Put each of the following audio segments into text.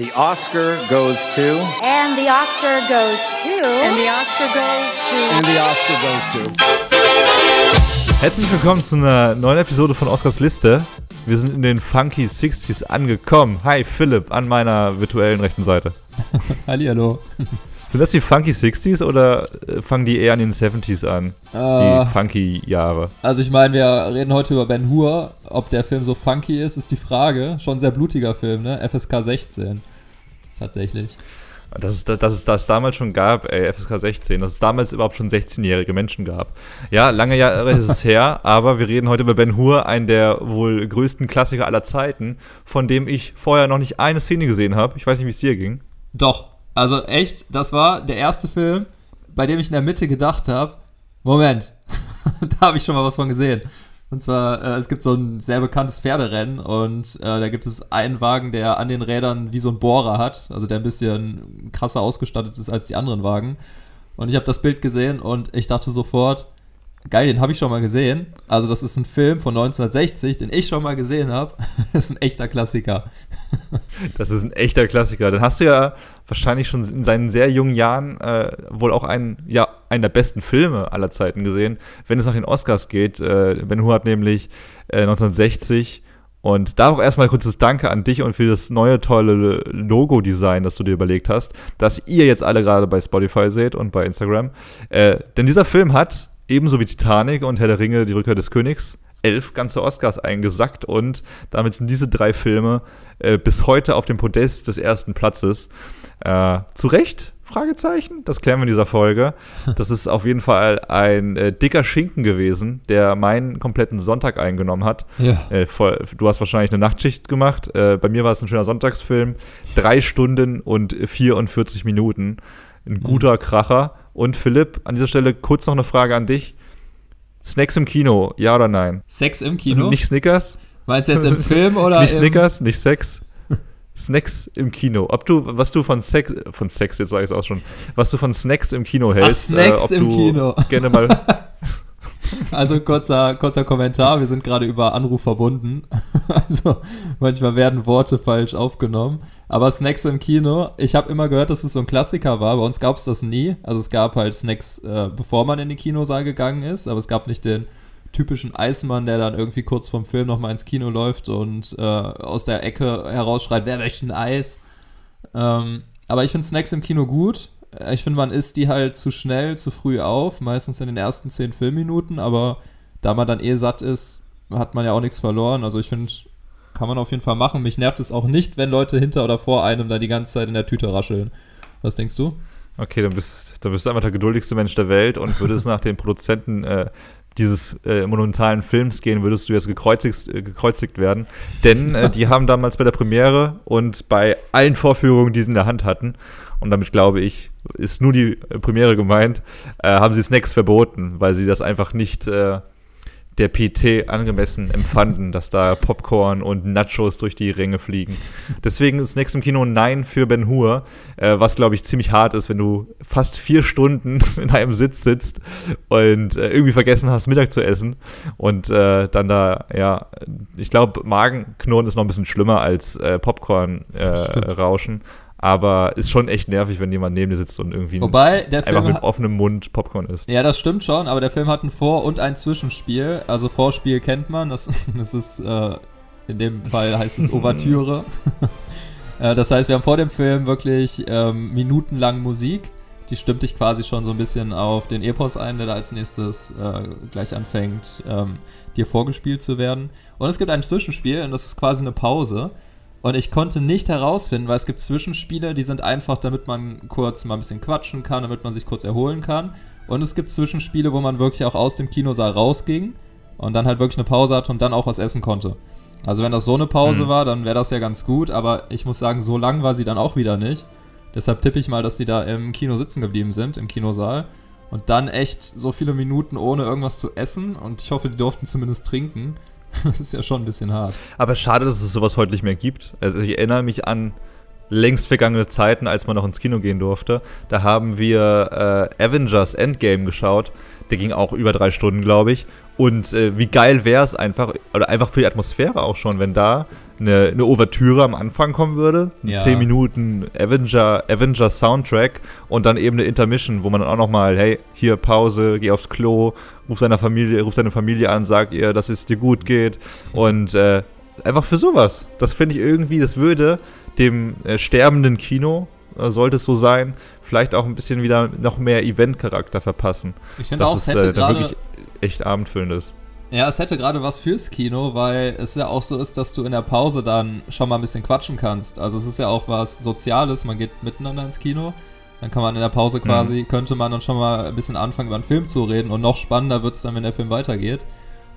the Oscar goes to. And the Oscar goes to. And the Oscar goes to. And the Oscar goes to. Herzlich willkommen zu einer neuen Episode von Oscars Liste. Wir sind in den Funky 60s angekommen. Hi Philipp an meiner virtuellen rechten Seite. Hallihallo. Sind das die Funky 60s oder äh, fangen die eher an den 70s an? Äh, die Funky Jahre. Also ich meine, wir reden heute über Ben Hur. Ob der Film so funky ist, ist die Frage. Schon ein sehr blutiger Film, ne? FSK 16. Tatsächlich. Das ist, dass es das damals schon gab, ey, FSK 16, dass es damals überhaupt schon 16-jährige Menschen gab. Ja, lange Jahre ist es her, aber wir reden heute über Ben Hur, einen der wohl größten Klassiker aller Zeiten, von dem ich vorher noch nicht eine Szene gesehen habe. Ich weiß nicht, wie es dir ging. Doch, also echt, das war der erste Film, bei dem ich in der Mitte gedacht habe, Moment, da habe ich schon mal was von gesehen. Und zwar, äh, es gibt so ein sehr bekanntes Pferderennen und äh, da gibt es einen Wagen, der an den Rädern wie so ein Bohrer hat, also der ein bisschen krasser ausgestattet ist als die anderen Wagen. Und ich habe das Bild gesehen und ich dachte sofort, geil, den habe ich schon mal gesehen. Also das ist ein Film von 1960, den ich schon mal gesehen habe. das ist ein echter Klassiker. das ist ein echter Klassiker. Dann hast du ja wahrscheinlich schon in seinen sehr jungen Jahren äh, wohl auch einen, ja, einen der besten Filme aller Zeiten gesehen, wenn es nach den Oscars geht. Äh, ben Hur hat nämlich äh, 1960 und da auch erstmal kurzes Danke an dich und für das neue tolle Logo-Design, das du dir überlegt hast, das ihr jetzt alle gerade bei Spotify seht und bei Instagram. Äh, denn dieser Film hat ebenso wie Titanic und Herr der Ringe, die Rückkehr des Königs, elf ganze Oscars eingesackt und damit sind diese drei Filme äh, bis heute auf dem Podest des ersten Platzes. Äh, zu Recht? Fragezeichen? Das klären wir in dieser Folge. Das ist auf jeden Fall ein äh, dicker Schinken gewesen, der meinen kompletten Sonntag eingenommen hat. Ja. Äh, voll, du hast wahrscheinlich eine Nachtschicht gemacht. Äh, bei mir war es ein schöner Sonntagsfilm. Drei Stunden und 44 Minuten. Ein guter mhm. Kracher. Und Philipp, an dieser Stelle kurz noch eine Frage an dich. Snacks im Kino, ja oder nein? Sex im Kino? Nicht Snickers? Meinst du jetzt im Film oder Nicht Snickers, nicht Sex. Snacks im Kino. Ob du, was du von Sex, von Sex, jetzt sage ich es auch schon, was du von Snacks im Kino hältst. Ach, Snacks äh, im Kino. Gerne mal. Also kurzer, kurzer Kommentar, wir sind gerade über Anruf verbunden. Also manchmal werden Worte falsch aufgenommen. Aber Snacks im Kino, ich habe immer gehört, dass es so ein Klassiker war. Bei uns gab es das nie. Also es gab halt Snacks, äh, bevor man in den Kinosaal gegangen ist, aber es gab nicht den typischen Eismann, der dann irgendwie kurz vorm Film nochmal ins Kino läuft und äh, aus der Ecke herausschreit, wer möchte ein Eis? Ähm, aber ich finde Snacks im Kino gut. Ich finde, man isst die halt zu schnell, zu früh auf, meistens in den ersten zehn Filmminuten, aber da man dann eh satt ist, hat man ja auch nichts verloren. Also ich finde, kann man auf jeden Fall machen. Mich nervt es auch nicht, wenn Leute hinter oder vor einem da die ganze Zeit in der Tüte rascheln. Was denkst du? Okay, dann bist, dann bist du einfach der geduldigste Mensch der Welt und würdest nach den Produzenten äh, dieses äh, monumentalen Films gehen, würdest du jetzt gekreuzigt, äh, gekreuzigt werden. Denn äh, die haben damals bei der Premiere und bei allen Vorführungen, die sie in der Hand hatten, und damit glaube ich, ist nur die Premiere gemeint, äh, haben sie Snacks verboten, weil sie das einfach nicht äh, der PT angemessen empfanden, dass da Popcorn und Nachos durch die Ränge fliegen. Deswegen ist Snacks im Kino Nein für Ben Hur, äh, was glaube ich ziemlich hart ist, wenn du fast vier Stunden in einem Sitz sitzt und äh, irgendwie vergessen hast, Mittag zu essen und äh, dann da, ja, ich glaube, Magenknurren ist noch ein bisschen schlimmer als äh, Popcorn-Rauschen. Aber ist schon echt nervig, wenn jemand neben dir sitzt und irgendwie Wobei, einfach mit offenem Mund Popcorn isst. Ja, das stimmt schon, aber der Film hat ein Vor- und ein Zwischenspiel. Also Vorspiel kennt man, das, das ist, äh, in dem Fall heißt es Ouvertüre. äh, das heißt, wir haben vor dem Film wirklich ähm, minutenlang Musik. Die stimmt dich quasi schon so ein bisschen auf den Epos ein, der da als nächstes äh, gleich anfängt, ähm, dir vorgespielt zu werden. Und es gibt ein Zwischenspiel und das ist quasi eine Pause. Und ich konnte nicht herausfinden, weil es gibt Zwischenspiele, die sind einfach, damit man kurz mal ein bisschen quatschen kann, damit man sich kurz erholen kann. Und es gibt Zwischenspiele, wo man wirklich auch aus dem Kinosaal rausging und dann halt wirklich eine Pause hatte und dann auch was essen konnte. Also wenn das so eine Pause mhm. war, dann wäre das ja ganz gut, aber ich muss sagen, so lang war sie dann auch wieder nicht. Deshalb tippe ich mal, dass die da im Kino sitzen geblieben sind, im Kinosaal. Und dann echt so viele Minuten ohne irgendwas zu essen. Und ich hoffe, die durften zumindest trinken. das ist ja schon ein bisschen hart. Aber schade, dass es sowas heute nicht mehr gibt. Also ich erinnere mich an längst vergangene Zeiten, als man noch ins Kino gehen durfte. Da haben wir äh, Avengers Endgame geschaut. Der ging auch über drei Stunden, glaube ich. Und äh, wie geil wäre es einfach, oder einfach für die Atmosphäre auch schon, wenn da eine, eine Ouvertüre am Anfang kommen würde. Ja. 10 Minuten Avenger, Avenger Soundtrack und dann eben eine Intermission, wo man dann auch nochmal, hey, hier Pause, geh aufs Klo, ruf seiner Familie, ruf seine Familie an, sag ihr, dass es dir gut geht. Und äh, einfach für sowas. Das finde ich irgendwie, das würde dem äh, sterbenden Kino, äh, sollte es so sein, vielleicht auch ein bisschen wieder noch mehr Event-Charakter verpassen. Ich finde auch, es es hätte äh, da gerade. wirklich echt abendfüllend ist. Ja, es hätte gerade was fürs Kino, weil es ja auch so ist, dass du in der Pause dann schon mal ein bisschen quatschen kannst. Also es ist ja auch was Soziales, man geht miteinander ins Kino. Dann kann man in der Pause Mhm. quasi, könnte man dann schon mal ein bisschen anfangen, über einen Film zu reden. Und noch spannender wird es dann, wenn der Film weitergeht.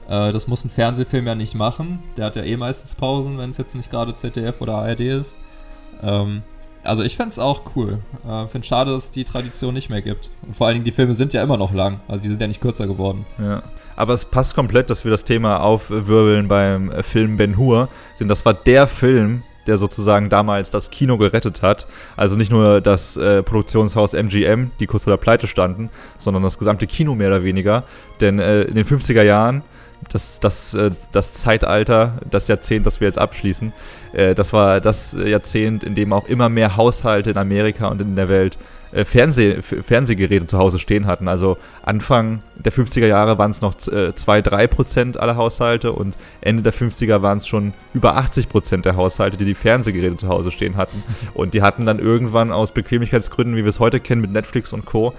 Äh, das muss ein Fernsehfilm ja nicht machen. Der hat ja eh meistens Pausen, wenn es jetzt nicht gerade ZDF oder ARD ist. Ähm, also ich fände es auch cool. Äh, finde schade, dass es die Tradition nicht mehr gibt. Und vor allen Dingen, die Filme sind ja immer noch lang. Also die sind ja nicht kürzer geworden. Ja. Aber es passt komplett, dass wir das Thema aufwirbeln beim äh, Film Ben Hur. Denn das war der Film, der sozusagen damals das Kino gerettet hat. Also nicht nur das äh, Produktionshaus MGM, die kurz vor der Pleite standen, sondern das gesamte Kino mehr oder weniger. Denn äh, in den 50er Jahren, das, das, äh, das Zeitalter, das Jahrzehnt, das wir jetzt abschließen, äh, das war das Jahrzehnt, in dem auch immer mehr Haushalte in Amerika und in der Welt äh, Fernseh, Fernsehgeräte zu Hause stehen hatten. Also Anfang der 50er Jahre waren es noch 2-3 Prozent aller Haushalte und Ende der 50er waren es schon über 80 Prozent der Haushalte, die die Fernsehgeräte zu Hause stehen hatten. Und die hatten dann irgendwann aus Bequemlichkeitsgründen, wie wir es heute kennen mit Netflix und Co.,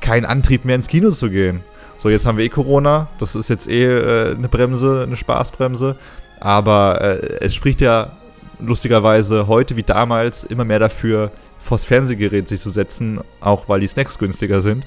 keinen Antrieb mehr ins Kino zu gehen. So, jetzt haben wir eh Corona, das ist jetzt eh äh, eine Bremse, eine Spaßbremse. Aber äh, es spricht ja lustigerweise heute wie damals immer mehr dafür, vors Fernsehgerät sich zu setzen, auch weil die Snacks günstiger sind.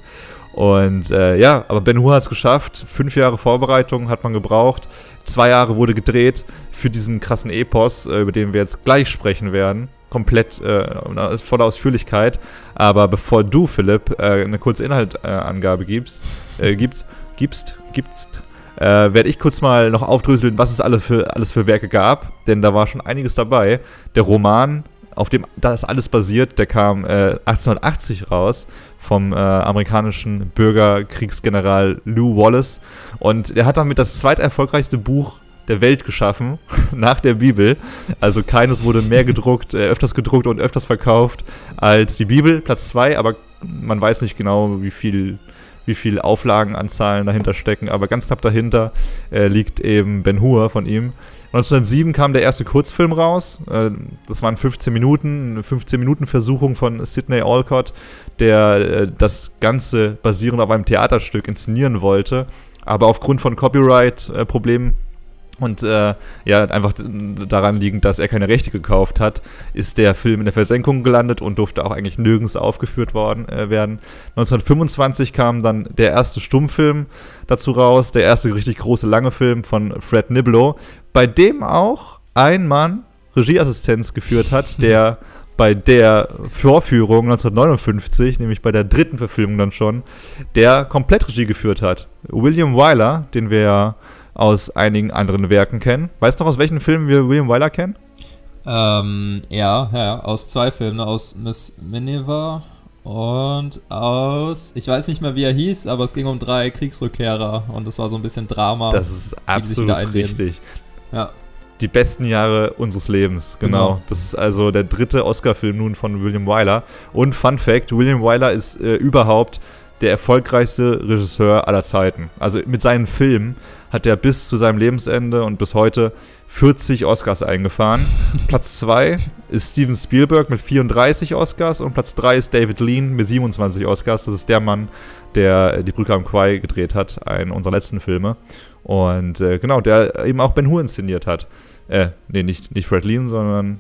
Und äh, ja, aber Ben Hur hat es geschafft. Fünf Jahre Vorbereitung hat man gebraucht. Zwei Jahre wurde gedreht für diesen krassen Epos, äh, über den wir jetzt gleich sprechen werden. Komplett äh, voller Ausführlichkeit. Aber bevor du, Philipp, äh, eine kurze Inhaltangabe gibst, äh, gibst, gibst, gibst, äh, werde ich kurz mal noch aufdröseln, was es alle für, alles für Werke gab. Denn da war schon einiges dabei. Der Roman, auf dem das alles basiert, der kam äh, 1880 raus vom äh, amerikanischen Bürgerkriegsgeneral Lou Wallace. Und er hat damit das zweiterfolgreichste Buch der Welt geschaffen, nach der Bibel. Also keines wurde mehr gedruckt, äh, öfters gedruckt und öfters verkauft als die Bibel, Platz 2, aber man weiß nicht genau, wie viel wie viel Auflagenanzahlen dahinter stecken, aber ganz knapp dahinter äh, liegt eben Ben Hur von ihm. 1907 kam der erste Kurzfilm raus. Äh, das waren 15 Minuten, eine 15 Minuten Versuchung von Sidney Olcott, der äh, das Ganze basierend auf einem Theaterstück inszenieren wollte, aber aufgrund von Copyright-Problemen und äh, ja, einfach daran liegend, dass er keine Rechte gekauft hat, ist der Film in der Versenkung gelandet und durfte auch eigentlich nirgends aufgeführt worden, äh, werden. 1925 kam dann der erste Stummfilm dazu raus, der erste richtig große lange Film von Fred Niblo, bei dem auch ein Mann Regieassistenz geführt hat, der bei der Vorführung 1959, nämlich bei der dritten Verfilmung dann schon, der komplett Regie geführt hat. William Wyler, den wir ja aus einigen anderen Werken kennen. Weißt du noch, aus welchen Filmen wir William Wyler kennen? Ähm, ja, ja, aus zwei Filmen, aus Miss Miniver und aus, ich weiß nicht mehr, wie er hieß, aber es ging um drei Kriegsrückkehrer und es war so ein bisschen Drama. Das ist absolut richtig. ja. Die besten Jahre unseres Lebens, genau. Genau. Das ist also der dritte Oscar-Film nun von William Wyler. Und Fun Fact: William Wyler ist äh, überhaupt der erfolgreichste Regisseur aller Zeiten. Also mit seinen Filmen hat er bis zu seinem Lebensende und bis heute 40 Oscars eingefahren. Platz 2 ist Steven Spielberg mit 34 Oscars und Platz 3 ist David Lean mit 27 Oscars. Das ist der Mann, der äh, Die Brücke am Quai gedreht hat, einen unserer letzten Filme. Und äh, genau, der eben auch Ben Hur inszeniert hat. Äh, nee, nicht, nicht Fred Lean, sondern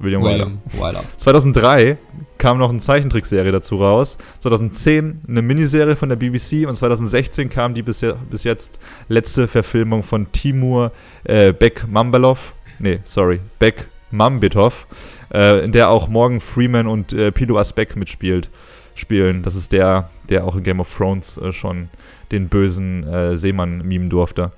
William. William Wyler. 2003 kam noch eine Zeichentrickserie dazu raus. 2010 eine Miniserie von der BBC und 2016 kam die bis, bis jetzt letzte Verfilmung von Timur äh, Beck Mambalov. Nee, sorry, Beck Mambitov, äh, in der auch Morgan Freeman und äh, Pilo Asbeck mitspielt. Spielen. Das ist der, der auch in Game of Thrones äh, schon den bösen äh, Seemann mimen durfte.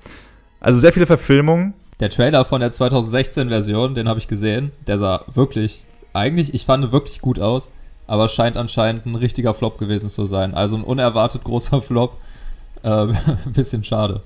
Also sehr viele Verfilmungen. Der Trailer von der 2016-Version, den habe ich gesehen, der sah wirklich eigentlich, ich fand wirklich gut aus, aber scheint anscheinend ein richtiger Flop gewesen zu sein. Also ein unerwartet großer Flop. Äh, bisschen schade.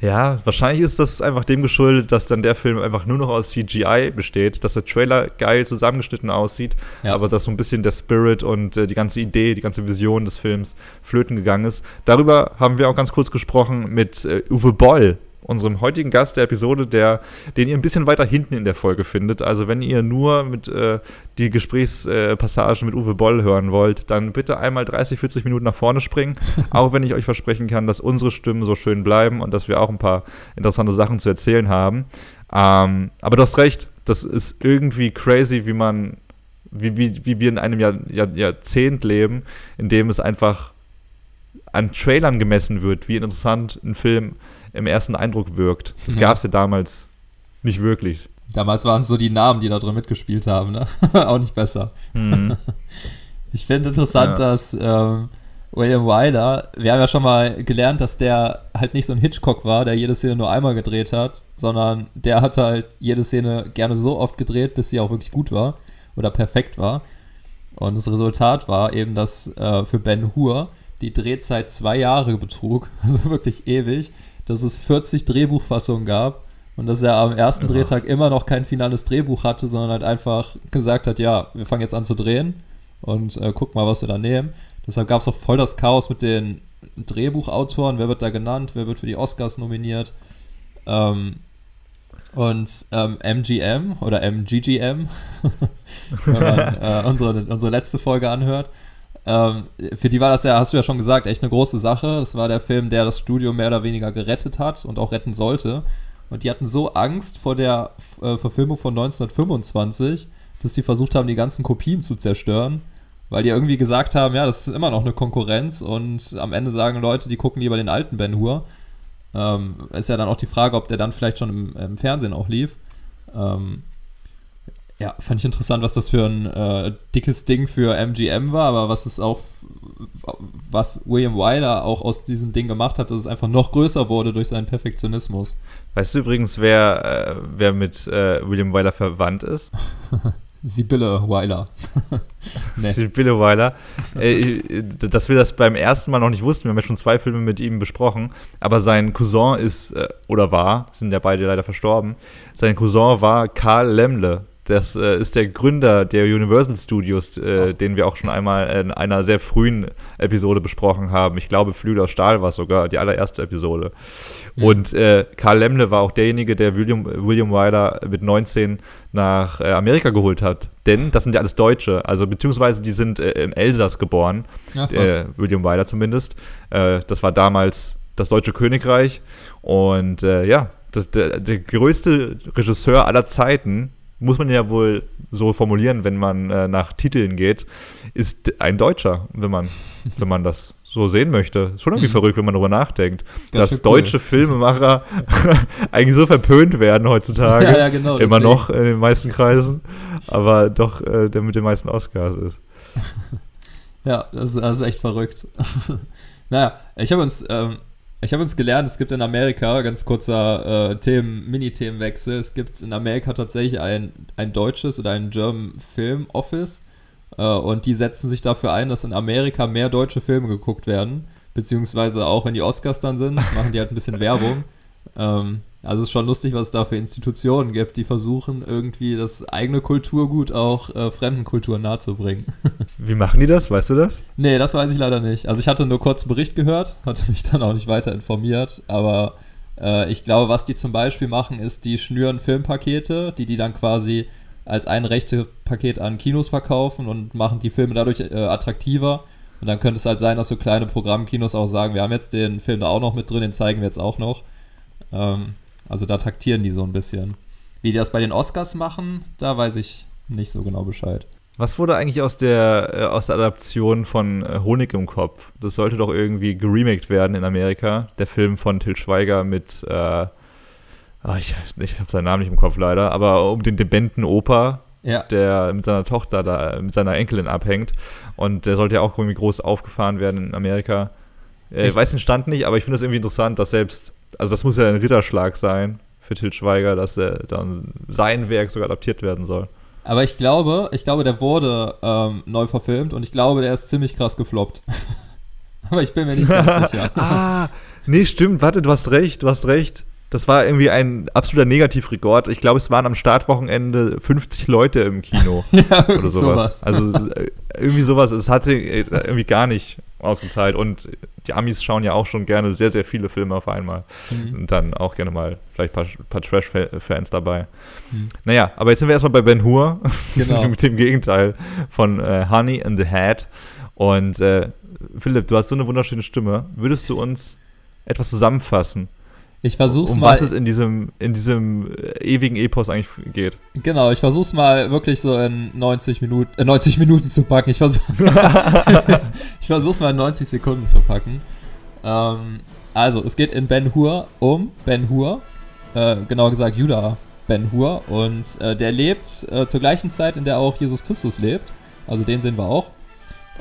Ja, wahrscheinlich ist das einfach dem geschuldet, dass dann der Film einfach nur noch aus CGI besteht, dass der Trailer geil zusammengeschnitten aussieht, Ja. aber dass so ein bisschen der Spirit und äh, die ganze Idee, die ganze Vision des Films flöten gegangen ist. Darüber haben wir auch ganz kurz gesprochen mit äh, Uwe Boll, unserem heutigen Gast der Episode, der, den ihr ein bisschen weiter hinten in der Folge findet. Also wenn ihr nur mit äh, die Gesprächspassagen mit Uwe Boll hören wollt, dann bitte einmal 30, 40 Minuten nach vorne springen. auch wenn ich euch versprechen kann, dass unsere Stimmen so schön bleiben und dass wir auch ein paar interessante Sachen zu erzählen haben. Ähm, aber du hast recht, das ist irgendwie crazy, wie man, wie, wie, wie wir in einem Jahr, Jahr, Jahrzehnt leben, in dem es einfach an Trailern gemessen wird, wie interessant ein Film im ersten Eindruck wirkt. Das Ja. gab es ja damals nicht wirklich. Damals waren es so die Namen, die da drin mitgespielt haben, ne? Auch nicht besser. Mhm. Ich finde interessant, Ja. dass ähm, William Wyler, wir haben ja schon mal gelernt, dass der halt nicht so ein Hitchcock war, der jede Szene nur einmal gedreht hat, sondern der hat halt jede Szene gerne so oft gedreht, bis sie auch wirklich gut war oder perfekt war. Und das Resultat war eben, dass äh, für Ben Hur die Drehzeit zwei Jahre betrug, also wirklich ewig, dass es 40 Drehbuchfassungen gab und dass er am ersten Ja. Drehtag immer noch kein finales Drehbuch hatte, sondern halt einfach gesagt hat, ja, wir fangen jetzt an zu drehen und äh, guck mal, was wir da nehmen. Deshalb gab es auch voll das Chaos mit den Drehbuchautoren, wer wird da genannt, wer wird für die Oscars nominiert. Ähm, und ähm, MGM oder MGGM, wenn man äh, unsere, unsere letzte Folge anhört, ähm, für die war das ja, hast du ja schon gesagt, echt eine große Sache. Das war der Film, der das Studio mehr oder weniger gerettet hat und auch retten sollte. Und die hatten so Angst vor der äh, Verfilmung von 1925, dass die versucht haben, die ganzen Kopien zu zerstören, weil die irgendwie gesagt haben, ja, das ist immer noch eine Konkurrenz und am Ende sagen Leute, die gucken lieber den alten Ben Hur. Ähm, ist ja dann auch die Frage, ob der dann vielleicht schon im, im Fernsehen auch lief. Ähm, ja, fand ich interessant, was das für ein äh, dickes Ding für MGM war, aber was es auch, was William Wyler auch aus diesem Ding gemacht hat, dass es einfach noch größer wurde durch seinen Perfektionismus. Weißt du übrigens, wer, äh, wer mit äh, William Wyler verwandt ist? Sibylle Wyler. nee. Sibylle Weiler. Äh, dass wir das beim ersten Mal noch nicht wussten. Wir haben ja schon zwei Filme mit ihm besprochen. Aber sein Cousin ist, äh, oder war, sind ja beide leider verstorben. Sein Cousin war Karl Lemle. Das äh, ist der Gründer der Universal Studios, äh, den wir auch schon einmal in einer sehr frühen Episode besprochen haben. Ich glaube, aus Stahl war sogar, die allererste Episode. Und äh, Karl Lemle war auch derjenige, der William, William Wyler mit 19 nach äh, Amerika geholt hat. Denn das sind ja alles Deutsche, also beziehungsweise die sind äh, im Elsass geboren, krass. äh, William Wyler zumindest. Das war damals das Deutsche Königreich. Und ja, das, der, der größte Regisseur aller Zeiten, muss man ja wohl so formulieren, wenn man äh, nach Titeln geht, ist ein Deutscher, wenn man, wenn man das so sehen möchte. Ist schon irgendwie verrückt, wenn man darüber nachdenkt, Ganz dass cool. deutsche Filmemacher eigentlich so verpönt werden heutzutage. Ja, ja, genau, Immer deswegen. noch in den meisten Kreisen, aber doch äh, der mit den meisten Oscars ist. Ja, das, das ist echt verrückt. naja, ich habe uns, ähm, ich habe uns gelernt, es gibt in Amerika, ganz kurzer äh, Themen, Mini-Themenwechsel, es gibt in Amerika tatsächlich ein, ein deutsches oder ein German Film Office äh, und die setzen sich dafür ein, dass in Amerika mehr deutsche Filme geguckt werden, beziehungsweise auch wenn die Oscars dann sind, machen die halt ein bisschen Werbung. Ähm, also es ist schon lustig, was es da für Institutionen gibt, die versuchen irgendwie das eigene Kulturgut auch äh, fremden Kulturen nahezubringen. Wie machen die das? Weißt du das? Nee, das weiß ich leider nicht. Also ich hatte nur kurz einen Bericht gehört, hatte mich dann auch nicht weiter informiert, aber äh, ich glaube, was die zum Beispiel machen, ist, die schnüren Filmpakete, die die dann quasi als ein rechte Paket an Kinos verkaufen und machen die Filme dadurch äh, attraktiver. Und dann könnte es halt sein, dass so kleine Programmkinos auch sagen, wir haben jetzt den Film da auch noch mit drin, den zeigen wir jetzt auch noch. Ähm, also da taktieren die so ein bisschen. Wie die das bei den Oscars machen, da weiß ich nicht so genau Bescheid. Was wurde eigentlich aus der, äh, aus der Adaption von äh, Honig im Kopf? Das sollte doch irgendwie geremaked werden in Amerika. Der Film von Till Schweiger mit, äh, ah, ich, ich habe seinen Namen nicht im Kopf leider, aber um den dementen Opa, Ja, der mit seiner Tochter da, mit seiner Enkelin abhängt. Und der sollte ja auch irgendwie groß aufgefahren werden in Amerika. Äh, ich weiß den Stand nicht, aber ich finde das irgendwie interessant, dass selbst, also das muss ja ein Ritterschlag sein für Till Schweiger, dass er dann sein Werk sogar adaptiert werden soll. Aber ich glaube, ich glaube, der wurde ähm, neu verfilmt und ich glaube, der ist ziemlich krass gefloppt. Aber ich bin mir nicht ganz sicher. ah, nee, stimmt, warte, du hast recht, du hast recht. Das war irgendwie ein absoluter Negativrekord. Ich glaube, es waren am Startwochenende 50 Leute im Kino ja, oder sowas. sowas. Also äh, irgendwie sowas. Es hat sich äh, irgendwie gar nicht ausgezahlt. Und die Amis schauen ja auch schon gerne sehr, sehr viele Filme auf einmal. Mhm. Und dann auch gerne mal vielleicht ein paar, paar Trash-Fans dabei. Mhm. Naja, aber jetzt sind wir erstmal bei Ben Hur. Genau. mit dem Gegenteil von äh, Honey and the Hat. Und äh, Philipp, du hast so eine wunderschöne Stimme. Würdest du uns etwas zusammenfassen? Ich versuch's um mal. was es in diesem, in diesem äh, ewigen Epos eigentlich geht. Genau, ich versuch's mal wirklich so in 90 Minuten, äh, 90 Minuten zu packen. Ich, versuch, ich versuch's mal in 90 Sekunden zu packen. Ähm, also, es geht in Ben Hur um Ben Hur, äh, genauer gesagt Judah Ben Hur. Und äh, der lebt äh, zur gleichen Zeit, in der auch Jesus Christus lebt. Also den sehen wir auch.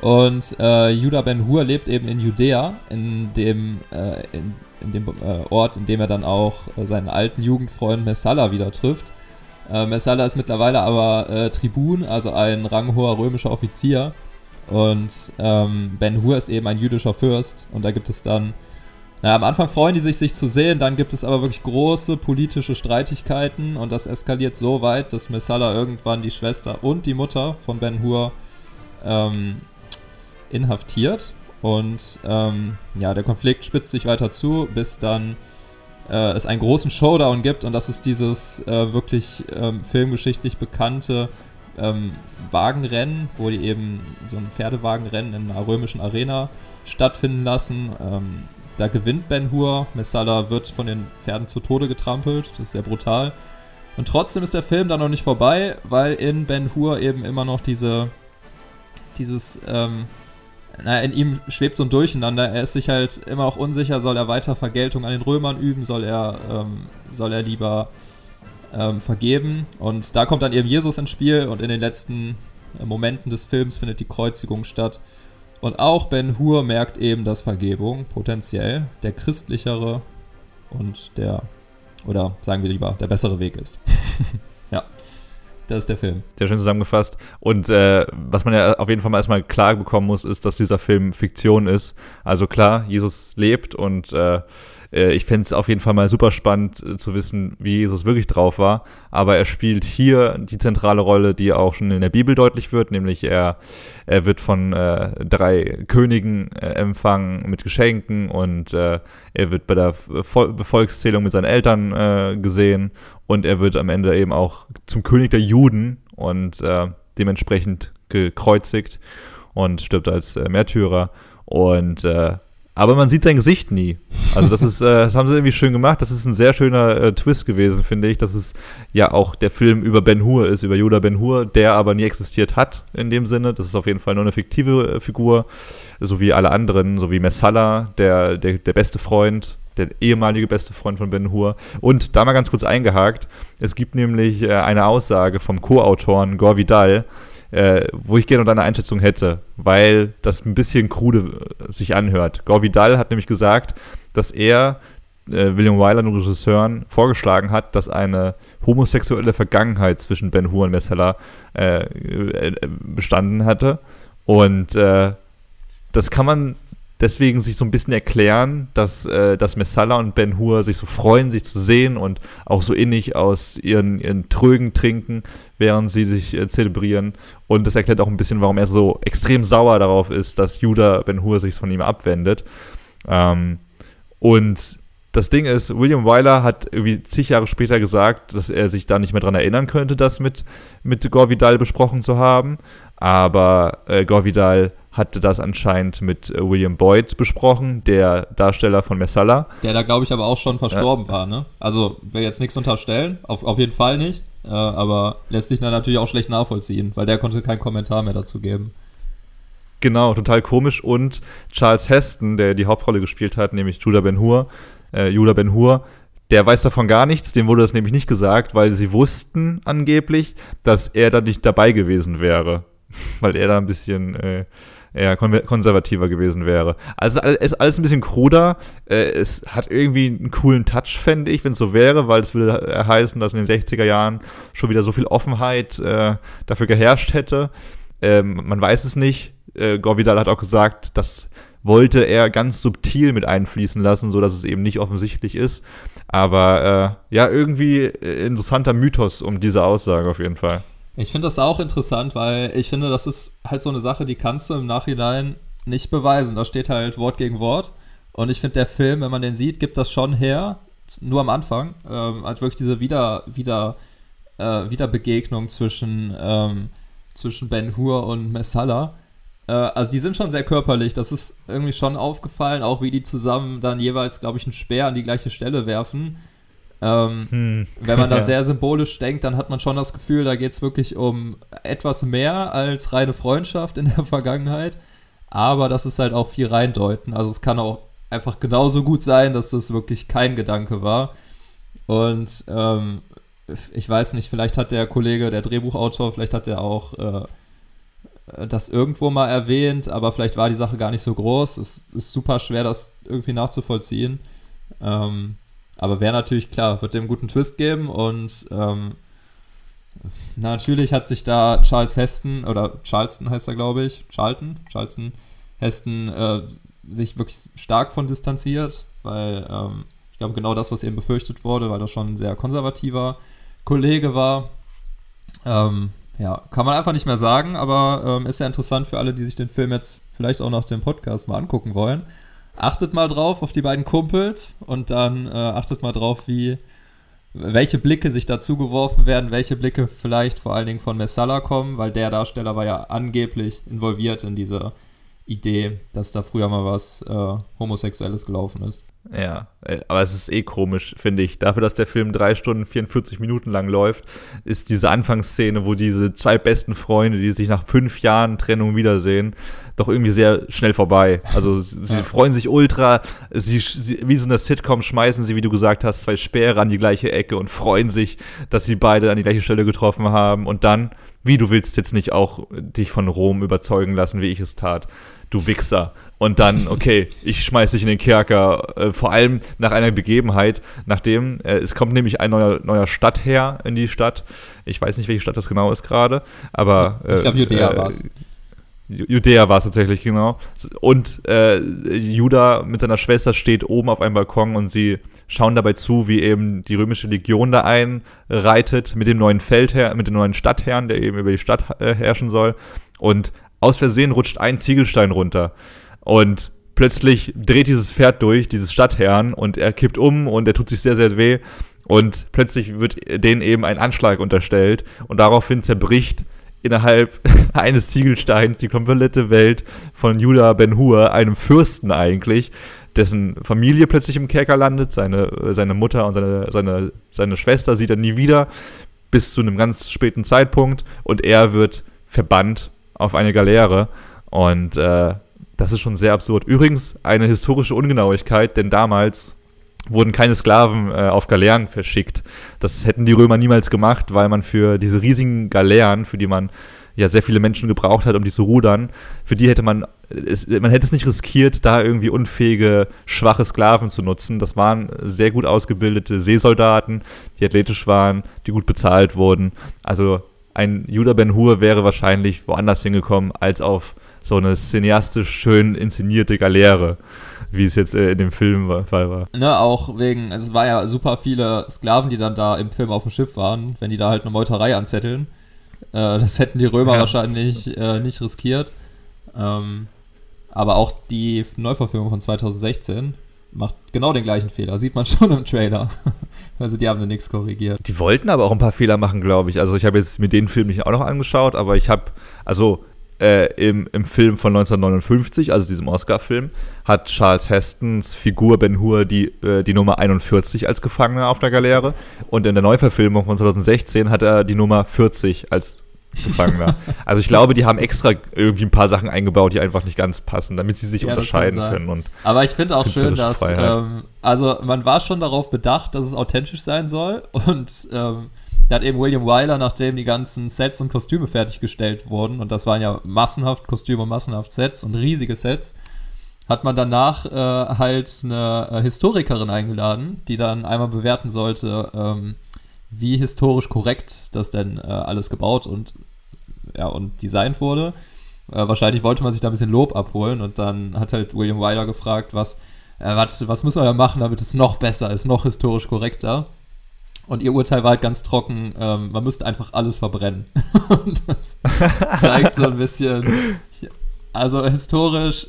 Und äh, Judah Ben Hur lebt eben in Judäa, in dem, äh, in, in dem äh, Ort, in dem er dann auch äh, seinen alten Jugendfreund Messala wieder trifft. Äh, Messala ist mittlerweile aber äh, Tribun, also ein ranghoher römischer Offizier. Und ähm, Ben Hur ist eben ein jüdischer Fürst. Und da gibt es dann, naja, am Anfang freuen die sich, sich zu sehen. Dann gibt es aber wirklich große politische Streitigkeiten. Und das eskaliert so weit, dass Messala irgendwann die Schwester und die Mutter von Ben Hur ähm, inhaftiert und ähm, ja, der Konflikt spitzt sich weiter zu, bis dann äh, es einen großen Showdown gibt und das ist dieses äh, wirklich ähm, filmgeschichtlich bekannte ähm, Wagenrennen, wo die eben so ein Pferdewagenrennen in einer römischen Arena stattfinden lassen. Ähm, da gewinnt Ben Hur, Messala wird von den Pferden zu Tode getrampelt, das ist sehr brutal. Und trotzdem ist der Film dann noch nicht vorbei, weil in Ben Hur eben immer noch diese, dieses, ähm, na, in ihm schwebt so ein Durcheinander. Er ist sich halt immer auch unsicher, soll er weiter Vergeltung an den Römern üben, soll er, ähm, soll er lieber ähm, vergeben. Und da kommt dann eben Jesus ins Spiel und in den letzten äh, Momenten des Films findet die Kreuzigung statt. Und auch Ben Hur merkt eben, dass Vergebung potenziell der christlichere und der, oder sagen wir lieber, der bessere Weg ist. Das ist der Film. Sehr schön zusammengefasst. Und äh, was man ja auf jeden Fall mal erstmal klar bekommen muss, ist, dass dieser Film Fiktion ist. Also klar, Jesus lebt und äh, ich fände es auf jeden Fall mal super spannend äh, zu wissen, wie Jesus wirklich drauf war. Aber er spielt hier die zentrale Rolle, die auch schon in der Bibel deutlich wird, nämlich er, er wird von äh, drei Königen äh, empfangen mit Geschenken und äh, er wird bei der Vol Volkszählung mit seinen Eltern äh, gesehen und er wird am Ende eben auch zum König der Juden und dementsprechend gekreuzigt und stirbt als Märtyrer. Und äh, aber man sieht sein Gesicht nie. Also das ist, äh, das haben sie irgendwie schön gemacht. Das ist ein sehr schöner äh, Twist gewesen, finde ich, dass es ja auch der Film über Ben Hur ist, über Yoda Ben Hur, der aber nie existiert hat in dem Sinne. Das ist auf jeden Fall nur eine fiktive äh, Figur, so wie alle anderen, so wie Messala, der, der, der beste Freund, der ehemalige beste Freund von Ben Hur. Und da mal ganz kurz eingehakt, es gibt nämlich äh, eine Aussage vom Co-Autoren Gore Vidal, äh, wo ich gerne deine Einschätzung hätte, weil das ein bisschen krude äh, sich anhört. Gore Vidal hat nämlich gesagt, dass er äh, William Wyler, den Regisseuren, vorgeschlagen hat, dass eine homosexuelle Vergangenheit zwischen Ben Hur und Messella äh, äh, bestanden hatte. Und das kann man deswegen sich so ein bisschen erklären, dass, äh, dass Messala und Ben Hur sich so freuen, sich zu sehen und auch so innig aus ihren, ihren Trögen trinken, während sie sich äh, zelebrieren. Und das erklärt auch ein bisschen, warum er so extrem sauer darauf ist, dass Judah Ben Hur sich von ihm abwendet. Ähm, und das Ding ist, William Wyler hat irgendwie zig Jahre später gesagt, dass er sich da nicht mehr dran erinnern könnte, das mit, mit Gore Vidal besprochen zu haben. Aber äh, Gore Vidal hatte das anscheinend mit äh, William Boyd besprochen, der Darsteller von Messala. Der da, glaube ich, aber auch schon verstorben ja. war, ne? Also, will jetzt nichts unterstellen, auf, auf jeden Fall nicht. Äh, aber lässt sich dann natürlich auch schlecht nachvollziehen, weil der konnte keinen Kommentar mehr dazu geben. Genau, total komisch. Und Charles Heston, der die Hauptrolle gespielt hat, nämlich Judah Ben Hur, äh, Judah Ben Hur, der weiß davon gar nichts, dem wurde das nämlich nicht gesagt, weil sie wussten angeblich, dass er da nicht dabei gewesen wäre. weil er da ein bisschen äh, eher kon konservativer gewesen wäre. Also ist alles ein bisschen kruder. Äh, es hat irgendwie einen coolen Touch, fände ich, wenn es so wäre, weil es würde heißen, dass in den 60er Jahren schon wieder so viel Offenheit äh, dafür geherrscht hätte. Ähm, man weiß es nicht. Äh, Gorvidal hat auch gesagt, das wollte er ganz subtil mit einfließen lassen, sodass es eben nicht offensichtlich ist. Aber äh, ja, irgendwie äh, interessanter Mythos um diese Aussage auf jeden Fall. Ich finde das auch interessant, weil ich finde, das ist halt so eine Sache, die kannst du im Nachhinein nicht beweisen. Da steht halt Wort gegen Wort. Und ich finde, der Film, wenn man den sieht, gibt das schon her. Nur am Anfang. Ähm, halt wirklich diese Wieder, Wieder, äh, Wiederbegegnung zwischen, ähm, zwischen Ben Hur und Messala. Äh, also die sind schon sehr körperlich. Das ist irgendwie schon aufgefallen. Auch wie die zusammen dann jeweils, glaube ich, einen Speer an die gleiche Stelle werfen. Ähm, hm. Wenn man da sehr symbolisch denkt, dann hat man schon das Gefühl, da geht es wirklich um etwas mehr als reine Freundschaft in der Vergangenheit. Aber das ist halt auch viel reindeuten. Also es kann auch einfach genauso gut sein, dass das wirklich kein Gedanke war. Und ähm, ich weiß nicht, vielleicht hat der Kollege, der Drehbuchautor, vielleicht hat er auch äh, das irgendwo mal erwähnt, aber vielleicht war die Sache gar nicht so groß. Es ist super schwer, das irgendwie nachzuvollziehen. Ähm, aber wäre natürlich klar, wird dem guten Twist geben und ähm, natürlich hat sich da Charles Heston, oder Charleston heißt er, glaube ich, Charlton, Charleston, Heston, äh, sich wirklich stark von distanziert, weil ähm, ich glaube, genau das, was eben befürchtet wurde, weil er schon ein sehr konservativer Kollege war. Ähm, ja, kann man einfach nicht mehr sagen, aber ähm, ist ja interessant für alle, die sich den Film jetzt vielleicht auch nach dem Podcast mal angucken wollen achtet mal drauf auf die beiden Kumpels und dann äh, achtet mal drauf, wie welche Blicke sich dazu geworfen werden, welche Blicke vielleicht vor allen Dingen von Messala kommen, weil der Darsteller war ja angeblich involviert in diese Idee, dass da früher mal was äh, Homosexuelles gelaufen ist. Ja, äh, aber es ist eh komisch, finde ich. Dafür, dass der Film drei Stunden 44 Minuten lang läuft, ist diese Anfangsszene, wo diese zwei besten Freunde, die sich nach fünf Jahren Trennung wiedersehen, doch irgendwie sehr schnell vorbei. Also sie ja. freuen sich ultra, sie, sie, wie so eine Sitcom schmeißen sie, wie du gesagt hast, zwei Speere an die gleiche Ecke und freuen sich, dass sie beide an die gleiche Stelle getroffen haben. Und dann, wie du willst jetzt nicht auch dich von Rom überzeugen lassen, wie ich es tat du Wichser. Und dann, okay, ich schmeiß dich in den Kerker. Äh, vor allem nach einer Begebenheit, nachdem, äh, es kommt nämlich ein neuer, neuer Stadtherr in die Stadt. Ich weiß nicht, welche Stadt das genau ist gerade, aber. ich glaube, Judäa äh, war es. Judäa war es tatsächlich, genau. Und äh, Judah mit seiner Schwester steht oben auf einem Balkon und sie schauen dabei zu, wie eben die römische Legion da einreitet mit dem neuen Feldherr, mit dem neuen Stadtherrn, der eben über die Stadt äh, herrschen soll. Und aus Versehen rutscht ein Ziegelstein runter. Und plötzlich dreht dieses Pferd durch, dieses Stadtherrn, und er kippt um und er tut sich sehr, sehr weh. Und plötzlich wird denen eben ein Anschlag unterstellt und daraufhin zerbricht innerhalb eines Ziegelsteins die komplette Welt von Judah Ben Hur, einem Fürsten eigentlich, dessen Familie plötzlich im Kerker landet, seine, seine Mutter und seine, seine, seine Schwester sieht er nie wieder, bis zu einem ganz späten Zeitpunkt und er wird verbannt auf eine Galeere. Und äh, das ist schon sehr absurd. Übrigens eine historische Ungenauigkeit, denn damals wurden keine Sklaven äh, auf Galeeren verschickt. Das hätten die Römer niemals gemacht, weil man für diese riesigen Galeeren, für die man ja sehr viele Menschen gebraucht hat, um die zu rudern, für die hätte man es, man hätte es nicht riskiert, da irgendwie unfähige, schwache Sklaven zu nutzen. Das waren sehr gut ausgebildete Seesoldaten, die athletisch waren, die gut bezahlt wurden. Also ein Judah Ben Hur wäre wahrscheinlich woanders hingekommen, als auf so eine cineastisch schön inszenierte Galeere, wie es jetzt äh, in dem Film war, Fall war. Ne, auch wegen, also es war ja super viele Sklaven, die dann da im Film auf dem Schiff waren, wenn die da halt eine Meuterei anzetteln. Äh, das hätten die Römer ja. wahrscheinlich äh, nicht riskiert. Ähm, aber auch die Neuverfilmung von 2016 macht genau den gleichen Fehler. Sieht man schon im Trailer. also die haben da nichts korrigiert. Die wollten aber auch ein paar Fehler machen, glaube ich. Also ich habe jetzt mir den Film nicht auch noch angeschaut, aber ich habe, also äh, im, im Film von 1959, also diesem Oscar-Film, hat Charles Hestons Figur Ben Hur die, äh, die Nummer 41 als Gefangener auf der Galeere und in der Neuverfilmung von 2016 hat er die Nummer 40 als Gefangener. also ich glaube, die haben extra irgendwie ein paar Sachen eingebaut, die einfach nicht ganz passen, damit sie sich ja, unterscheiden können. Und Aber ich finde auch schön, dass ähm, also man war schon darauf bedacht, dass es authentisch sein soll und ähm, da hat eben William Wyler, nachdem die ganzen Sets und Kostüme fertiggestellt wurden, und das waren ja massenhaft Kostüme massenhaft Sets und riesige Sets, hat man danach äh, halt eine äh, Historikerin eingeladen, die dann einmal bewerten sollte, ähm, wie historisch korrekt das denn äh, alles gebaut und, ja, und designt wurde. Äh, wahrscheinlich wollte man sich da ein bisschen Lob abholen und dann hat halt William Wyler gefragt, was, äh, was, was müssen wir da machen, damit es noch besser ist, noch historisch korrekter. Und ihr Urteil war halt ganz trocken, ähm, man müsste einfach alles verbrennen. und das zeigt so ein bisschen, also historisch,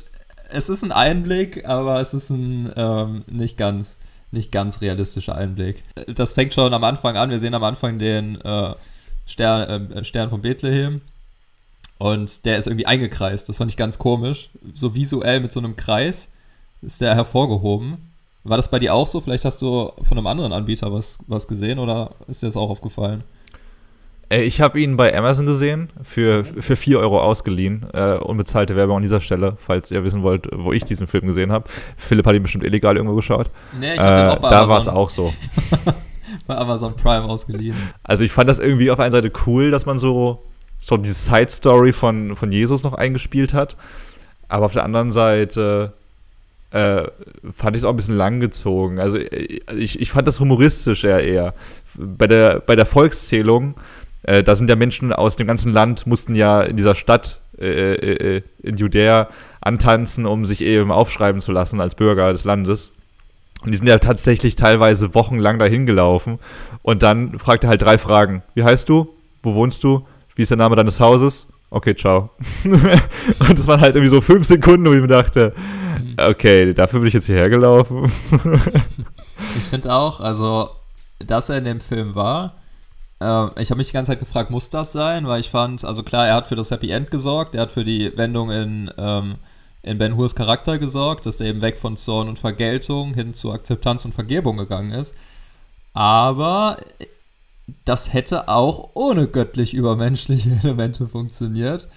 es ist ein Einblick, aber es ist ein ähm, nicht ganz nicht ganz realistischer Einblick. Das fängt schon am Anfang an. Wir sehen am Anfang den äh, Stern, äh, Stern von Bethlehem. Und der ist irgendwie eingekreist. Das fand ich ganz komisch. So visuell mit so einem Kreis ist der hervorgehoben. War das bei dir auch so? Vielleicht hast du von einem anderen Anbieter was, was gesehen oder ist dir das auch aufgefallen? Äh, ich habe ihn bei Amazon gesehen, für, für 4 Euro ausgeliehen. Äh, unbezahlte Werbung an dieser Stelle, falls ihr wissen wollt, wo ich diesen Film gesehen habe. Philipp hat ihn bestimmt illegal irgendwo geschaut. Nee, ich äh, auch bei Da war es auch so. bei Amazon Prime ausgeliehen. Also ich fand das irgendwie auf einer Seite cool, dass man so, so diese Side-Story von, von Jesus noch eingespielt hat. Aber auf der anderen Seite äh, fand ich es auch ein bisschen langgezogen. Also äh, ich, ich fand das humoristisch eher eher. Bei der, bei der Volkszählung äh, da sind ja Menschen aus dem ganzen Land, mussten ja in dieser Stadt äh, äh, äh, in Judäa antanzen, um sich eben aufschreiben zu lassen als Bürger des Landes. Und die sind ja tatsächlich teilweise wochenlang dahin gelaufen. Und dann fragt er halt drei Fragen. Wie heißt du? Wo wohnst du? Wie ist der Name deines Hauses? Okay, ciao. und das waren halt irgendwie so fünf Sekunden, wo ich mir dachte. Okay, dafür bin ich jetzt hierher gelaufen. ich finde auch, also, dass er in dem Film war, ähm, ich habe mich die ganze Zeit gefragt, muss das sein? Weil ich fand, also klar, er hat für das Happy End gesorgt, er hat für die Wendung in, ähm, in Ben Hurs Charakter gesorgt, dass er eben weg von Zorn und Vergeltung hin zu Akzeptanz und Vergebung gegangen ist. Aber das hätte auch ohne göttlich übermenschliche Elemente funktioniert.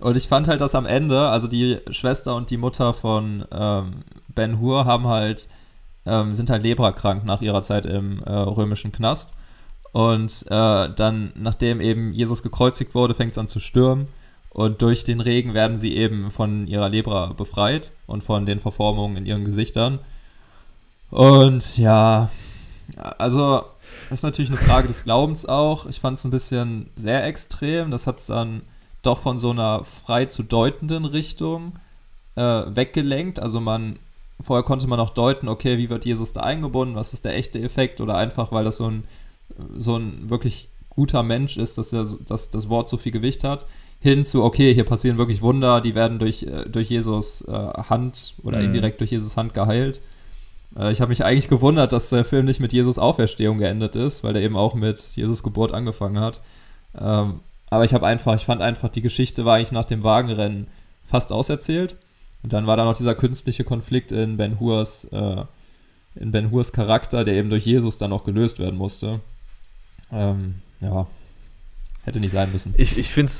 Und ich fand halt, dass am Ende, also die Schwester und die Mutter von ähm, Ben Hur haben halt, ähm, sind halt leprakrank nach ihrer Zeit im äh, römischen Knast. Und äh, dann, nachdem eben Jesus gekreuzigt wurde, fängt es an zu stürmen. Und durch den Regen werden sie eben von ihrer Lebra befreit und von den Verformungen in ihren Gesichtern. Und ja, also das ist natürlich eine Frage des Glaubens auch. Ich fand es ein bisschen sehr extrem. Das hat es dann doch von so einer frei zu deutenden Richtung äh, weggelenkt. Also man, vorher konnte man auch deuten, okay, wie wird Jesus da eingebunden, was ist der echte Effekt oder einfach, weil das so ein so ein wirklich guter Mensch ist, dass, er, dass das Wort so viel Gewicht hat, hin zu, okay, hier passieren wirklich Wunder, die werden durch, äh, durch Jesus äh, Hand oder mhm. indirekt durch Jesus Hand geheilt. Äh, ich habe mich eigentlich gewundert, dass der Film nicht mit Jesus Auferstehung geendet ist, weil der eben auch mit Jesus Geburt angefangen hat. Ähm, aber ich habe einfach, ich fand einfach, die Geschichte war eigentlich nach dem Wagenrennen fast auserzählt. Und dann war da noch dieser künstliche Konflikt in Ben Hurs, äh, in Ben Hurs Charakter, der eben durch Jesus dann auch gelöst werden musste. Ähm, ja, hätte nicht sein müssen. Ich, ich finde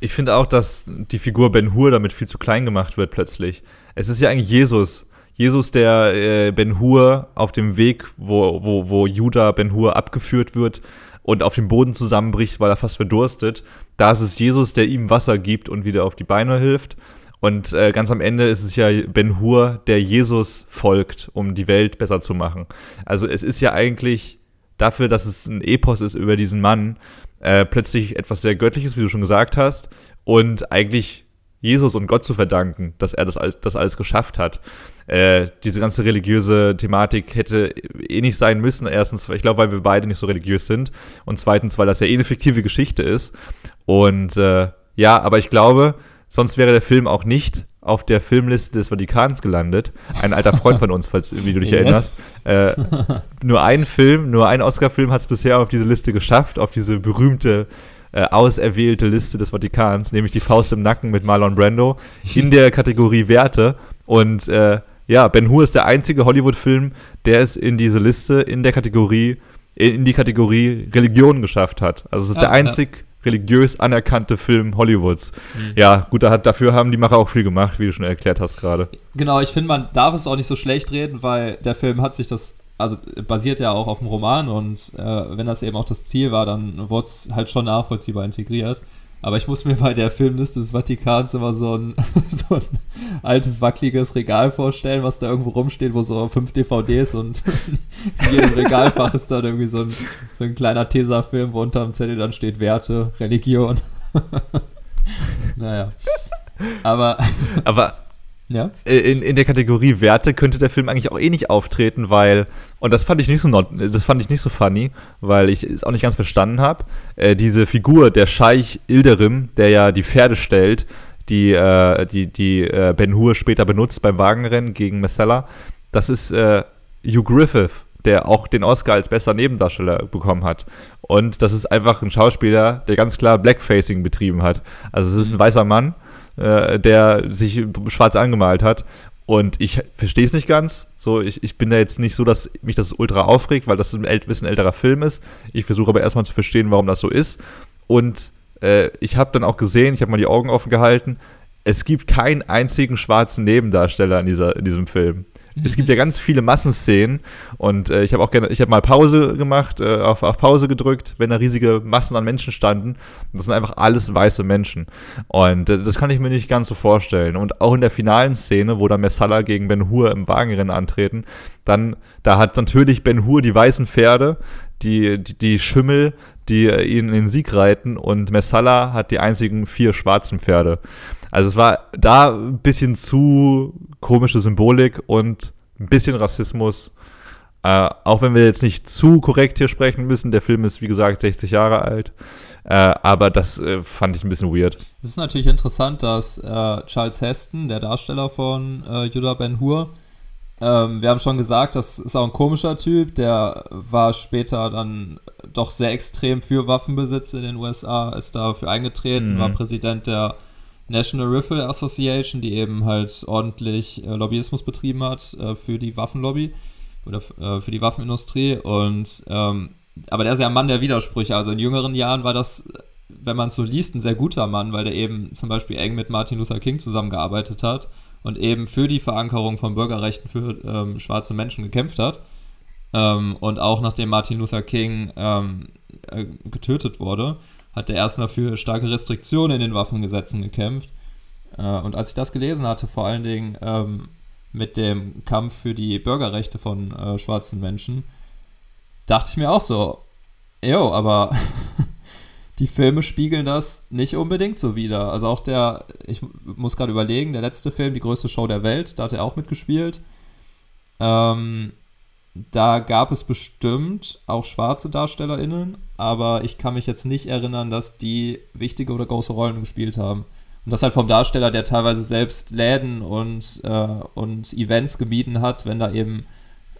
ich finde auch, dass die Figur Ben Hur damit viel zu klein gemacht wird plötzlich. Es ist ja eigentlich Jesus. Jesus, der äh, Ben Hur auf dem Weg, wo, wo, wo Judah Ben Hur abgeführt wird und auf dem Boden zusammenbricht, weil er fast verdurstet. Da ist es Jesus, der ihm Wasser gibt und wieder auf die Beine hilft. Und äh, ganz am Ende ist es ja Ben Hur, der Jesus folgt, um die Welt besser zu machen. Also es ist ja eigentlich dafür, dass es ein Epos ist über diesen Mann, äh, plötzlich etwas sehr Göttliches, wie du schon gesagt hast, und eigentlich Jesus und Gott zu verdanken, dass er das alles, das alles geschafft hat. Äh, diese ganze religiöse Thematik hätte eh nicht sein müssen. Erstens, ich glaube, weil wir beide nicht so religiös sind. Und zweitens, weil das ja eh eine fiktive Geschichte ist. Und äh, ja, aber ich glaube, sonst wäre der Film auch nicht auf der Filmliste des Vatikans gelandet. Ein alter Freund von uns, falls wie du dich yes. erinnerst. Äh, nur ein Film, nur ein Oscar-Film hat es bisher auf diese Liste geschafft, auf diese berühmte äh, auserwählte Liste des Vatikans, nämlich die Faust im Nacken mit Marlon Brando in der Kategorie Werte. Und äh, ja, Ben Hur ist der einzige Hollywood-Film, der es in diese Liste in der Kategorie in die Kategorie Religion geschafft hat. Also es ist ja, der einzig religiös anerkannte Film Hollywoods. Mhm. Ja, gut, dafür haben die Macher auch viel gemacht, wie du schon erklärt hast gerade. Genau, ich finde, man darf es auch nicht so schlecht reden, weil der Film hat sich das also basiert ja auch auf dem Roman und äh, wenn das eben auch das Ziel war, dann wurde es halt schon nachvollziehbar integriert. Aber ich muss mir bei der Filmliste des Vatikans immer so ein, so ein altes, wackeliges Regal vorstellen, was da irgendwo rumsteht, wo so fünf DVDs und in jedem Regalfach ist dann irgendwie so ein, so ein kleiner Tesafilm, wo unterm Zettel dann steht Werte, Religion. naja. Aber. Aber ja. in, in der Kategorie Werte könnte der Film eigentlich auch eh nicht auftreten, weil, und das fand ich nicht so not, das fand ich nicht so funny, weil ich es auch nicht ganz verstanden habe. Äh, diese Figur, der Scheich Ilderim, der ja die Pferde stellt, die, äh, die, die äh, Ben Hur später benutzt beim Wagenrennen gegen Messella, das ist äh, Hugh Griffith, der auch den Oscar als bester Nebendarsteller bekommen hat. Und das ist einfach ein Schauspieler, der ganz klar Blackfacing betrieben hat. Also es ist ein weißer Mann, äh, der sich schwarz angemalt hat. Und ich verstehe es nicht ganz. So, ich, ich bin da jetzt nicht so, dass mich das ultra aufregt, weil das ein bisschen älterer Film ist. Ich versuche aber erstmal zu verstehen, warum das so ist. Und äh, ich habe dann auch gesehen, ich habe mal die Augen offen gehalten, es gibt keinen einzigen schwarzen Nebendarsteller in, dieser, in diesem Film. Es gibt ja ganz viele Massenszenen und äh, ich habe auch gerne, ich habe mal Pause gemacht, äh, auf, auf Pause gedrückt, wenn da riesige Massen an Menschen standen. Das sind einfach alles weiße Menschen. Und äh, das kann ich mir nicht ganz so vorstellen. Und auch in der finalen Szene, wo da Messala gegen Ben Hur im Wagenrennen antreten, dann, da hat natürlich Ben Hur die weißen Pferde, die, die, die Schimmel, die äh, ihn in den Sieg reiten und Messala hat die einzigen vier schwarzen Pferde. Also es war da ein bisschen zu komische Symbolik und ein bisschen Rassismus. Äh, auch wenn wir jetzt nicht zu korrekt hier sprechen müssen, der Film ist wie gesagt 60 Jahre alt, äh, aber das äh, fand ich ein bisschen weird. Es ist natürlich interessant, dass äh, Charles Heston, der Darsteller von äh, Judah Ben Hur, ähm, wir haben schon gesagt, das ist auch ein komischer Typ, der war später dann doch sehr extrem für Waffenbesitz in den USA, ist dafür eingetreten, Mhm. war Präsident der National Rifle Association, die eben halt ordentlich äh, Lobbyismus betrieben hat äh, für die Waffenlobby oder äh, für die Waffenindustrie. Und ähm, aber der ist ja ein Mann der Widersprüche. Also in jüngeren Jahren war das, wenn man es so liest, ein sehr guter Mann, weil der eben zum Beispiel eng mit Martin Luther King zusammengearbeitet hat und eben für die Verankerung von Bürgerrechten für ähm, schwarze Menschen gekämpft hat. Ähm, und auch nachdem Martin Luther King ähm, äh, getötet wurde, hat er erstmal für starke Restriktionen in den Waffengesetzen gekämpft. Äh, und als ich das gelesen hatte, vor allen Dingen ähm, mit dem Kampf für die Bürgerrechte von äh, schwarzen Menschen, dachte ich mir auch so, jo, aber die Filme spiegeln das nicht unbedingt so wider. Also auch der, ich muss gerade überlegen, der letzte Film, die größte Show der Welt, da hat er auch mitgespielt. Ähm, da gab es bestimmt auch schwarze DarstellerInnen, aber ich kann mich jetzt nicht erinnern, dass die wichtige oder große Rollen gespielt haben. Und das halt vom Darsteller, der teilweise selbst Läden und, äh, und Events gemieden hat, wenn da eben,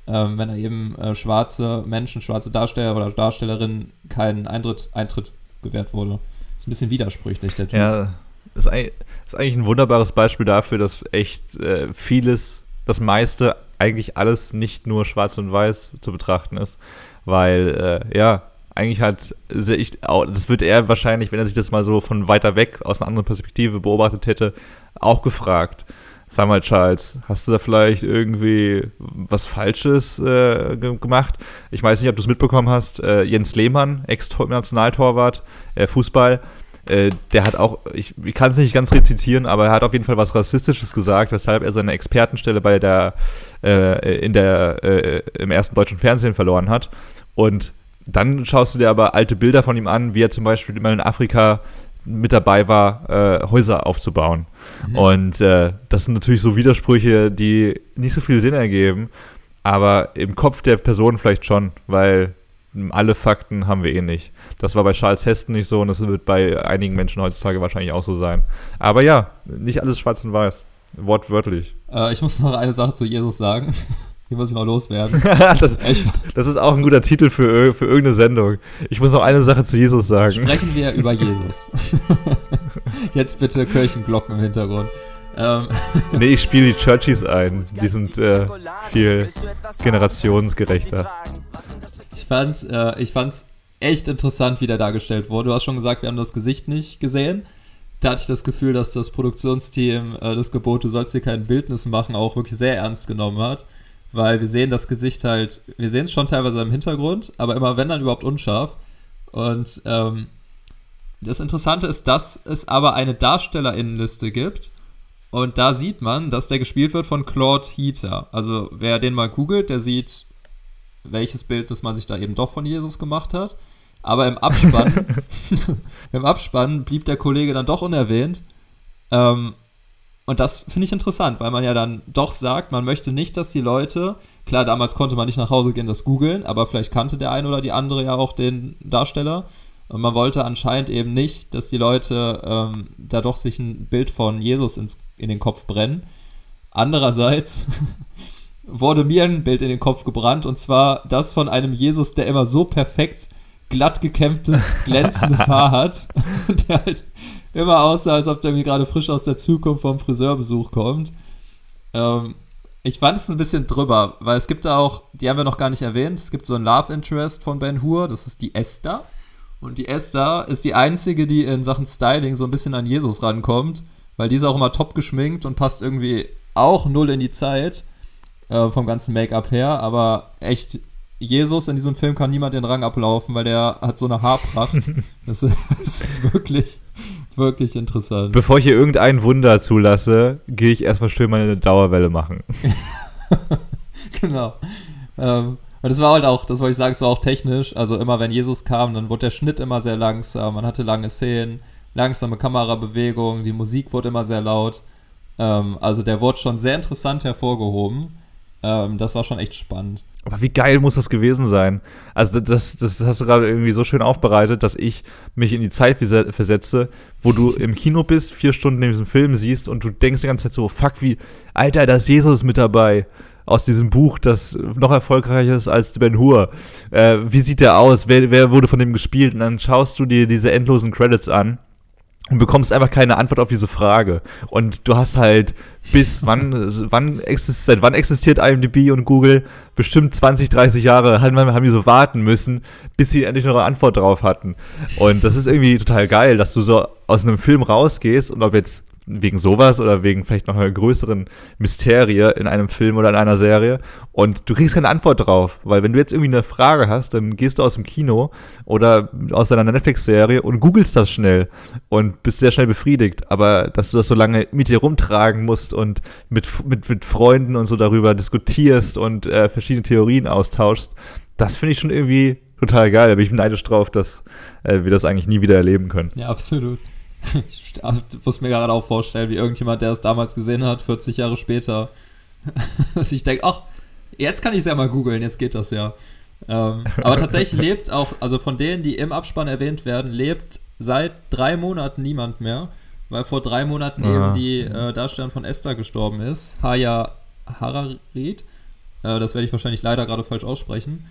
ähm, wenn da eben äh, schwarze Menschen, schwarze Darsteller oder Darstellerinnen keinen Eintritt, Eintritt gewährt wurde. Ist ein bisschen widersprüchlich, der Typ. Ja, ist, ist eigentlich ein wunderbares Beispiel dafür, dass echt äh, vieles, das meiste, eigentlich alles nicht nur schwarz und weiß zu betrachten ist. Weil, äh, ja, eigentlich halt, das wird er wahrscheinlich, wenn er sich das mal so von weiter weg aus einer anderen Perspektive beobachtet hätte, auch gefragt. Sag mal, Charles, hast du da vielleicht irgendwie was Falsches äh, ge gemacht? Ich weiß nicht, ob du es mitbekommen hast. Äh, Jens Lehmann, Ex-Nationaltorwart, äh, Fußball, äh, der hat auch, ich, ich kann es nicht ganz rezitieren, aber er hat auf jeden Fall was Rassistisches gesagt, weshalb er seine Expertenstelle bei der, äh, in der, äh, im ersten deutschen Fernsehen verloren hat. Und dann schaust du dir aber alte Bilder von ihm an, wie er zum Beispiel mal in Afrika mit dabei war, äh, Häuser aufzubauen. Und äh, das sind natürlich so Widersprüche, die nicht so viel Sinn ergeben, aber im Kopf der Person vielleicht schon, weil alle Fakten haben wir eh nicht. Das war bei Charles Heston nicht so und das wird bei einigen Menschen heutzutage wahrscheinlich auch so sein. Aber ja, nicht alles schwarz und weiß. Wortwörtlich. Äh, ich muss noch eine Sache zu Jesus sagen. Die muss ich noch loswerden. das, das ist auch ein guter Titel für, für irgendeine Sendung. Ich muss noch eine Sache zu Jesus sagen. sprechen wir über Jesus. Jetzt bitte Kirchenglocken im Hintergrund. Ähm, Nee, ich spiele die Churchies ein. Die sind äh, viel generationsgerechter. ich fand äh, ich fand's echt interessant, wie der dargestellt wurde. Du hast schon gesagt, wir haben das Gesicht nicht gesehen. Da hatte ich das Gefühl, dass das Produktionsteam äh, das Gebot, du sollst dir kein Bildnis machen, auch wirklich sehr ernst genommen hat. Weil wir sehen das Gesicht halt, wir sehen es schon teilweise im Hintergrund, aber immer wenn dann überhaupt unscharf. Und ähm, das Interessante ist, dass es aber eine Darstellerinnenliste gibt. Und da sieht man, dass der gespielt wird von Claude Heater. Also wer den mal googelt, der sieht, welches Bild, das man sich da eben doch von Jesus gemacht hat. Aber im Abspann, im Abspann blieb der Kollege dann doch unerwähnt. Ähm, und das finde ich interessant, weil man ja dann doch sagt, man möchte nicht, dass die Leute, klar, damals konnte man nicht nach Hause gehen, das googeln, aber vielleicht kannte der eine oder die andere ja auch den Darsteller. Und man wollte anscheinend eben nicht, dass die Leute ähm, da doch sich ein Bild von Jesus ins, in den Kopf brennen. Andererseits wurde mir ein Bild in den Kopf gebrannt und zwar das von einem Jesus, der immer so perfekt glatt gekämmtes, glänzendes Haar hat der halt immer aussah, als ob der mir gerade frisch aus der Zukunft vom Friseurbesuch kommt. Ähm, ich fand es ein bisschen drüber, weil es gibt da auch, die haben wir noch gar nicht erwähnt, es gibt so ein Love Interest von Ben Hur, das ist die Esther. Und die Esther ist die einzige, die in Sachen Styling so ein bisschen an Jesus rankommt, weil die ist auch immer top geschminkt und passt irgendwie auch null in die Zeit äh, vom ganzen Make-up her, aber echt Jesus in diesem Film kann niemand den Rang ablaufen, weil der hat so eine Haarpracht. das, ist, das ist wirklich, wirklich interessant. Bevor ich hier irgendein Wunder zulasse, gehe ich erstmal schön mal eine Dauerwelle machen. genau. Ähm, und das war halt auch, das wollte ich sagen, es war auch technisch. Also immer wenn Jesus kam, dann wurde der Schnitt immer sehr langsam, man hatte lange Szenen, langsame Kamerabewegungen, die Musik wurde immer sehr laut. Ähm, also der wurde schon sehr interessant hervorgehoben. Ähm, das war schon echt spannend. Aber wie geil muss das gewesen sein? Also das, das, das hast du gerade irgendwie so schön aufbereitet, dass ich mich in die Zeit versetze, wo du im Kino bist, vier Stunden in diesem Film siehst und du denkst die ganze Zeit so, fuck, wie, Alter, da ist Jesus mit dabei. Aus diesem Buch, das noch erfolgreicher ist als Ben Hur. Äh, wie sieht der aus? Wer, wer wurde von dem gespielt? Und dann schaust du dir diese endlosen Credits an und bekommst einfach keine Antwort auf diese Frage. Und du hast halt bis wann, wann existiert, seit wann existiert IMDb und Google? Bestimmt 20, 30 Jahre haben, haben die so warten müssen, bis sie endlich noch eine Antwort drauf hatten. Und das ist irgendwie total geil, dass du so aus einem Film rausgehst und ob jetzt wegen sowas oder wegen vielleicht noch einer größeren Mysterie in einem Film oder in einer Serie und du kriegst keine Antwort drauf, weil wenn du jetzt irgendwie eine Frage hast, dann gehst du aus dem Kino oder aus deiner Netflix-Serie und googelst das schnell und bist sehr schnell befriedigt, aber dass du das so lange mit dir rumtragen musst und mit, mit, mit Freunden und so darüber diskutierst und äh, verschiedene Theorien austauschst, das finde ich schon irgendwie total geil. Da bin ich neidisch drauf, dass äh, wir das eigentlich nie wieder erleben können. Ja, absolut. Ich muss mir gerade auch vorstellen, wie irgendjemand, der es damals gesehen hat, 40 Jahre später, dass ich denke, ach, jetzt kann ich es ja mal googeln, jetzt geht das ja. Ähm, aber tatsächlich lebt auch, also von denen, die im Abspann erwähnt werden, lebt seit drei Monaten niemand mehr, weil vor drei Monaten ja. eben die äh, Darstellerin von Esther gestorben ist, Haya Hararit. Äh, das werde ich wahrscheinlich leider gerade falsch aussprechen.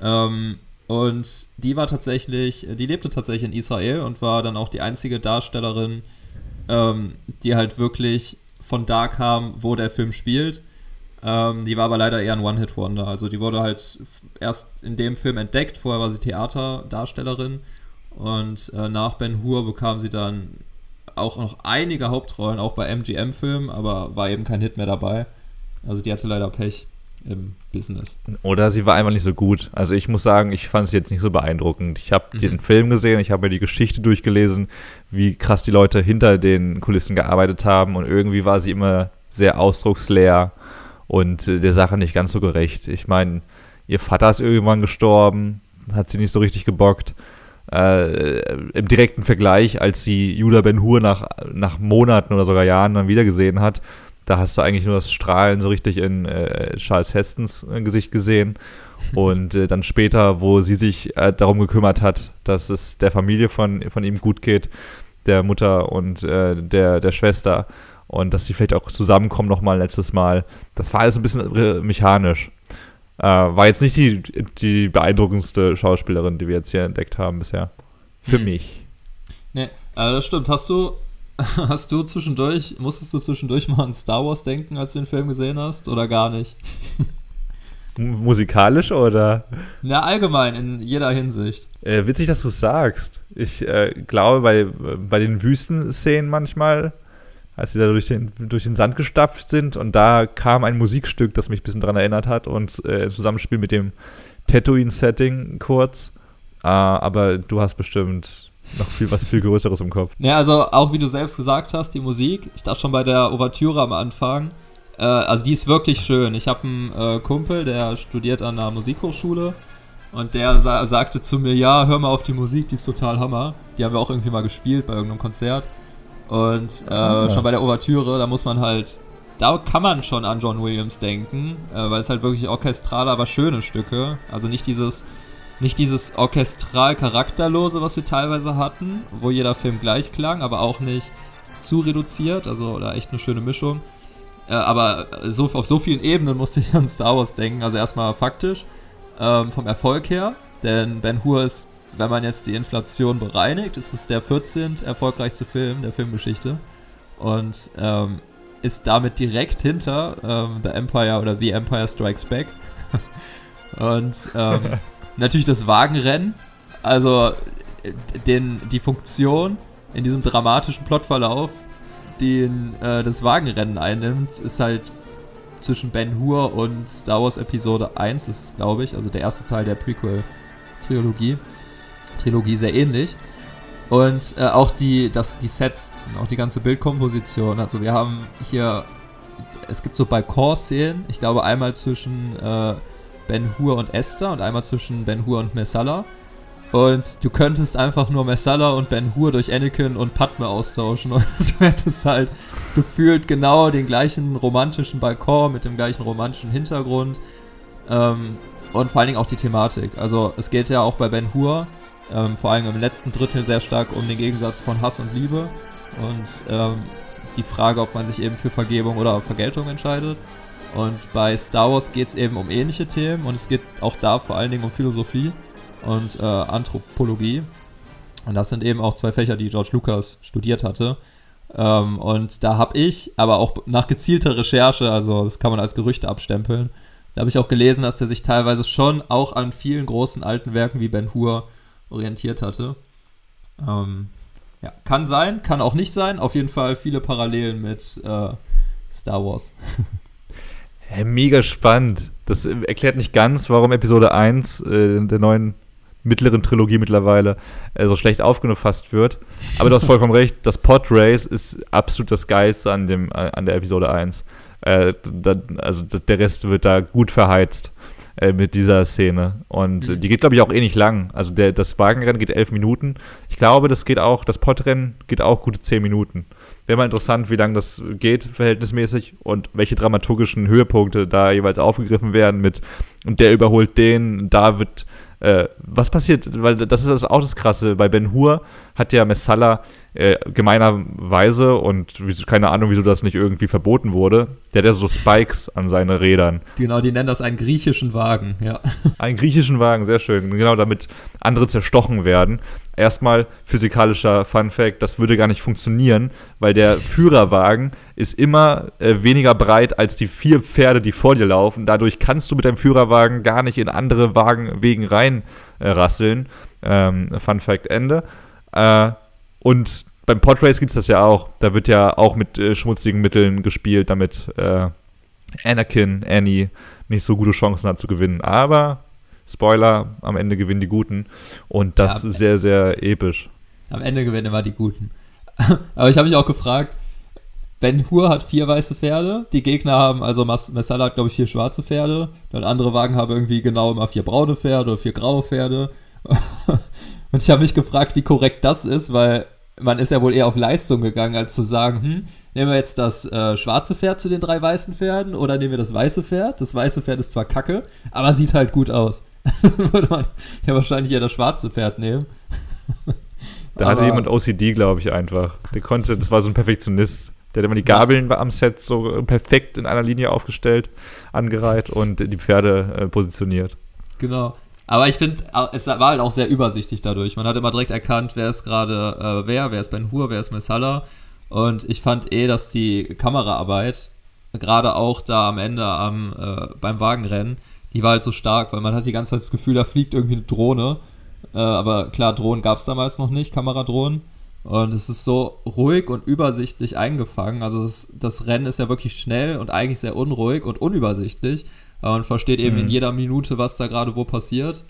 Ähm, und die war tatsächlich, die lebte tatsächlich in Israel und war dann auch die einzige Darstellerin, ähm, die halt wirklich von da kam, wo der Film spielt. Ähm, die war aber leider eher ein One-Hit-Wonder. Also die wurde halt erst in dem Film entdeckt. Vorher war sie Theaterdarstellerin. Und äh, nach Ben Hur bekam sie dann auch noch einige Hauptrollen, auch bei MGM-Filmen, aber war eben kein Hit mehr dabei. Also die hatte leider Pech im Business. Oder sie war einfach nicht so gut. Also ich muss sagen, ich fand es jetzt nicht so beeindruckend. Ich habe mhm. den Film gesehen, ich habe mir die Geschichte durchgelesen, wie krass die Leute hinter den Kulissen gearbeitet haben und irgendwie war sie immer sehr ausdrucksleer und äh, der Sache nicht ganz so gerecht. Ich meine, ihr Vater ist irgendwann gestorben, hat sie nicht so richtig gebockt. Äh, Im direkten Vergleich, als sie Judah Ben Hur nach, nach Monaten oder sogar Jahren dann wiedergesehen hat, da hast du eigentlich nur das Strahlen so richtig in äh, Charles Hestons äh, Gesicht gesehen. Und äh, dann später, wo sie sich äh, darum gekümmert hat, dass es der Familie von, von ihm gut geht, der Mutter und äh, der, der Schwester, und dass sie vielleicht auch zusammenkommen nochmal letztes Mal. Das war alles ein bisschen mechanisch. war jetzt nicht die, die beeindruckendste Schauspielerin, die wir jetzt hier entdeckt haben bisher. Für hm. mich. Nee, das stimmt. Hast du Hast du zwischendurch, musstest du zwischendurch mal an Star Wars denken, als du den Film gesehen hast, oder gar nicht? Musikalisch oder? Na, allgemein, in jeder Hinsicht. Äh, witzig, dass du es sagst. Ich äh, glaube, bei, bei den Wüstenszenen manchmal, als sie da durch den, durch den Sand gestapft sind. Und da kam ein Musikstück, das mich ein bisschen daran erinnert hat und äh, im Zusammenspiel mit dem Tatooine-Setting kurz. Äh, aber du hast bestimmt noch viel was viel Größeres im Kopf. Ja, also auch wie du selbst gesagt hast, die Musik, ich dachte schon bei der Ouvertüre am Anfang, äh, also die ist wirklich schön. Ich habe einen äh, Kumpel, der studiert an einer Musikhochschule und der sa sagte zu mir, ja, hör mal auf die Musik, die ist total Hammer. Die haben wir auch irgendwie mal gespielt bei irgendeinem Konzert. Und äh, ja. schon bei der Ouvertüre, da muss man halt, da kann man schon an John Williams denken, äh, weil es halt wirklich orchestrale, aber schöne Stücke. Also nicht dieses nicht dieses orchestral charakterlose, was wir teilweise hatten, wo jeder Film gleich klang, aber auch nicht zu reduziert, also da echt eine schöne Mischung. Äh, aber so, auf so vielen Ebenen musste ich an Star Wars denken. Also erstmal faktisch, ähm, vom Erfolg her, denn Ben Hur ist, wenn man jetzt die Inflation bereinigt, ist es der 14. erfolgreichste Film der Filmgeschichte und ähm, ist damit direkt hinter ähm, The Empire oder The Empire Strikes Back. und ähm, Natürlich das Wagenrennen. Also den, die Funktion in diesem dramatischen Plotverlauf, den äh, das Wagenrennen einnimmt, ist halt zwischen Ben Hur und Star Wars Episode 1, das ist glaube ich, also der erste Teil der Prequel-Trilogie. Trilogie sehr ähnlich. Und äh, auch die, das, die Sets, auch die ganze Bildkomposition. Also wir haben hier, es gibt so Balkon-Szenen, ich glaube einmal zwischen äh, Ben Hur und Esther und einmal zwischen Ben Hur und Messala. Und du könntest einfach nur Messala und Ben Hur durch Anakin und Padme austauschen und du hättest halt gefühlt genau den gleichen romantischen Balkon mit dem gleichen romantischen Hintergrund ähm, und vor allen Dingen auch die Thematik. Also es geht ja auch bei Ben Hur ähm, vor allem im letzten Drittel sehr stark um den Gegensatz von Hass und Liebe und ähm, die Frage, ob man sich eben für Vergebung oder Vergeltung entscheidet. Und bei Star Wars geht es eben um ähnliche Themen und es geht auch da vor allen Dingen um Philosophie und äh, Anthropologie. Und das sind eben auch zwei Fächer, die George Lucas studiert hatte. Ähm, und da habe ich, aber auch nach gezielter Recherche, also das kann man als Gerüchte abstempeln, da habe ich auch gelesen, dass er sich teilweise schon auch an vielen großen alten Werken wie Ben Hur orientiert hatte. Ähm, ja, kann sein, kann auch nicht sein. Auf jeden Fall viele Parallelen mit äh, Star Wars. Ja, mega spannend. Das erklärt nicht ganz, warum Episode 1 äh, der neuen mittleren Trilogie mittlerweile äh, so schlecht aufgefasst wird. Aber du hast vollkommen recht, das Podrace ist absolut das Geiste an, dem, an der Episode 1. Äh, da, also der Rest wird da gut verheizt äh, mit dieser Szene. Und mhm. die geht, glaube ich, auch eh nicht lang. Also der, das Wagenrennen geht elf Minuten. Ich glaube, das geht auch, das Podrennen geht auch gute zehn Minuten. Wäre mal interessant, wie lange das geht, verhältnismäßig, und welche dramaturgischen Höhepunkte da jeweils aufgegriffen werden mit, und der überholt den, da wird äh, was passiert, weil das ist auch das Krasse, bei Ben Hur hat ja Messala äh, gemeinerweise und keine Ahnung, wieso das nicht irgendwie verboten wurde, der hat ja so Spikes an seine Rädern. Genau, die nennen das einen griechischen Wagen, ja. Einen griechischen Wagen, sehr schön. Genau, damit andere zerstochen werden. Erstmal physikalischer Fun Fact, das würde gar nicht funktionieren, weil der Führerwagen ist immer äh, weniger breit als die vier Pferde, die vor dir laufen. Dadurch kannst du mit deinem Führerwagen gar nicht in andere Wagenwegen reinrasseln. Äh, ähm, Fun Fact Ende. Äh, und beim Podrace gibt es das ja auch. Da wird ja auch mit äh, schmutzigen Mitteln gespielt, damit äh, Anakin, Annie nicht so gute Chancen hat zu gewinnen. Aber, Spoiler, am Ende gewinnen die Guten. Und das ja, ist sehr, sehr episch. Am Ende gewinnen immer die Guten. Aber ich habe mich auch gefragt, Ben Hur hat vier weiße Pferde, die Gegner haben, also Messala hat, glaube ich, vier schwarze Pferde, dann andere Wagen haben irgendwie genau immer vier braune Pferde oder vier graue Pferde. Und ich habe mich gefragt, wie korrekt das ist, weil man ist ja wohl eher auf Leistung gegangen, als zu sagen, hm, nehmen wir jetzt das äh, schwarze Pferd zu den drei weißen Pferden oder nehmen wir das weiße Pferd? Das weiße Pferd ist zwar kacke, aber sieht halt gut aus. Würde man ja wahrscheinlich eher das schwarze Pferd nehmen. da hatte jemand OCD, glaube ich, einfach. Der konnte, das war so ein Perfektionist. Der hat immer die Gabeln am Set so perfekt in einer Linie aufgestellt, angereiht und die Pferde äh, positioniert. Genau. Aber ich finde, es war halt auch sehr übersichtlich dadurch. Man hat immer direkt erkannt, wer ist gerade äh, wer, wer ist Ben Hur, wer ist Messala. Und ich fand eh, dass die Kameraarbeit, gerade auch da am Ende am, äh, beim Wagenrennen, die war halt so stark, weil man hat die ganze Zeit das Gefühl, da fliegt irgendwie eine Drohne. Äh, aber klar, Drohnen gab es damals noch nicht, Kameradrohnen. Und es ist so ruhig und übersichtlich eingefangen. Also das, das Rennen ist ja wirklich schnell und eigentlich sehr unruhig und unübersichtlich. Man versteht eben Mhm. in jeder Minute, was da gerade wo passiert.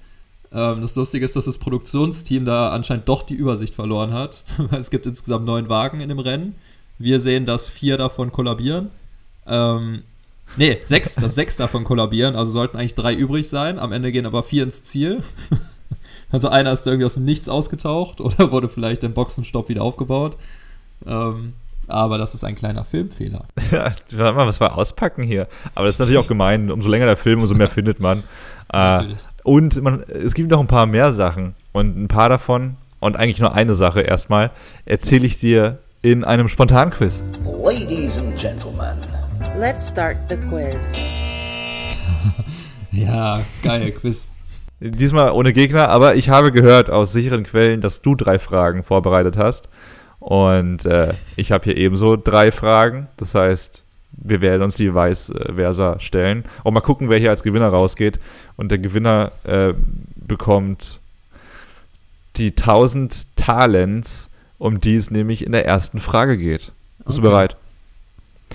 Ähm, das Lustige ist, dass das Produktionsteam da anscheinend doch die Übersicht verloren hat. Weil es gibt insgesamt neun Wagen in dem Rennen. Wir sehen, dass vier davon kollabieren. Ähm, nee, sechs, dass sechs davon kollabieren. Also sollten eigentlich drei übrig sein. Am Ende gehen aber vier ins Ziel. Also einer ist irgendwie aus dem Nichts ausgetaucht oder wurde vielleicht im Boxenstopp wieder aufgebaut. Ähm, aber das ist ein kleiner Filmfehler. Ja, warte mal, was wir auspacken hier. Aber das ist natürlich auch gemein. Umso länger der Film, umso mehr findet man. Äh, und man, es gibt noch ein paar mehr Sachen. Und ein paar davon, und eigentlich nur eine Sache erstmal, erzähle ich dir in einem Spontanquiz. Ladies and gentlemen, Let's start the quiz. Ja, geil, Quiz. Diesmal ohne Gegner, aber ich habe gehört aus sicheren Quellen, dass du drei Fragen vorbereitet hast. Und äh, ich habe hier ebenso drei Fragen. Das heißt, wir werden uns die vice versa stellen. Und mal gucken, wer hier als Gewinner rausgeht. Und der Gewinner äh, bekommt die 1000 Talents, um die es nämlich in der ersten Frage geht. Bist du Okay. bereit?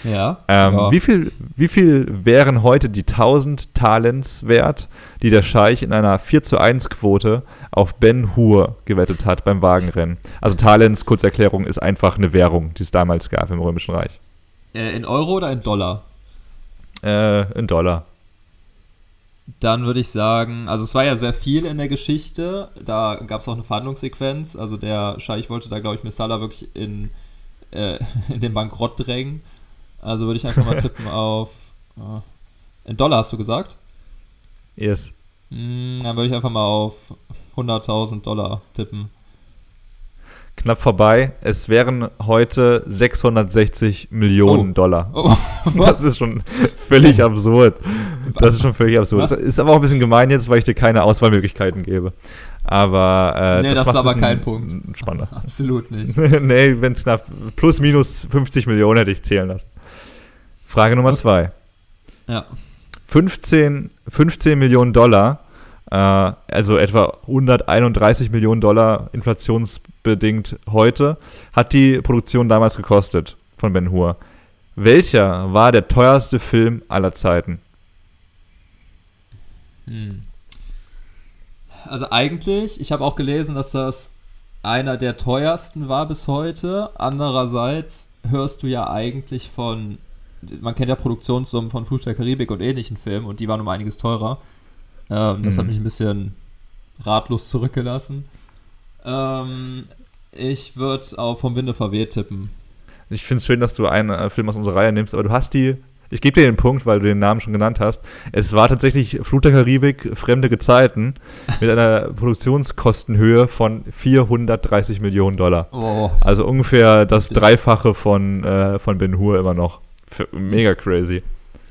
Ja. Ähm, ja. wie, viel, wie viel wären heute die 1000 Talents wert, die der Scheich in einer 4 zu 1 Quote auf Ben Hur gewettet hat beim Wagenrennen? Also Talents, Kurzerklärung, ist einfach eine Währung, die es damals gab im Römischen Reich. Äh, in Euro oder in Dollar? Äh, in Dollar. Dann würde ich sagen, also es war ja sehr viel in der Geschichte. Da gab es auch eine Verhandlungssequenz. Also der Scheich wollte da, glaube ich, Messala wirklich in, äh, in den Bankrott drängen. Also würde ich einfach mal tippen auf. Äh, in Dollar hast du gesagt? Yes. Hm, dann würde ich einfach mal auf 100.000 Dollar tippen. Knapp vorbei. Es wären heute 660 Millionen Oh. Dollar. Oh, Das ist schon völlig absurd. Das ist schon völlig absurd. Was? Das ist aber auch ein bisschen gemein jetzt, weil ich dir keine Auswahlmöglichkeiten gebe. Aber äh, Nee, das ist macht's aber ein kein Punkt. Spannender. Absolut nicht. nee, wenn es knapp plus minus 50 Millionen hätte ich zählen lassen. Frage Nummer zwei. Ja. 15, 15 Millionen Dollar, äh, also etwa 131 Millionen Dollar inflationsbedingt heute, hat die Produktion damals gekostet von Ben Hur. Welcher war der teuerste Film aller Zeiten? Hm. Also eigentlich, ich habe auch gelesen, dass das einer der teuersten war bis heute. Andererseits hörst du ja eigentlich von, man kennt ja Produktionssummen von Fluch der Karibik und ähnlichen Filmen und die waren um einiges teurer. Ähm, das hat Mhm. mich ein bisschen ratlos zurückgelassen. Ähm, ich würde auf Vom Winde verweht tippen. Ich finde es schön, dass du einen äh, Film aus unserer Reihe nimmst, aber du hast die. Ich gebe dir den Punkt, weil du den Namen schon genannt hast. Es war tatsächlich Flut der Karibik, Fremde Gezeiten, mit einer Produktionskostenhöhe von 430 Millionen Dollar. Oh, Also ungefähr das. Dreifache von, äh, von Ben Hur immer noch. Mega crazy.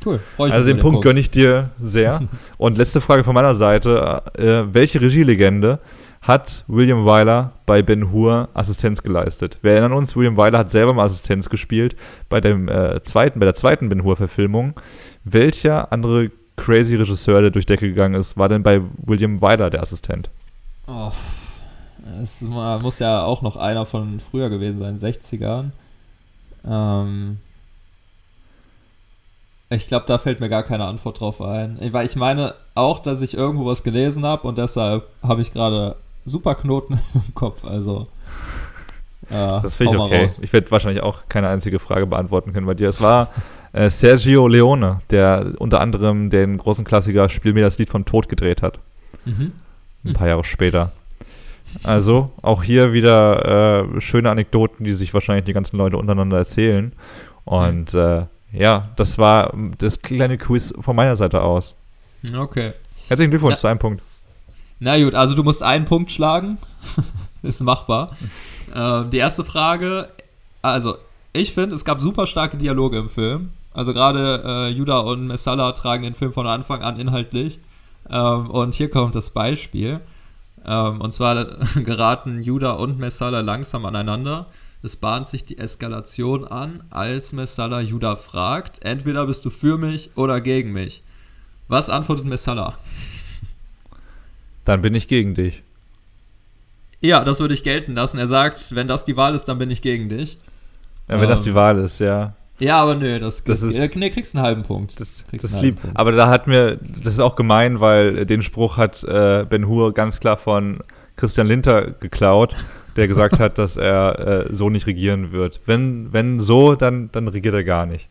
cool. Freu ich Also den Punkt gönne ich dir sehr. Und letzte Frage von meiner Seite. Äh, welche Regielegende hat William Wyler bei Ben Hur Assistenz geleistet? Wir erinnern uns, William Wyler hat selber mal Assistenz gespielt bei, dem, äh, zweiten, bei der zweiten Ben Hur-Verfilmung. Welcher andere crazy Regisseur, der durch Decke gegangen ist, war denn bei William Wyler der Assistent? Oh, es mu- muss ja auch noch einer von früher gewesen sein, 60ern. Ähm, ich glaube, da fällt mir gar keine Antwort drauf ein. Weil ich meine auch, dass ich irgendwo was gelesen habe und deshalb habe ich gerade super Knoten im Kopf. Also, äh, Das finde ich okay. raus. Ich werde wahrscheinlich auch keine einzige Frage beantworten können bei dir. Es war äh, Sergio Leone, der unter anderem den großen Klassiker Spiel mir das Lied von Tod gedreht hat. Mhm. Ein paar Jahre später. Also, auch hier wieder äh, schöne Anekdoten, die sich wahrscheinlich die ganzen Leute untereinander erzählen. Und äh, ja, das war das kleine Quiz von meiner Seite aus. Okay. Herzlichen Glückwunsch zu einem Punkt. Na gut, also du musst einen Punkt schlagen. Ist machbar. Ähm, die erste Frage, also ich finde, es gab super starke Dialoge im Film. Also gerade äh, Judah und Messala tragen den Film von Anfang an inhaltlich. Ähm, und hier kommt das Beispiel. Ähm, und zwar geraten Judah und Messala langsam aneinander. Es bahnt sich die Eskalation an, als Messala Judah fragt, entweder bist du für mich oder gegen mich. Was antwortet Messala? Dann bin ich gegen dich. Ja, das würde ich gelten lassen. Er sagt, wenn das die Wahl ist, dann bin ich gegen dich. Ja, wenn das Ähm, die Wahl ist, ja. Ja, aber nö, das, Das das ist-. Nee, kriegst einen halben Punkt. Das, das ist lieb. Punkt. Aber da hat mir, das ist auch gemein, weil den Spruch hat äh, Ben Hur ganz klar von Christian Linter geklaut, der gesagt hat, dass er äh, so nicht regieren wird. Wenn, wenn so, dann, dann regiert er gar nicht.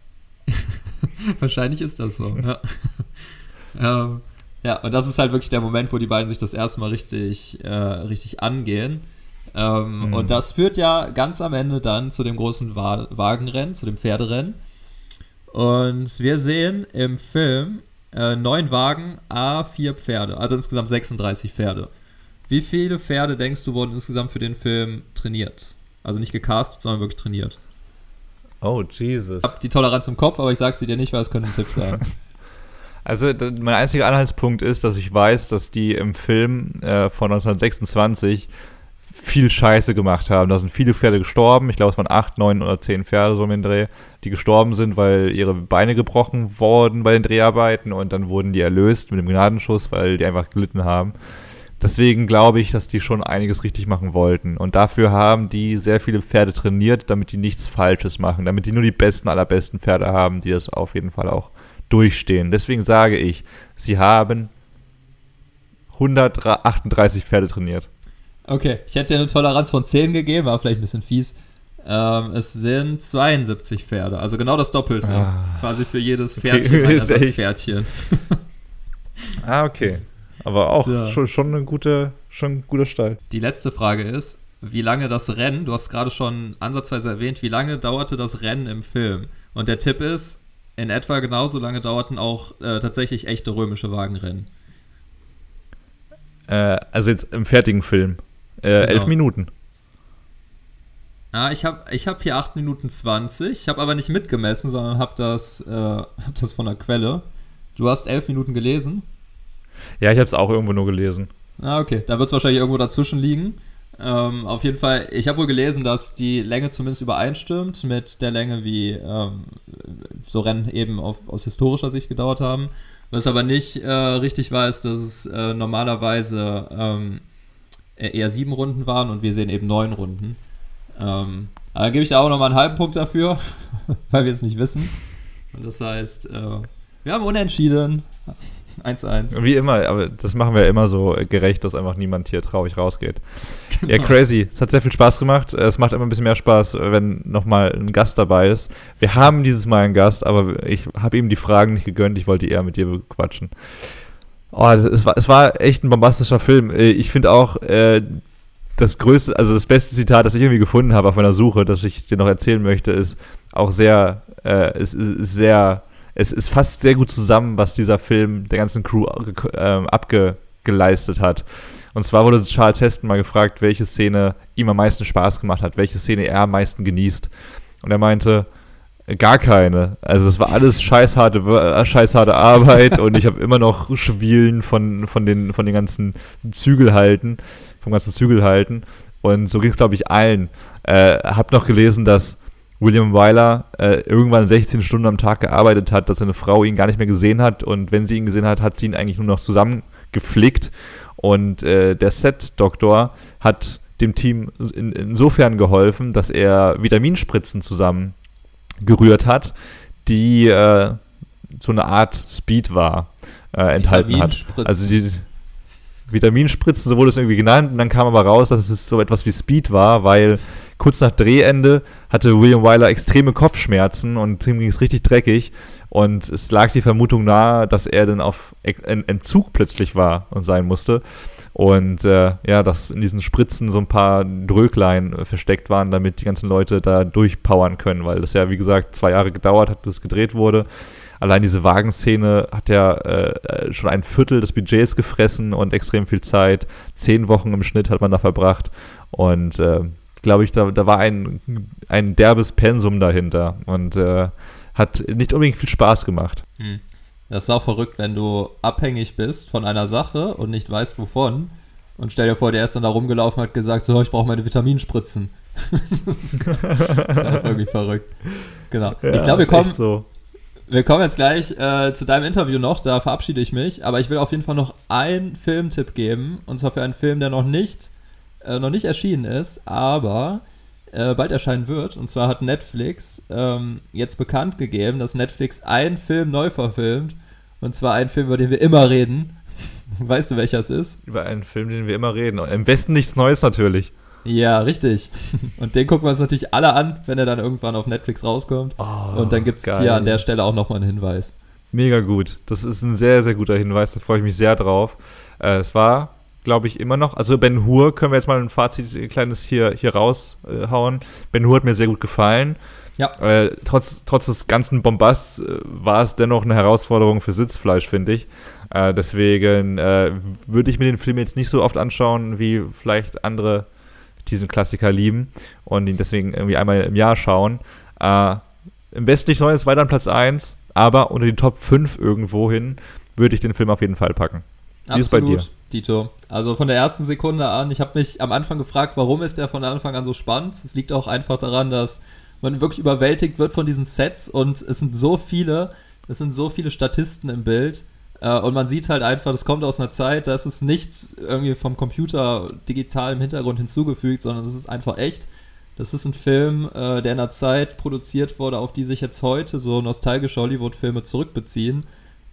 Wahrscheinlich ist das so. ja. ähm, ja, und das ist halt wirklich der Moment, wo die beiden sich das erste Mal richtig, äh, richtig angehen. Ähm, Mhm. Und das führt ja ganz am Ende dann zu dem großen Wa Wagenrennen, zu dem Pferderennen. Und wir sehen im Film äh, neun Wagen, A, vier Pferde, also insgesamt 36 Pferde. Wie viele Pferde denkst du wurden insgesamt für den Film trainiert? Also nicht gecastet, sondern wirklich trainiert. Oh, Jesus. Ich habe die Toleranz im Kopf, aber ich sage sie dir nicht, weil es könnte ein Tipp sein. Also mein einziger Anhaltspunkt ist, dass ich weiß, dass die im Film äh, von 1926 viel Scheiße gemacht haben. Da sind viele Pferde gestorben. Ich glaube, es waren acht, neun oder zehn Pferde so um den Dreh, die gestorben sind, weil ihre Beine gebrochen wurden bei den Dreharbeiten und dann wurden die erlöst mit dem Gnadenschuss, weil die einfach gelitten haben. Deswegen glaube ich, dass die schon einiges richtig machen wollten. Und dafür haben die sehr viele Pferde trainiert, damit die nichts Falsches machen, damit die nur die besten aller besten Pferde haben, die das auf jeden Fall auch durchstehen. Deswegen sage ich, sie haben 138 Pferde trainiert. Okay, ich hätte dir eine Toleranz von 10 gegeben, aber vielleicht ein bisschen fies. Ähm, es sind 72 Pferde, also genau das Doppelte. Quasi für jedes Okay, Pferdchen ein ist echt- Ersatzpferdchen. Ah, okay. Aber auch So. schon, schon, eine gute, schon ein guter Stall. Die letzte Frage ist, wie lange das Rennen, du hast gerade schon ansatzweise erwähnt, wie lange dauerte das Rennen im Film? Und der Tipp ist, in etwa genauso lange dauerten auch äh, tatsächlich echte römische Wagenrennen. Äh, also jetzt im fertigen Film. Äh, Genau. Elf Minuten. Ah, ich habe ich hab hier 8 Minuten 20, ich habe aber nicht mitgemessen, sondern habe das, äh, hab das von der Quelle. Du hast 11 Minuten gelesen. Ja, ich habe es auch irgendwo nur gelesen. Ah, okay. Da wird es wahrscheinlich irgendwo dazwischen liegen. Ähm, auf jeden Fall, ich habe wohl gelesen, dass die Länge zumindest übereinstimmt mit der Länge, wie ähm, so Rennen eben auf, aus historischer Sicht gedauert haben. Was aber nicht äh, richtig war, ist, dass es äh, normalerweise ähm, eher sieben Runden waren und wir sehen eben neun Runden. Ähm, aber dann gebe ich da auch nochmal einen halben Punkt dafür, weil wir es nicht wissen. Und das heißt, äh, wir haben unentschieden. 1-1. Wie immer, aber das machen wir ja immer so gerecht, dass einfach niemand hier traurig rausgeht. Ja, Genau. crazy. Es hat sehr viel Spaß gemacht. Es macht immer ein bisschen mehr Spaß, wenn nochmal ein Gast dabei ist. Wir haben dieses Mal einen Gast, aber ich habe ihm die Fragen nicht gegönnt. Ich wollte eher mit dir quatschen. Oh, es war, es war echt ein bombastischer Film. Äh, Ich finde auch äh, das größte, also das beste Zitat, das ich irgendwie gefunden habe auf meiner Suche, das ich dir noch erzählen möchte, ist auch sehr, äh, ist, ist sehr, es, es fasst sehr gut zusammen, was dieser Film der ganzen Crew ähm, abgeleistet hat. Und zwar wurde Charles Heston mal gefragt, welche Szene ihm am meisten Spaß gemacht hat, welche Szene er am meisten genießt. Und er meinte, gar keine. Also es war alles scheißharte, äh, scheißharte Arbeit und ich habe immer noch Schwielen von, von, den, von den ganzen Zügelhalten, vom ganzen Zügelhalten. Und so ging es, glaube ich, allen. Äh, hab noch gelesen, dass William Wyler äh, irgendwann 16 Stunden am Tag gearbeitet hat, dass seine Frau ihn gar nicht mehr gesehen hat und wenn sie ihn gesehen hat, hat sie ihn eigentlich nur noch zusammengeflickt und äh, der Set-Doktor hat dem Team in, insofern geholfen, dass er Vitaminspritzen zusammen gerührt hat, die äh, so eine Art Speed war, äh, enthalten hat. Also die Vitaminspritzen, so wurde es irgendwie genannt, und dann kam aber raus, dass es so etwas wie Speed war, weil kurz nach Drehende hatte William Wyler extreme Kopfschmerzen und ihm ging es richtig dreckig. Und es lag die Vermutung nahe, dass er dann auf Ent- Entzug plötzlich war und sein musste. Und äh, ja, dass in diesen Spritzen so ein paar Dröglein äh, versteckt waren, damit die ganzen Leute da durchpowern können, weil das ja, wie gesagt, zwei Jahre gedauert hat, bis es gedreht wurde. Allein diese Wagenszene hat ja äh, schon ein Viertel des Budgets gefressen und extrem viel Zeit. Zehn Wochen im Schnitt hat man da verbracht. Und äh, glaube ich, da, da war ein, ein derbes Pensum dahinter und äh, hat nicht unbedingt viel Spaß gemacht. Hm. Das ist auch verrückt, wenn du abhängig bist von einer Sache und nicht weißt, wovon. Und stell dir vor, der ist dann da rumgelaufen und hat gesagt, so, ich brauche meine Vitaminspritzen. das ist, auch irgendwie verrückt. Genau. ich glaube, wir kommen, so. Wir kommen jetzt gleich äh, zu deinem Interview noch, da verabschiede ich mich. Aber ich will auf jeden Fall noch einen Filmtipp geben. Und zwar für einen Film, der noch nicht äh, noch nicht erschienen ist, aber äh, bald erscheinen wird. Und zwar hat Netflix ähm, jetzt bekannt gegeben, dass Netflix einen Film neu verfilmt. Und zwar einen Film, über den wir immer reden. Weißt du, welcher es ist? Über einen Film, den wir immer reden. Im Westen nichts Neues natürlich. Ja, richtig. Und den gucken wir uns natürlich alle an, wenn er dann irgendwann auf Netflix rauskommt. Oh, Und dann gibt es hier an der Stelle auch nochmal einen Hinweis. Mega gut. Das ist ein sehr, sehr guter Hinweis. Da freue ich mich sehr drauf. Äh, es war, glaube ich, immer noch. Also Ben Hur können wir jetzt mal ein Fazit, ein kleines hier, hier raushauen. ben Hur hat mir sehr gut gefallen. Ja. Äh, trotz, trotz des ganzen Bombasts äh, war es dennoch eine Herausforderung für Sitzfleisch, finde ich. Äh, deswegen äh, würde ich mir den Film jetzt nicht so oft anschauen, wie vielleicht andere diesen Klassiker lieben und ihn deswegen irgendwie einmal im Jahr schauen. Äh, Im Westlich Neues weiter an Platz 1, aber unter die Top 5 irgendwo hin würde ich den Film auf jeden Fall packen. Wie ist bei dir? Dito. Also von der ersten Sekunde an, ich habe mich am Anfang gefragt, warum ist der von Anfang an so spannend? Es liegt auch einfach daran, dass man wirklich überwältigt wird von diesen Sets und es sind so viele, es sind so viele Statisten im Bild. Äh, und man sieht halt einfach, das kommt aus einer Zeit, da ist es nicht irgendwie vom Computer digital im Hintergrund hinzugefügt, sondern es ist einfach echt. Das ist ein Film, äh, der in einer Zeit produziert wurde, auf die sich jetzt heute so nostalgische Hollywood-Filme zurückbeziehen.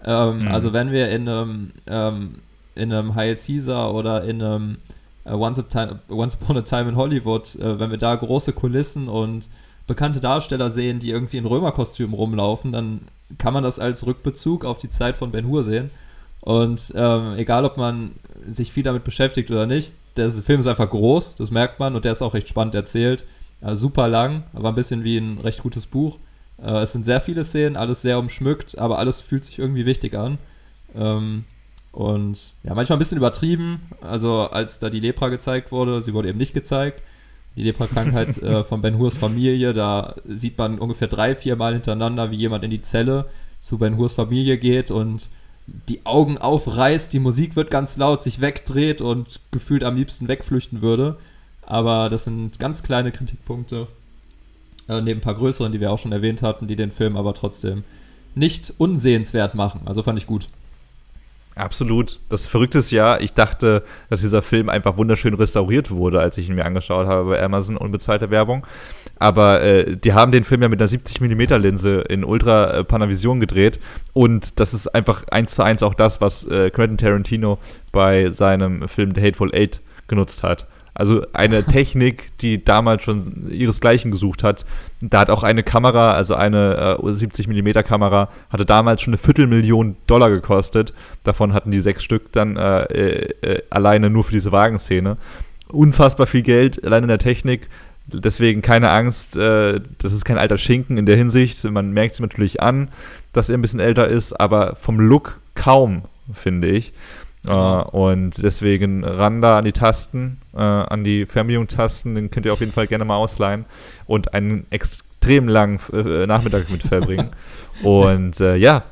Ähm, Mhm. Also wenn wir in einem, ähm, in einem High Caesar oder in einem äh, Once, a Time, Once Upon a Time in Hollywood, äh, wenn wir da große Kulissen und bekannte Darsteller sehen, die irgendwie in Römerkostümen rumlaufen, dann kann man das als Rückbezug auf die Zeit von Ben Hur sehen. Und ähm, egal, ob man sich viel damit beschäftigt oder nicht, der Film ist einfach groß, das merkt man, und der ist auch recht spannend erzählt. Äh, super lang, aber ein bisschen wie ein recht gutes Buch. Äh, es sind sehr viele Szenen, alles sehr umschmückt, aber alles fühlt sich irgendwie wichtig an. Ähm, und ja, manchmal ein bisschen übertrieben. Also, als da die Lepra gezeigt wurde, sie wurde eben nicht gezeigt. Die Lepra-Krankheit äh, von Ben Hurs Familie, da sieht man ungefähr drei, vier Mal hintereinander, wie jemand in die Zelle zu Ben Hurs Familie geht und die Augen aufreißt, die Musik wird ganz laut, sich wegdreht und gefühlt am liebsten wegflüchten würde. Aber das sind ganz kleine Kritikpunkte, äh, neben ein paar größeren, die wir auch schon erwähnt hatten, die den Film aber trotzdem nicht unsehenswert machen. Also fand ich gut. Absolut. Das Verrückte ist ja, ich dachte, dass dieser Film einfach wunderschön restauriert wurde, als ich ihn mir angeschaut habe bei Amazon unbezahlte Werbung. Aber äh, die haben den Film ja mit einer 70mm Linse in Ultra äh, Panavision gedreht und das ist einfach eins zu eins auch das, was äh, Quentin Tarantino bei seinem Film The Hateful Eight genutzt hat. Also eine Technik, die damals schon ihresgleichen gesucht hat. Da hat auch eine Kamera, also eine äh, 70mm Kamera, hatte damals schon eine Viertelmillion Dollar gekostet. Davon hatten die sechs Stück dann äh, äh, alleine nur für diese Wagenszene. Unfassbar viel Geld allein in der Technik. Deswegen keine Angst, äh, das ist kein alter Schinken in der Hinsicht. Man merkt es natürlich an, dass er ein bisschen älter ist, aber vom Look kaum, finde ich. Genau. Äh, und deswegen ran da an die Tasten, äh, an die Fernbedienungstasten, den könnt ihr auf jeden Fall gerne mal ausleihen und einen extrem langen äh, Nachmittag mit verbringen. und äh, ja,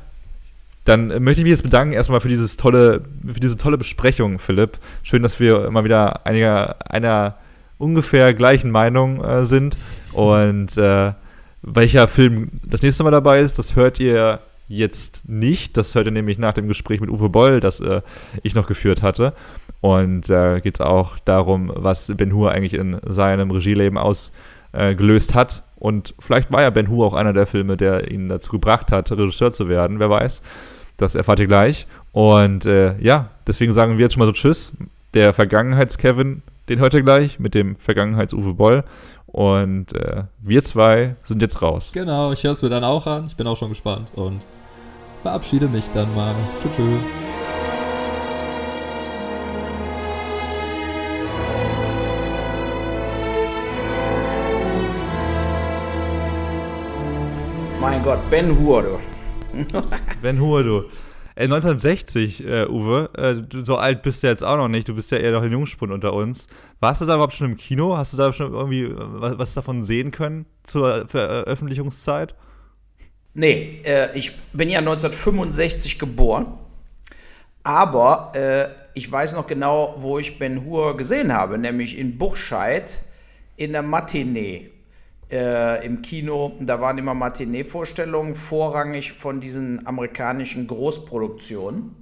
dann möchte ich mich jetzt bedanken erstmal für dieses tolle, für diese tolle Besprechung, Philipp. Schön, dass wir mal wieder einiger, einer ungefähr gleichen Meinung äh, sind. Und äh, welcher Film das nächste Mal dabei ist, das hört ihr jetzt nicht. Das hört ihr nämlich nach dem Gespräch mit Uwe Boll, das äh, ich noch geführt hatte. Und äh, geht es auch darum, was Ben Hur eigentlich in seinem Regieleben ausgelöst hat. Und vielleicht war ja Ben Hur auch einer der Filme, der ihn dazu gebracht hat, Regisseur zu werden. Wer weiß. Das erfahrt ihr gleich. Und äh, ja, deswegen sagen wir jetzt schon mal so Tschüss. Der Vergangenheits-Kevin, den hört ihr gleich mit dem Vergangenheits-Uwe Boll. Und äh, wir zwei sind jetzt raus. Genau, ich höre es mir dann auch an. Ich bin auch schon gespannt und verabschiede mich dann mal. Tschüss. tschüss. Mein Gott, Ben Hur, du. Ben Hur, du. Äh, 1960, äh, Uwe, äh, du, so alt bist du jetzt auch noch nicht, du bist ja eher noch ein Jungspund unter uns. Warst du da überhaupt schon im Kino? Hast du da schon irgendwie äh, was, was davon sehen können zur Veröffentlichungszeit? Nee, äh, ich bin ja 1965 geboren, aber äh, ich weiß noch genau, wo ich Ben Hur gesehen habe, nämlich in Buchscheid in der Matinee äh, im Kino. Da waren immer Matinee-Vorstellungen, vorrangig von diesen amerikanischen Großproduktionen.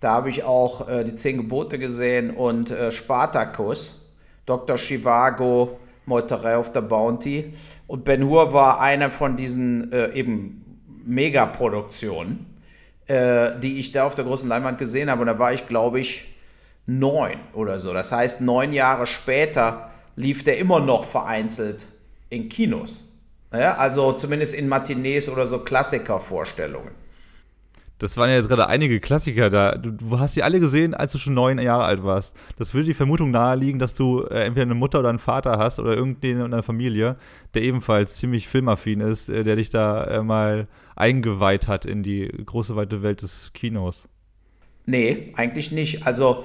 Da habe ich auch äh, die Zehn Gebote gesehen und äh, Spartacus. Dr. Chivago, Meuterei auf der Bounty. Und Ben Hur war eine von diesen äh, eben Megaproduktionen, äh, die ich da auf der großen Leinwand gesehen habe. Und da war ich, glaube ich, neun oder so. Das heißt, neun Jahre später lief der immer noch vereinzelt in Kinos. Ja, also zumindest in Matinees oder so Klassikervorstellungen. Das waren ja jetzt gerade einige Klassiker da. Du, du, hast die alle gesehen, als du schon neun Jahre alt warst. Das würde die Vermutung naheliegen, dass du äh, entweder eine Mutter oder einen Vater hast oder irgendeinen in deiner Familie, der ebenfalls ziemlich filmaffin ist, äh, der dich da äh, mal eingeweiht hat in die große weite Welt des Kinos. Nee, eigentlich nicht. Also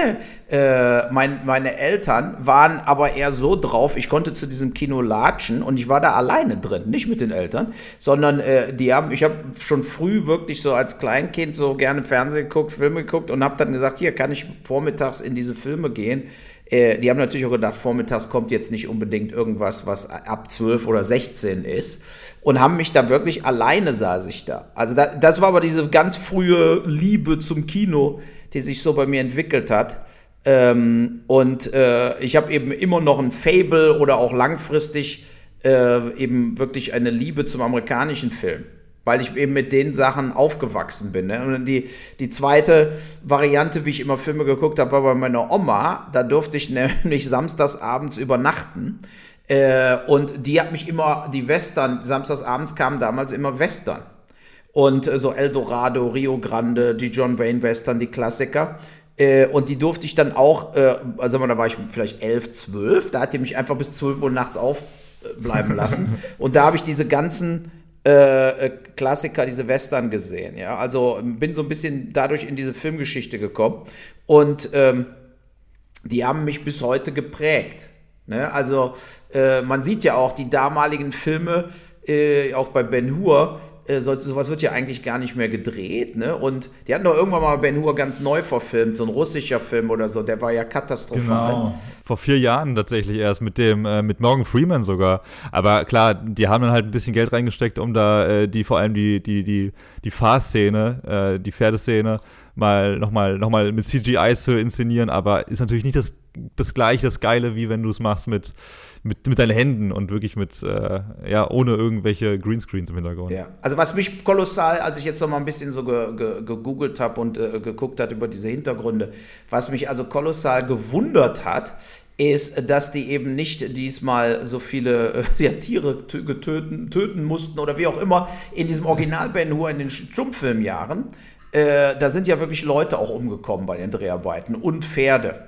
äh, mein, meine Eltern waren aber eher so drauf, ich konnte zu diesem Kino latschen und ich war da alleine drin, nicht mit den Eltern, sondern äh, die haben, ich habe schon früh wirklich so als Kleinkind so gerne Fernsehen geguckt, Filme geguckt und habe dann gesagt, hier kann ich vormittags in diese Filme gehen äh, die haben natürlich auch gedacht, vormittags kommt jetzt nicht unbedingt irgendwas, was ab 12 oder 16 ist. Und haben mich da wirklich alleine saß ich da. Also da, das war aber diese ganz frühe Liebe zum Kino, die sich so bei mir entwickelt hat. Ähm, und äh, ich habe eben immer noch ein Fable oder auch langfristig äh, eben wirklich eine Liebe zum amerikanischen Film weil ich eben mit den Sachen aufgewachsen bin. Ne? Und die, die zweite Variante, wie ich immer Filme geguckt habe, war bei meiner Oma. Da durfte ich nämlich samstags abends übernachten. Äh, und die hat mich immer, die Western, samstags abends kamen damals immer Western. Und äh, so Eldorado, Rio Grande, die John Wayne Western, die Klassiker. Äh, und die durfte ich dann auch, äh, also da war ich vielleicht elf, zwölf, da hat die mich einfach bis zwölf Uhr nachts aufbleiben lassen. und da habe ich diese ganzen äh, äh, Klassiker, diese Western gesehen. Ja? Also bin so ein bisschen dadurch in diese Filmgeschichte gekommen. Und ähm, die haben mich bis heute geprägt. Ne? Also äh, man sieht ja auch die damaligen Filme, äh, auch bei Ben Hur, äh, so, sowas wird ja eigentlich gar nicht mehr gedreht. Ne? Und die hatten doch irgendwann mal Ben Hur ganz neu verfilmt, so ein russischer Film oder so, der war ja katastrophal. Genau. Vor vier Jahren tatsächlich erst mit dem, äh, mit Morgan Freeman sogar. Aber klar, die haben dann halt ein bisschen Geld reingesteckt, um da äh, die, vor allem die, die, die, die Fahrszene, äh, die Pferdeszene mal nochmal noch mal mit CGI zu inszenieren, aber ist natürlich nicht das, das gleiche, das Geile, wie wenn du es machst mit mit, mit deinen Händen und wirklich mit, äh, ja, ohne irgendwelche Greenscreens im Hintergrund. Ja, also was mich kolossal, als ich jetzt noch mal ein bisschen so ge, ge, gegoogelt habe und äh, geguckt hat über diese Hintergründe, was mich also kolossal gewundert hat, ist, dass die eben nicht diesmal so viele äh, ja, Tiere getöten, töten mussten oder wie auch immer in diesem Original Ben Hur in den Stummfilmjahren. Äh, da sind ja wirklich Leute auch umgekommen bei den Dreharbeiten und Pferde.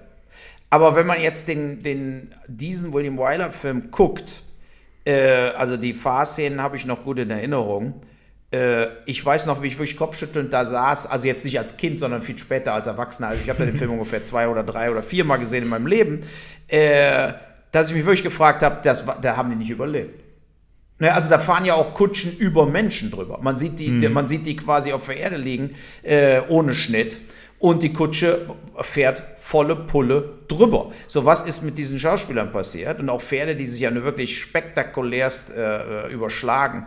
Aber wenn man jetzt den, den, diesen William Wyler-Film guckt, äh, also die Fahrszenen habe ich noch gut in Erinnerung. Äh, ich weiß noch, wie ich wirklich kopfschüttelnd da saß, also jetzt nicht als Kind, sondern viel später als Erwachsener. Also ich habe den Film ungefähr zwei oder drei oder vier Mal gesehen in meinem Leben, äh, dass ich mich wirklich gefragt habe, da haben die nicht überlebt. Ne, also da fahren ja auch Kutschen über Menschen drüber. Man sieht die, mhm. man sieht die quasi auf der Erde liegen, äh, ohne Schnitt und die Kutsche fährt volle Pulle drüber. So, was ist mit diesen Schauspielern passiert? Und auch Pferde, die sich ja nur wirklich spektakulärst äh, überschlagen.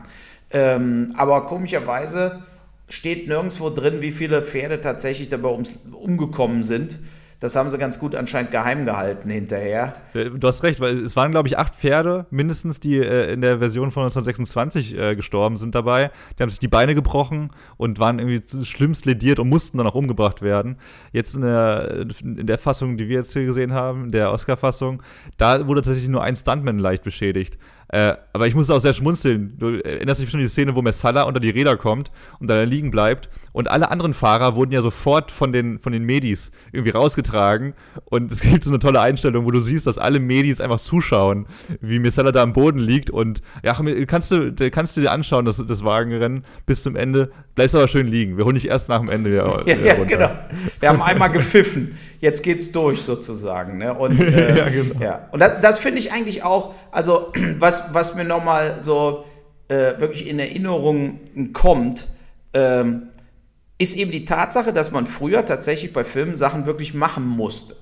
Ähm, aber komischerweise steht nirgendwo drin, wie viele Pferde tatsächlich dabei ums, umgekommen sind. Das haben sie ganz gut anscheinend geheim gehalten hinterher. Du hast recht, weil es waren, glaube ich, acht Pferde mindestens, die äh, in der Version von 1926 äh, gestorben sind dabei. Die haben sich die Beine gebrochen und waren irgendwie schlimmst lediert und mussten dann auch umgebracht werden. Jetzt in der, in der Fassung, die wir jetzt hier gesehen haben, der Oscar-Fassung, da wurde tatsächlich nur ein Stuntman leicht beschädigt. Äh, aber ich muss auch sehr schmunzeln. Du erinnerst dich schon an die Szene, wo Messala unter die Räder kommt und da liegen bleibt. Und alle anderen Fahrer wurden ja sofort von den, von den Medis irgendwie rausgetragen. Und es gibt so eine tolle Einstellung, wo du siehst, dass alle Medis einfach zuschauen, wie Messala da am Boden liegt. Und ja, kannst du, kannst du dir anschauen, das, das Wagenrennen bis zum Ende. Bleibst aber schön liegen. Wir holen dich erst nach dem Ende wieder, ja, ja, genau. Wir haben einmal gepfiffen. Jetzt geht's durch sozusagen. Ne? Und, äh, ja, genau. ja. Und das, das finde ich eigentlich auch, also was was, mir nochmal so äh, wirklich in Erinnerung kommt, ähm, ist eben die Tatsache, dass man früher tatsächlich bei Filmen Sachen wirklich machen musste.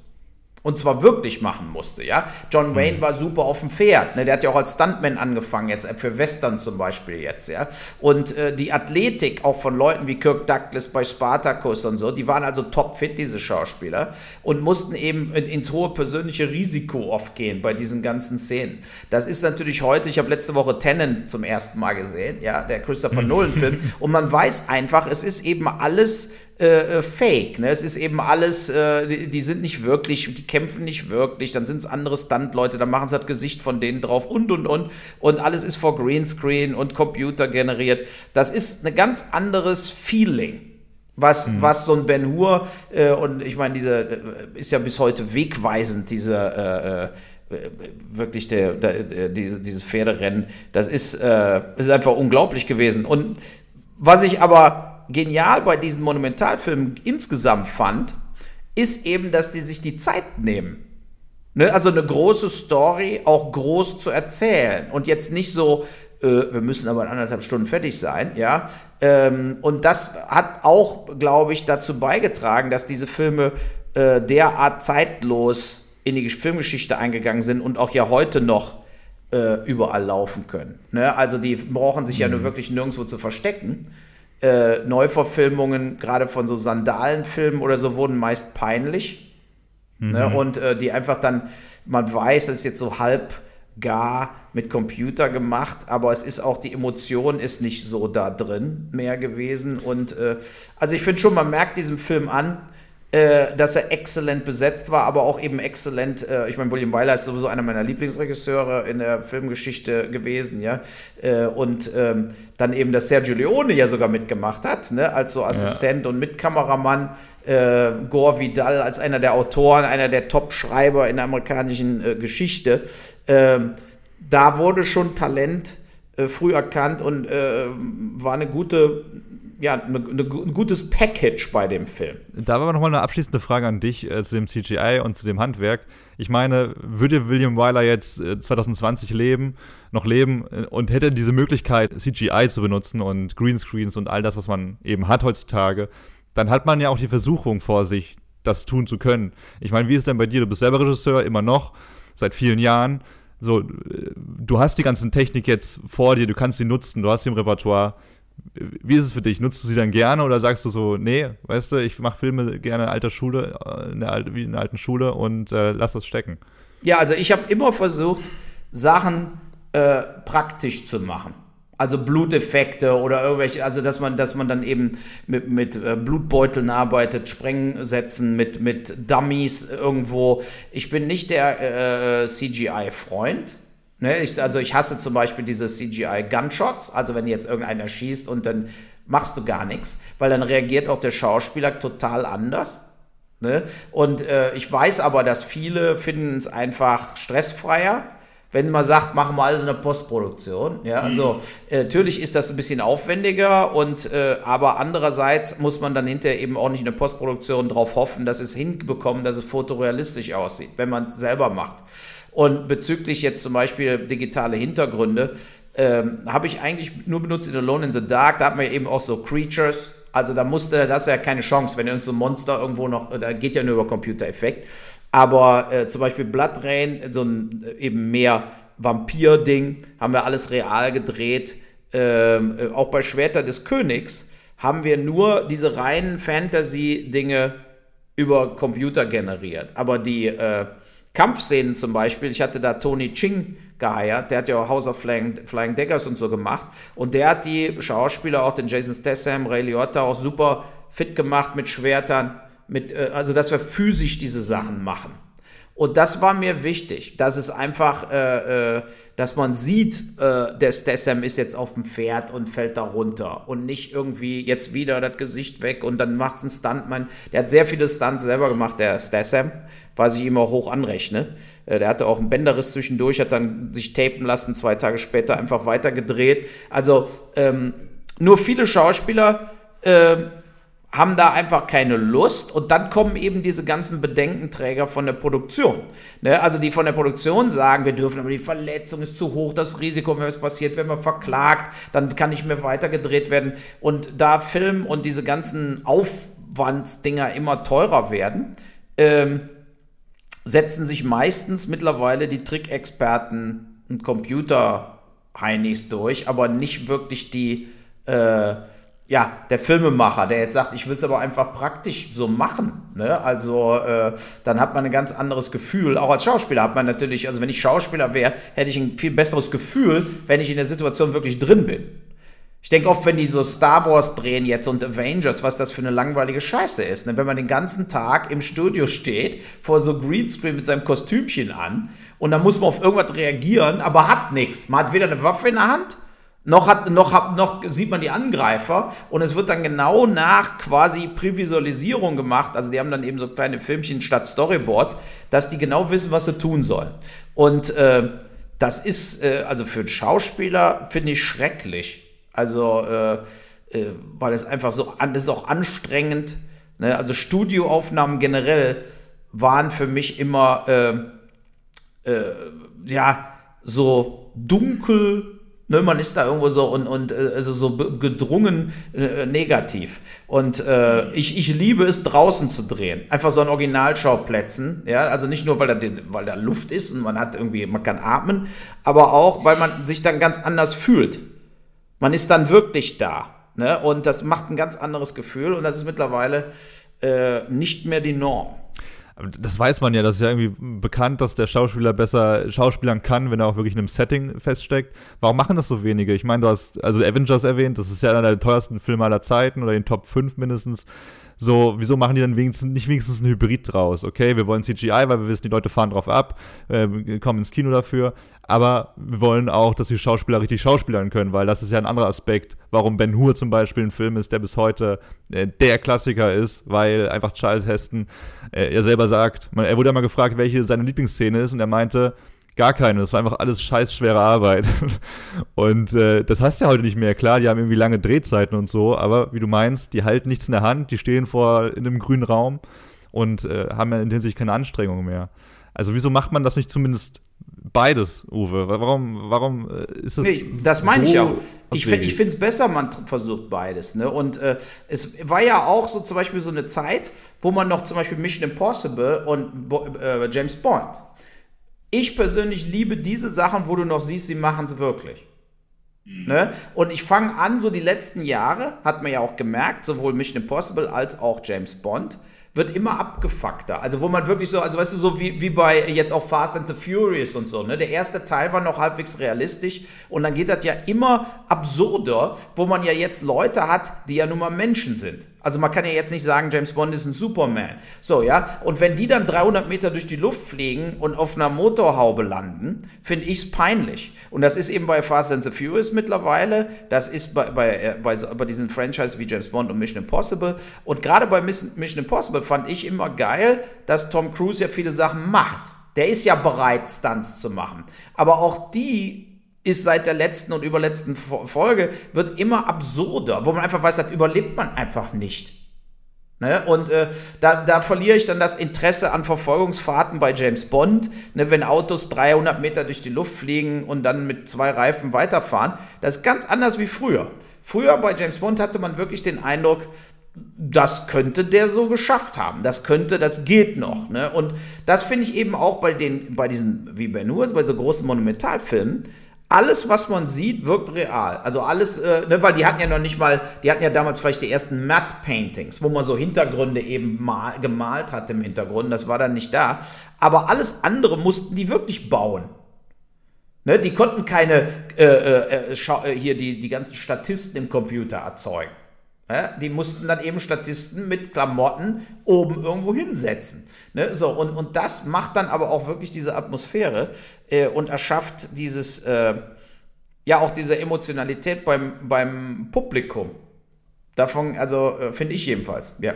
Und zwar wirklich machen musste, ja. John Wayne war super auf dem Pferd, ne? Der hat ja auch als Stuntman angefangen, jetzt äh, für Western zum Beispiel jetzt, ja. Und äh, die Athletik auch von Leuten wie Kirk Douglas bei Spartacus und so, die waren also topfit, diese Schauspieler, und mussten eben in, ins hohe persönliche Risiko oft gehen bei diesen ganzen Szenen. Das ist natürlich heute, ich habe letzte Woche Tennant zum ersten Mal gesehen, ja, der Christopher Nolan-Film, und man weiß einfach, es ist eben alles äh, äh, fake. Ne? Es ist eben alles, äh, die, die, sind nicht wirklich, die kämpfen nicht wirklich, dann sind es andere Stunt-Leute, dann machen sie das Gesicht von denen drauf und und und. Und alles ist vor Greenscreen und Computer generiert. Das ist ein ganz anderes Feeling. Was, mhm. was so ein Ben Hur, äh, und ich meine, diese äh, ist ja bis heute wegweisend, diese äh, wirklich der, der, der, dieses Pferderennen, das ist, ist einfach unglaublich gewesen. Und was ich aber genial bei diesen Monumentalfilmen insgesamt fand, ist eben, dass die sich die Zeit nehmen. Ne? Also eine große Story auch groß zu erzählen und jetzt nicht so, äh, wir müssen aber in anderthalb Stunden fertig sein, ja. Ähm, und das hat auch, glaube ich, dazu beigetragen, dass diese Filme äh, derart zeitlos in die Filmgeschichte eingegangen sind und auch ja heute noch äh, überall laufen können. Ne? Also die brauchen sich mhm. ja nur wirklich nirgendwo zu verstecken äh, Neuverfilmungen, gerade von so Sandalenfilmen oder so, wurden meist peinlich. Ne? Mhm. Ne? Und äh, die einfach dann, man weiß, das ist jetzt so halb gar mit Computer gemacht, aber es ist auch, die Emotion ist nicht so da drin mehr gewesen. Und äh, also ich finde schon, man merkt diesem Film an, äh, dass er exzellent besetzt war, aber auch eben exzellent, äh, ich meine, William Wyler ist sowieso einer meiner Lieblingsregisseure in der Filmgeschichte gewesen, ja. Äh, und ähm, dann eben, dass Sergio Leone ja sogar mitgemacht hat, ne, als so Assistent ja. und Mitkameramann. Äh, Gore Vidal als einer der Autoren, einer der Top-Schreiber in der amerikanischen äh, Geschichte. Ähm, da wurde schon Talent früh erkannt und war eine gute ja, ne, ne, ein gutes Package bei dem Film. Da war noch mal eine abschließende Frage an dich äh, zu dem CGI und zu dem Handwerk. Ich meine, würde William Wyler jetzt äh, 2020 leben, noch leben äh, und hätte diese Möglichkeit, CGI zu benutzen und Greenscreens und all das, was man eben hat heutzutage, dann hat man ja auch die Versuchung vor sich, das tun zu können. Ich meine, wie ist denn bei dir? Du bist selber Regisseur, immer noch, seit vielen Jahren. So, äh, du hast die ganzen Technik jetzt vor dir, du kannst sie nutzen, du hast sie im Repertoire wie ist es für dich? Nutzt du sie dann gerne oder sagst du so, nee, weißt du, ich mache Filme gerne in alter Schule, äh, in der, wie in der alten Schule und äh, lass das stecken? Ja, also ich habe immer versucht, Sachen äh, praktisch zu machen. Also Bluteffekte oder irgendwelche, also dass man, dass man dann eben mit, mit äh, Blutbeuteln arbeitet, Sprengsätzen, mit, mit Dummies irgendwo. Ich bin nicht der äh, CGI-Freund. Ne, ich, also ich hasse zum Beispiel diese CGI-Gunshots, also wenn jetzt irgendeiner schießt und dann machst du gar nichts, weil dann reagiert auch der Schauspieler total anders. Ne? Und äh, ich weiß aber, dass viele finden es einfach stressfreier, wenn man sagt, machen wir alles in der Postproduktion. Ja, also äh, natürlich ist das ein bisschen aufwendiger und äh, aber andererseits muss man dann hinterher eben auch nicht in der Postproduktion darauf hoffen, dass es hinbekommen, dass es fotorealistisch aussieht, wenn man es selber macht. Und bezüglich jetzt zum Beispiel digitale Hintergründe, ähm, habe ich eigentlich nur benutzt in Alone in the Dark. Da hat man eben auch so Creatures. Also da musste, das ja keine Chance, wenn irgend so Monster irgendwo noch, da geht ja nur über Computereffekt. Aber äh, zum Beispiel Blood Rain, so ein äh, eben mehr Vampir-Ding, haben wir alles real gedreht. Ähm, äh, auch bei Schwerter des Königs haben wir nur diese reinen Fantasy-Dinge über Computer generiert. Aber die, äh, Kampfszenen zum Beispiel, ich hatte da Tony Ching geheiert, der hat ja auch House of Flying, Flying Daggers und so gemacht und der hat die Schauspieler, auch den Jason Statham, Ray Liotta auch super fit gemacht mit Schwertern, mit, äh, also dass wir physisch diese Sachen machen. Und das war mir wichtig, dass es einfach, äh, äh, dass man sieht, äh, der Statham ist jetzt auf dem Pferd und fällt da runter und nicht irgendwie jetzt wieder das Gesicht weg und dann macht es ein Stuntman. Der hat sehr viele Stunts selber gemacht, der Statham, was ich ihm auch hoch anrechne. Äh, der hatte auch einen Bänderriss zwischendurch, hat dann sich tapen lassen, zwei Tage später einfach weitergedreht. Also ähm, nur viele Schauspieler äh, haben da einfach keine Lust und dann kommen eben diese ganzen Bedenkenträger von der Produktion. Ne? Also die von der Produktion sagen, wir dürfen aber die Verletzung ist zu hoch, das Risiko, wenn was passiert, wenn man verklagt, dann kann nicht mehr weitergedreht werden. Und da Film und diese ganzen Aufwandsdinger immer teurer werden, ähm, setzen sich meistens mittlerweile die Trickexperten und Computer-Heinis durch, aber nicht wirklich die, äh, ja, der Filmemacher, der jetzt sagt, ich will es aber einfach praktisch so machen. Ne? Also äh, dann hat man ein ganz anderes Gefühl. Auch als Schauspieler hat man natürlich, also wenn ich Schauspieler wäre, hätte ich ein viel besseres Gefühl, wenn ich in der Situation wirklich drin bin. Ich denke oft, wenn die so Star Wars drehen jetzt und Avengers, was das für eine langweilige Scheiße ist. Ne? Wenn man den ganzen Tag im Studio steht, vor so Greenscreen mit seinem Kostümchen an und dann muss man auf irgendwas reagieren, aber hat nichts. Man hat weder eine Waffe in der Hand, noch, hat, noch, hat, noch sieht man die Angreifer und es wird dann genau nach quasi Prävisualisierung gemacht. Also die haben dann eben so kleine Filmchen statt Storyboards, dass die genau wissen, was sie tun sollen. Und äh, das ist, äh, also für einen Schauspieler finde ich schrecklich. Also, äh, äh, weil es einfach so, das ist auch anstrengend. Ne? Also Studioaufnahmen generell waren für mich immer, äh, äh, ja, so dunkel, Ne, man ist da irgendwo so und, und äh, also so gedrungen äh, negativ. Und äh, ich, ich liebe es, draußen zu drehen. Einfach so an Originalschauplätzen. Ja? Also nicht nur, weil da, weil da Luft ist und man hat irgendwie, man kann atmen, aber auch, weil man sich dann ganz anders fühlt. Man ist dann wirklich da. Ne? Und das macht ein ganz anderes Gefühl und das ist mittlerweile äh, nicht mehr die Norm das weiß man ja, das ist ja irgendwie bekannt, dass der Schauspieler besser schauspielern kann, wenn er auch wirklich in einem Setting feststeckt. Warum machen das so wenige? Ich meine, du hast also Avengers erwähnt, das ist ja einer der teuersten Filme aller Zeiten oder in den Top 5 mindestens. So, wieso machen die dann wenigstens nicht wenigstens ein Hybrid draus? Okay, wir wollen CGI, weil wir wissen, die Leute fahren drauf ab, äh, kommen ins Kino dafür, aber wir wollen auch, dass die Schauspieler richtig schauspielern können, weil das ist ja ein anderer Aspekt, warum Ben Hur zum Beispiel ein Film ist, der bis heute äh, der Klassiker ist, weil einfach Charles Heston, äh, er selber sagt, man, er wurde ja mal gefragt, welche seine Lieblingsszene ist und er meinte, Gar keine. Das war einfach alles scheiß schwere Arbeit. Und äh, das hast du ja heute nicht mehr. Klar, die haben irgendwie lange Drehzeiten und so, aber wie du meinst, die halten nichts in der Hand, die stehen vor in einem grünen Raum und äh, haben ja in der Hinsicht keine Anstrengung mehr. Also wieso macht man das nicht zumindest beides, Uwe? Warum, warum äh, ist das Nee, das meine so ich auch. Ich, ich finde es besser, man versucht beides. Ne? Und äh, es war ja auch so zum Beispiel so eine Zeit, wo man noch zum Beispiel Mission Impossible und äh, James Bond ich persönlich liebe diese Sachen, wo du noch siehst, sie machen es wirklich. Mhm. Ne? Und ich fange an, so die letzten Jahre, hat man ja auch gemerkt, sowohl Mission Impossible als auch James Bond, wird immer abgefuckter. Also wo man wirklich so, also weißt du, so wie, wie bei jetzt auch Fast and the Furious und so, ne? Der erste Teil war noch halbwegs realistisch und dann geht das ja immer absurder, wo man ja jetzt Leute hat, die ja nun mal Menschen sind. Also man kann ja jetzt nicht sagen, James Bond ist ein Superman. So, ja. Und wenn die dann 300 Meter durch die Luft fliegen und auf einer Motorhaube landen, finde ich es peinlich. Und das ist eben bei Fast and the Furious mittlerweile. Das ist bei, bei, äh, bei, bei diesen Franchises wie James Bond und Mission Impossible. Und gerade bei Mission Impossible fand ich immer geil, dass Tom Cruise ja viele Sachen macht. Der ist ja bereit, Stunts zu machen. Aber auch die ist seit der letzten und überletzten Folge, wird immer absurder, wo man einfach weiß, das überlebt man einfach nicht. Ne? Und äh, da, da verliere ich dann das Interesse an Verfolgungsfahrten bei James Bond, ne? wenn Autos 300 Meter durch die Luft fliegen und dann mit zwei Reifen weiterfahren. Das ist ganz anders wie früher. Früher bei James Bond hatte man wirklich den Eindruck, das könnte der so geschafft haben. Das könnte, das geht noch. Ne? Und das finde ich eben auch bei den, bei diesen, wie Ben Hur, bei so großen Monumentalfilmen, alles, was man sieht, wirkt real. Also alles, äh, ne, weil die hatten ja noch nicht mal, die hatten ja damals vielleicht die ersten Matte Paintings, wo man so Hintergründe eben mal, gemalt hat im Hintergrund. Das war dann nicht da. Aber alles andere mussten die wirklich bauen. Ne, die konnten keine, äh, äh, äh hier die, die ganzen Statisten im Computer erzeugen. Ja, die mussten dann eben Statisten mit Klamotten oben irgendwo hinsetzen. Ne? So, und, und das macht dann aber auch wirklich diese Atmosphäre äh, und erschafft dieses, äh, ja, auch diese Emotionalität beim, beim Publikum. Davon, also äh, finde ich jedenfalls, ja.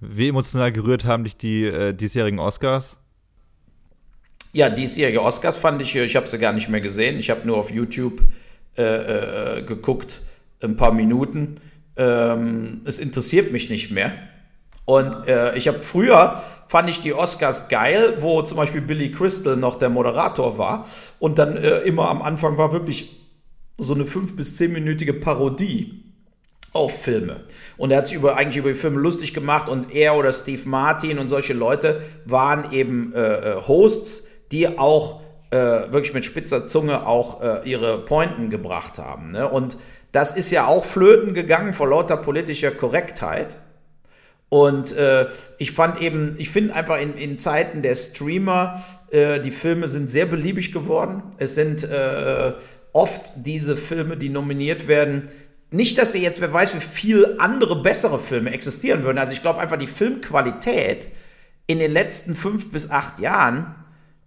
Wie emotional gerührt haben dich die äh, diesjährigen Oscars? Ja, diesjährige Oscars fand ich, ich habe sie gar nicht mehr gesehen. Ich habe nur auf YouTube äh, äh, geguckt, ein paar Minuten. Ähm, es interessiert mich nicht mehr. Und äh, ich habe früher fand ich die Oscars geil, wo zum Beispiel Billy Crystal noch der Moderator war und dann äh, immer am Anfang war wirklich so eine fünf bis zehnminütige Parodie auf Filme. Und er hat sich über, eigentlich über die Filme lustig gemacht und er oder Steve Martin und solche Leute waren eben äh, äh Hosts, die auch äh, wirklich mit spitzer Zunge auch äh, ihre Pointen gebracht haben. Ne? Und das ist ja auch flöten gegangen vor lauter politischer Korrektheit. Und äh, ich fand eben, ich finde einfach in, in, Zeiten der Streamer, äh, die Filme sind sehr beliebig geworden. Es sind äh, oft diese Filme, die nominiert werden. Nicht, dass sie jetzt, wer weiß, wie viele andere bessere Filme existieren würden. Also ich glaube einfach, die Filmqualität in den letzten fünf bis acht Jahren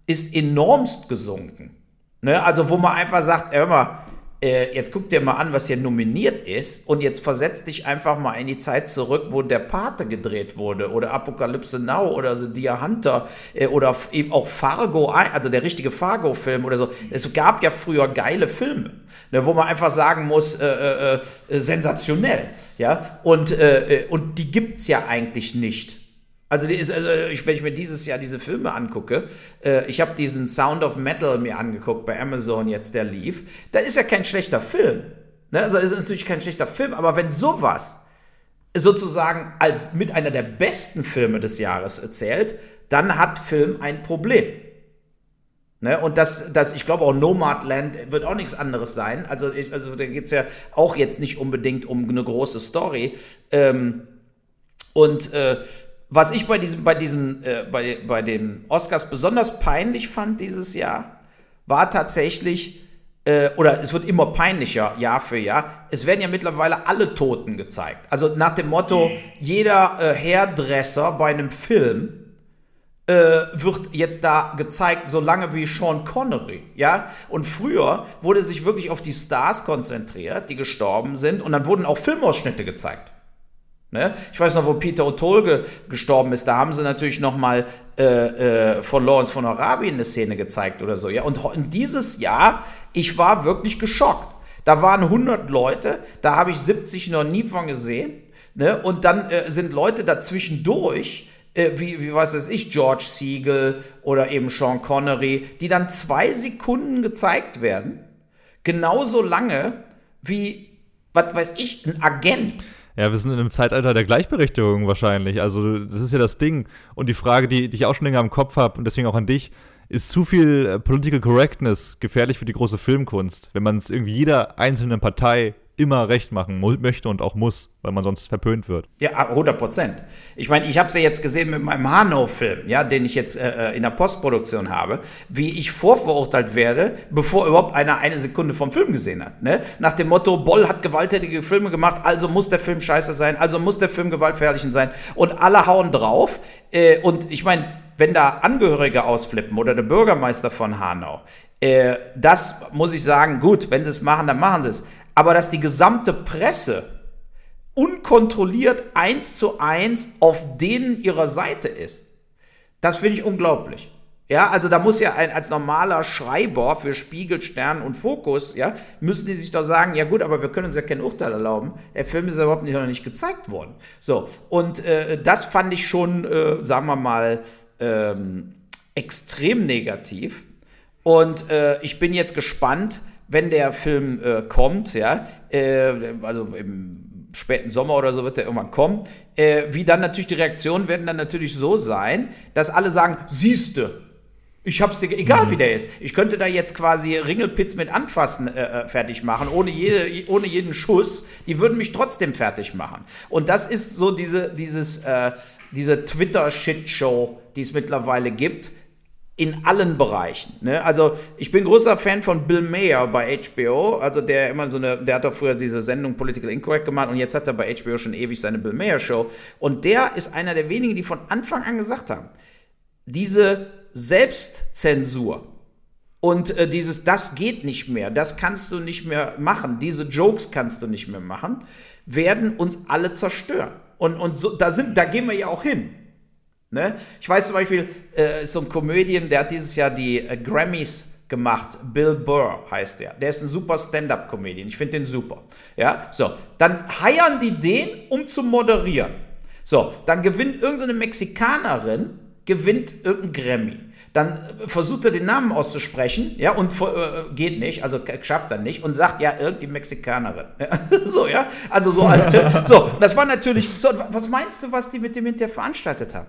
ist enormst gesunken. Ne? Also wo man einfach sagt, hör mal, äh, jetzt guck dir mal an, was hier nominiert ist und jetzt versetz dich einfach mal in die Zeit zurück, wo der Pate gedreht wurde oder Apokalypse Now oder The Deer Hunter äh, oder eben auch Fargo, also der richtige Fargo-Film oder so. Es gab ja früher geile Filme, ne, wo man einfach sagen muss, äh, äh, sensationell, ja, und, und die gibt's ja eigentlich nicht. Also, ist, also ich, wenn ich mir dieses Jahr diese Filme angucke, äh, ich habe diesen Sound of Metal mir angeguckt bei Amazon jetzt, der lief. Da ist ja kein schlechter Film. Ne? Also ist natürlich kein schlechter Film, aber wenn sowas sozusagen als mit einer der besten Filme des Jahres erzählt, dann hat Film ein Problem. Ne? Und das, das, ich glaube auch Nomadland wird auch nichts anderes sein. Also, ich, also da geht es ja auch jetzt nicht unbedingt um eine große Story. Ähm, und äh, was ich bei diesem, bei diesem, äh, bei, bei den Oscars besonders peinlich fand dieses Jahr, war tatsächlich, äh, oder es wird immer peinlicher Jahr für Jahr, es werden ja mittlerweile alle Toten gezeigt. Also nach dem Motto, mhm. jeder äh, Hairdresser bei einem Film äh, wird jetzt da gezeigt, so lange wie Sean Connery, ja? Und früher wurde sich wirklich auf die Stars konzentriert, die gestorben sind, und dann wurden auch Filmausschnitte gezeigt. Ne? Ich weiß noch, wo Peter O'Toole gestorben ist, da haben sie natürlich noch mal äh, äh, von Lawrence von Arabien eine Szene gezeigt oder so. Ja? Und dieses Jahr, ich war wirklich geschockt. Da waren 100 Leute, da habe ich 70 noch nie von gesehen. Ne? Und dann äh, sind Leute dazwischendurch, äh, wie, wie weiß ich, George Siegel oder eben Sean Connery, die dann zwei Sekunden gezeigt werden. Genauso lange wie, was weiß ich, ein Agent. Ja, wir sind in einem Zeitalter der Gleichberechtigung wahrscheinlich. Also, das ist ja das Ding. Und die Frage, die, die ich auch schon länger im Kopf habe und deswegen auch an dich, ist zu viel äh, Political Correctness gefährlich für die große Filmkunst, wenn man es irgendwie jeder einzelnen Partei immer recht machen möchte und auch muss, weil man sonst verpönt wird. Ja, 100 Prozent. Ich meine, ich habe es ja jetzt gesehen mit meinem Hanau-Film, ja, den ich jetzt äh, äh, in der Postproduktion habe, wie ich vorverurteilt werde, bevor überhaupt einer eine Sekunde vom Film gesehen hat. Ne? Nach dem Motto, Boll hat gewalttätige Filme gemacht, also muss der Film scheiße sein, also muss der Film gewaltverherrlichend sein. Und alle hauen drauf. Äh, und ich meine, wenn da Angehörige ausflippen oder der Bürgermeister von Hanau, äh, das muss ich sagen, gut, wenn sie es machen, dann machen sie es aber dass die gesamte Presse unkontrolliert eins zu eins auf denen ihrer Seite ist. Das finde ich unglaublich. Ja, also da muss ja ein, als normaler Schreiber für Spiegel, Stern und Fokus, ja, müssen die sich doch sagen, ja gut, aber wir können uns ja kein Urteil erlauben. Der Film ist ja überhaupt nicht, noch nicht gezeigt worden. So, und äh, das fand ich schon, äh, sagen wir mal, ähm, extrem negativ. Und äh, ich bin jetzt gespannt, wenn der Film äh, kommt, ja, äh, also im späten Sommer oder so wird der irgendwann kommen, äh, wie dann natürlich die Reaktionen werden dann natürlich so sein, dass alle sagen, siehste, ich hab's dir, egal mhm. wie der ist. Ich könnte da jetzt quasi Ringelpitz mit Anfassen äh, äh, fertig machen, ohne, jede, ohne jeden Schuss. Die würden mich trotzdem fertig machen. Und das ist so diese, dieses, äh, diese Twitter-Shitshow, die es mittlerweile gibt in allen Bereichen. Ne? Also ich bin großer Fan von Bill Mayer bei HBO, also der immer so eine, der hat doch früher diese Sendung Political Incorrect gemacht und jetzt hat er bei HBO schon ewig seine Bill Mayer Show und der ist einer der wenigen, die von Anfang an gesagt haben, diese Selbstzensur und äh, dieses das geht nicht mehr, das kannst du nicht mehr machen, diese Jokes kannst du nicht mehr machen, werden uns alle zerstören. Und, und so, da, sind, da gehen wir ja auch hin. Ne? Ich weiß zum Beispiel, äh, so ein Comedian, der hat dieses Jahr die äh, Grammys gemacht. Bill Burr heißt der. Der ist ein super Stand-up-Comedian. Ich finde den super. Ja, so. Dann heiern die den, um zu moderieren. So, dann gewinnt irgendeine Mexikanerin gewinnt irgendein Grammy. Dann äh, versucht er den Namen auszusprechen, ja, und äh, geht nicht, also schafft er nicht und sagt, ja, irgendwie Mexikanerin. So, ja, also so, äh, so, das war natürlich, so, was meinst du, was die mit dem hinterher veranstaltet haben?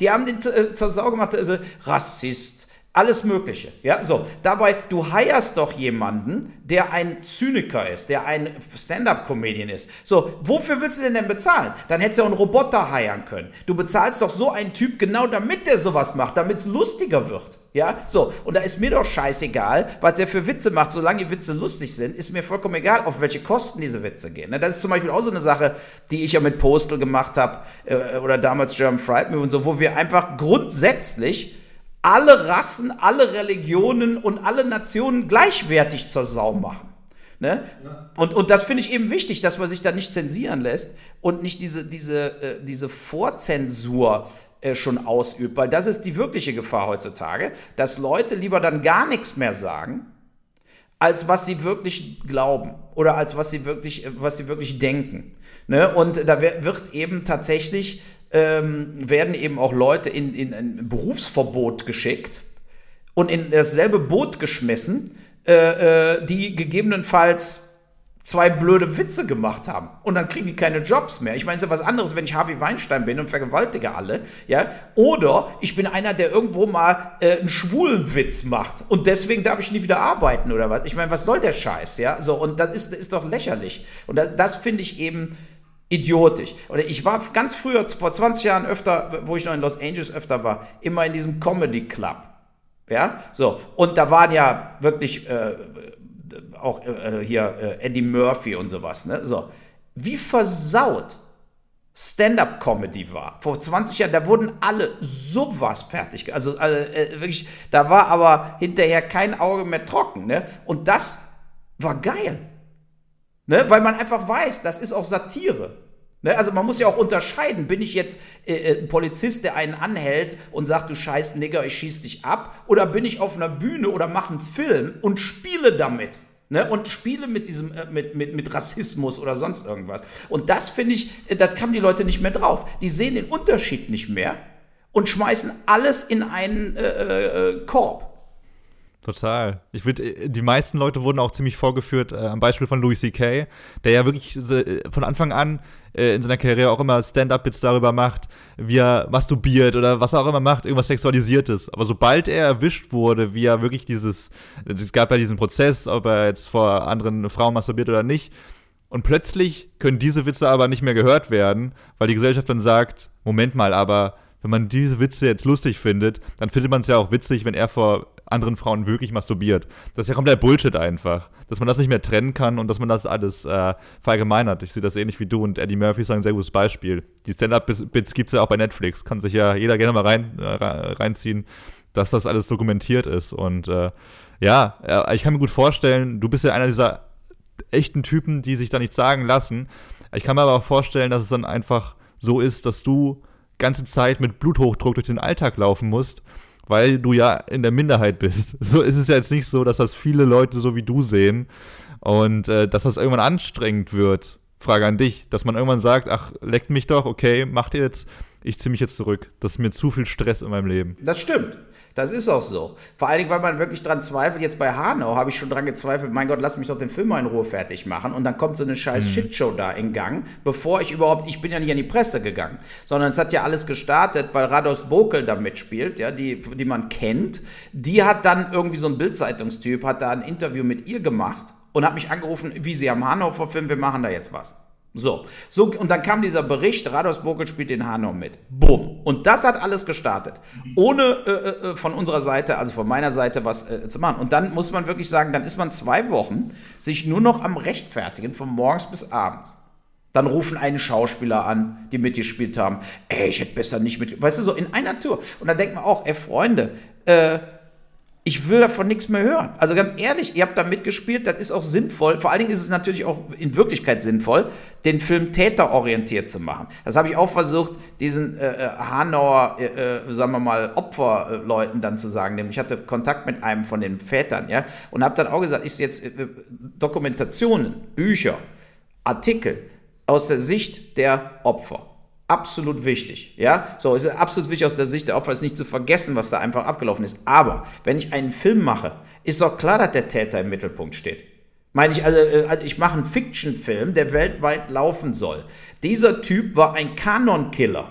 Die haben den äh, zur Sau gemacht, also Rassist, alles Mögliche. Ja, so. Dabei, du heierst doch jemanden, der ein Zyniker ist, der ein Stand-up-Comedian ist. So, wofür willst du denn denn bezahlen? Dann hättest du ja einen Roboter heiern können. Du bezahlst doch so einen Typ genau damit der sowas macht, damit es lustiger wird. Ja, so. Und da ist mir doch scheißegal, was der für Witze macht. Solange die Witze lustig sind, ist mir vollkommen egal, auf welche Kosten diese Witze gehen. Ne, das ist zum Beispiel auch so eine Sache, die ich ja mit Postal gemacht habe, äh, oder damals German Fried Me und so, wo wir einfach grundsätzlich alle Rassen, alle Religionen und alle Nationen gleichwertig zur Sau machen. Ne? Ja. Und, und das finde ich eben wichtig, dass man sich da nicht zensieren lässt und nicht diese, diese, äh, diese Vorzensur äh, schon ausübt, weil das ist die wirkliche Gefahr heutzutage, dass Leute lieber dann gar nichts mehr sagen, als was sie wirklich glauben oder als was sie wirklich, was sie wirklich denken. Ne? Und da wird eben tatsächlich ähm, werden eben auch Leute in, in ein Berufsverbot geschickt und in dasselbe Boot geschmissen, äh, äh, die gegebenenfalls zwei blöde Witze gemacht haben. Und dann kriegen die keine Jobs mehr. Ich meine, es ist ja was anderes, wenn ich Harvey Weinstein bin und vergewaltige alle, ja. Oder ich bin einer, der irgendwo mal äh, einen schwulen Witz macht und deswegen darf ich nie wieder arbeiten oder was. Ich meine, was soll der Scheiß, ja? So, und das ist, ist doch lächerlich. Und das, das finde ich eben idiotisch. Oder ich war ganz früher, vor 20 Jahren öfter, wo ich noch in Los Angeles öfter war, immer in diesem Comedy Club. Ja, so. Und da waren ja wirklich äh, auch äh, hier äh, Eddie Murphy und sowas. Ne? So. Wie versaut Stand-up-Comedy war. Vor 20 Jahren, da wurden alle sowas fertig. Also, also wirklich, da war aber hinterher kein Auge mehr trocken. Ne? Und das war geil. Ne? Weil man einfach weiß, das ist auch Satire. Ne? Also man muss ja auch unterscheiden, bin ich jetzt äh, äh, ein Polizist, der einen anhält und sagt, du scheiß Nigger, ich schieß dich ab, oder bin ich auf einer Bühne oder mache einen Film und spiele damit. Ne, und spiele mit diesem, äh, mit, mit, mit Rassismus oder sonst irgendwas. Und das finde ich, äh, das kamen die Leute nicht mehr drauf. Die sehen den Unterschied nicht mehr und schmeißen alles in einen äh, äh, Korb. Total. Ich würde, äh, die meisten Leute wurden auch ziemlich vorgeführt, äh, am Beispiel von Louis C.K., der ja wirklich äh, von Anfang an äh, in seiner Karriere auch immer Stand-Up-Bits darüber macht, wie er masturbiert oder was er auch immer macht, irgendwas Sexualisiertes. Aber sobald er erwischt wurde, wie er wirklich dieses, es gab ja diesen Prozess, ob er jetzt vor anderen Frauen masturbiert oder nicht, und plötzlich können diese Witze aber nicht mehr gehört werden, weil die Gesellschaft dann sagt, Moment mal, aber wenn man diese Witze jetzt lustig findet, dann findet man es ja auch witzig, wenn er vor anderen Frauen wirklich masturbiert. Das ist ja komplett Bullshit einfach. Dass man das nicht mehr trennen kann und dass man das alles äh, verallgemeinert. Ich sehe das ähnlich wie du und Eddie Murphy ist ein sehr gutes Beispiel. Die Stand-Up-Bits gibt es ja auch bei Netflix. Kann sich ja jeder gerne mal rein, äh, reinziehen, dass das alles dokumentiert ist. Und äh, ja, äh, ich kann mir gut vorstellen, du bist ja einer dieser echten Typen, die sich da nichts sagen lassen. Ich kann mir aber auch vorstellen, dass es dann einfach so ist, dass du ganze Zeit mit Bluthochdruck durch den Alltag laufen musst, weil du ja in der Minderheit bist. So ist es ja jetzt nicht so, dass das viele Leute so wie du sehen und äh, dass das irgendwann anstrengend wird. Frage an dich, dass man irgendwann sagt, ach, leckt mich doch, okay, macht ihr jetzt, ich ziehe mich jetzt zurück. Das ist mir zu viel Stress in meinem Leben. Das stimmt. Das ist auch so. Vor allen Dingen, weil man wirklich dran zweifelt. Jetzt bei Hanau habe ich schon dran gezweifelt, mein Gott, lass mich doch den Film mal in Ruhe fertig machen. Und dann kommt so eine scheiß mhm. Shitshow da in Gang, bevor ich überhaupt, ich bin ja nicht an die Presse gegangen, sondern es hat ja alles gestartet, weil Rados Bokel da mitspielt, ja, die, die man kennt. Die hat dann irgendwie so ein Bildzeitungstyp, hat da ein Interview mit ihr gemacht und hat mich angerufen, wie sie am Hanau verfilmt, wir machen da jetzt was. So, so, und dann kam dieser Bericht, Rados Bokel spielt den Hanau mit. Bumm. Und das hat alles gestartet. Ohne äh, äh, äh, von unserer Seite, also von meiner Seite, was äh, zu machen. Und dann muss man wirklich sagen, dann ist man zwei Wochen sich nur noch am Rechtfertigen, von morgens bis abends. Dann rufen einen Schauspieler an, die mitgespielt haben. Ey, ich hätte besser nicht mit. Weißt du, so in einer Tour. Und dann denkt man auch, ey, Freunde, äh, ich will davon nichts mehr hören. Also ganz ehrlich, ihr habt da mitgespielt, das ist auch sinnvoll. Vor allen Dingen ist es natürlich auch in Wirklichkeit sinnvoll, den Film täterorientiert zu machen. Das habe ich auch versucht, diesen äh, äh Hanauer, äh, äh, sagen wir mal, Opferleuten dann zu sagen. Ich hatte Kontakt mit einem von den Vätern, ja, und habe dann auch gesagt, ich jetzt äh, äh, Dokumentationen, Bücher, Artikel aus der Sicht der Opfer. Absolut wichtig. Ja, so es ist absolut wichtig aus der Sicht der Opfer, ist nicht zu vergessen, was da einfach abgelaufen ist. Aber wenn ich einen Film mache, ist doch klar, dass der Täter im Mittelpunkt steht. Meine ich, also, äh, also ich mache einen Fiction-Film, der weltweit laufen soll. Dieser Typ war ein Kanon-Killer.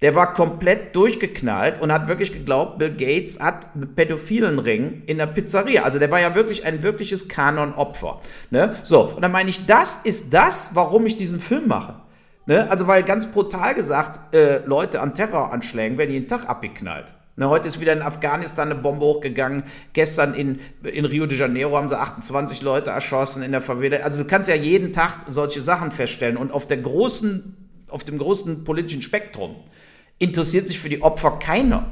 Der war komplett durchgeknallt und hat wirklich geglaubt, Bill Gates hat einen pädophilen Ring in der Pizzeria. Also der war ja wirklich ein wirkliches Kanon-Opfer. Ne? So, und dann meine ich, das ist das, warum ich diesen Film mache. Ne? Also, weil ganz brutal gesagt, äh, Leute an Terroranschlägen werden jeden Tag abgeknallt. Ne, heute ist wieder in Afghanistan eine Bombe hochgegangen. Gestern in, in Rio de Janeiro haben sie 28 Leute erschossen in der Favela. Also du kannst ja jeden Tag solche Sachen feststellen. Und auf, der großen, auf dem großen politischen Spektrum interessiert sich für die Opfer keiner.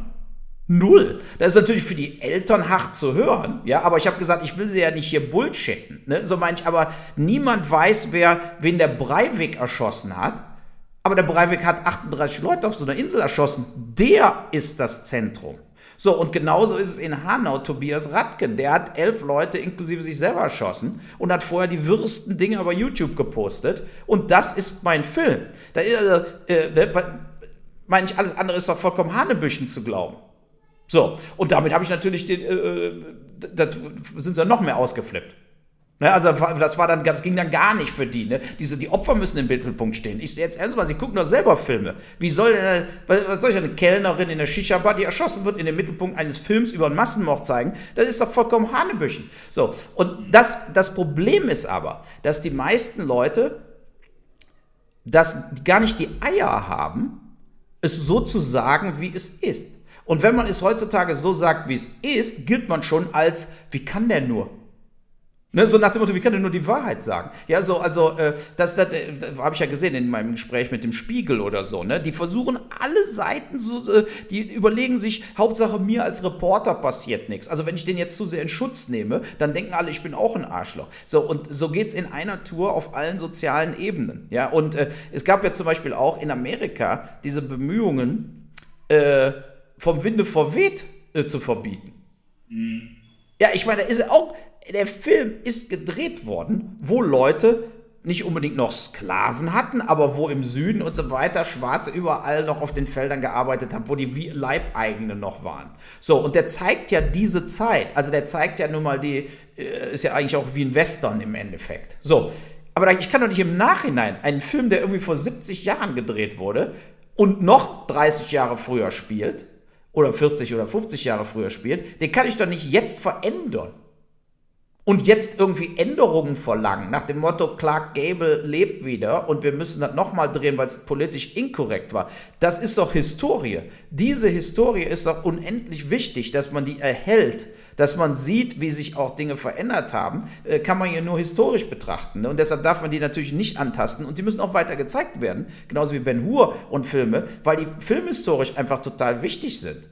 Null. Das ist natürlich für die Eltern hart zu hören, ja, aber ich habe gesagt, ich will sie ja nicht hier bullshitten, ne? so meine ich, aber niemand weiß, wer, wen der Breivik erschossen hat, aber der Breivik hat 38 Leute auf so einer Insel erschossen. Der ist das Zentrum. So, und genauso ist es in Hanau, Tobias Radken. Der hat elf Leute inklusive sich selber erschossen und hat vorher die würsten Dinge über YouTube gepostet. Und das ist mein Film. Da, äh, äh, meine ich, alles andere ist doch vollkommen Hanebüchen zu glauben. So, und damit habe ich natürlich den, äh, äh da sind sie noch mehr ausgeflippt. Ne, also das war dann, das ging dann gar nicht für die. Ne? Diese, die Opfer müssen im Mittelpunkt stehen. Ich jetzt ernst mal, sie gucken doch selber Filme. Wie soll denn, was soll ich eine Kellnerin in der Shisha-Bar, die erschossen wird, in den Mittelpunkt eines Films über einen Massenmord zeigen? Das ist doch vollkommen Hanebüchen. So, und das, das Problem ist aber, dass die meisten Leute das gar nicht die Eier haben, es so zu sagen, wie es ist. Und wenn man es heutzutage so sagt, wie es ist, gilt man schon als, wie kann der nur? Ne, so nach dem Motto, wie kann er nur die Wahrheit sagen? Ja, so, also, äh, das, das, äh, das habe ich ja gesehen in meinem Gespräch mit dem Spiegel oder so, ne? Die versuchen alle Seiten, so, äh, die überlegen sich, Hauptsache mir als Reporter passiert nichts. Also, wenn ich den jetzt zu sehr in Schutz nehme, dann denken alle, ich bin auch ein Arschloch. So, und so geht es in einer Tour auf allen sozialen Ebenen. Ja, und äh, es gab ja zum Beispiel auch in Amerika diese Bemühungen, äh, vom Winde verweht äh, zu verbieten. Mhm. Ja, ich meine, ist auch, der Film ist gedreht worden, wo Leute nicht unbedingt noch Sklaven hatten, aber wo im Süden und so weiter Schwarze überall noch auf den Feldern gearbeitet haben, wo die wie Leibeigene noch waren. So, und der zeigt ja diese Zeit. Also der zeigt ja nun mal die, äh, ist ja eigentlich auch wie ein Western im Endeffekt. So, aber ich kann doch nicht im Nachhinein einen Film, der irgendwie vor 70 Jahren gedreht wurde und noch 30 Jahre früher spielt, oder 40 oder 50 Jahre früher spielt, den kann ich doch nicht jetzt verändern und jetzt irgendwie Änderungen verlangen, nach dem Motto, Clark Gable lebt wieder und wir müssen das nochmal drehen, weil es politisch inkorrekt war. Das ist doch Historie. Diese Historie ist doch unendlich wichtig, dass man die erhält, dass man sieht, wie sich auch Dinge verändert haben, äh, kann man ja nur historisch betrachten. Ne? Und deshalb darf man die natürlich nicht antasten und die müssen auch weiter gezeigt werden, genauso wie Ben Hur und Filme, weil die filmhistorisch einfach total wichtig sind.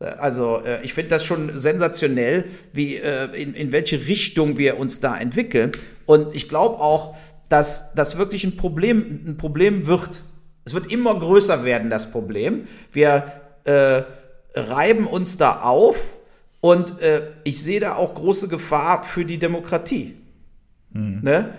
Also äh, ich finde das schon sensationell, wie, äh, in, in welche Richtung wir uns da entwickeln. Und ich glaube auch, dass das wirklich ein Problem, ein Problem wird. Es wird immer größer werden, das Problem. Wir äh, reiben uns da auf und äh, ich sehe da auch große Gefahr für die Demokratie. Mhm. Ne?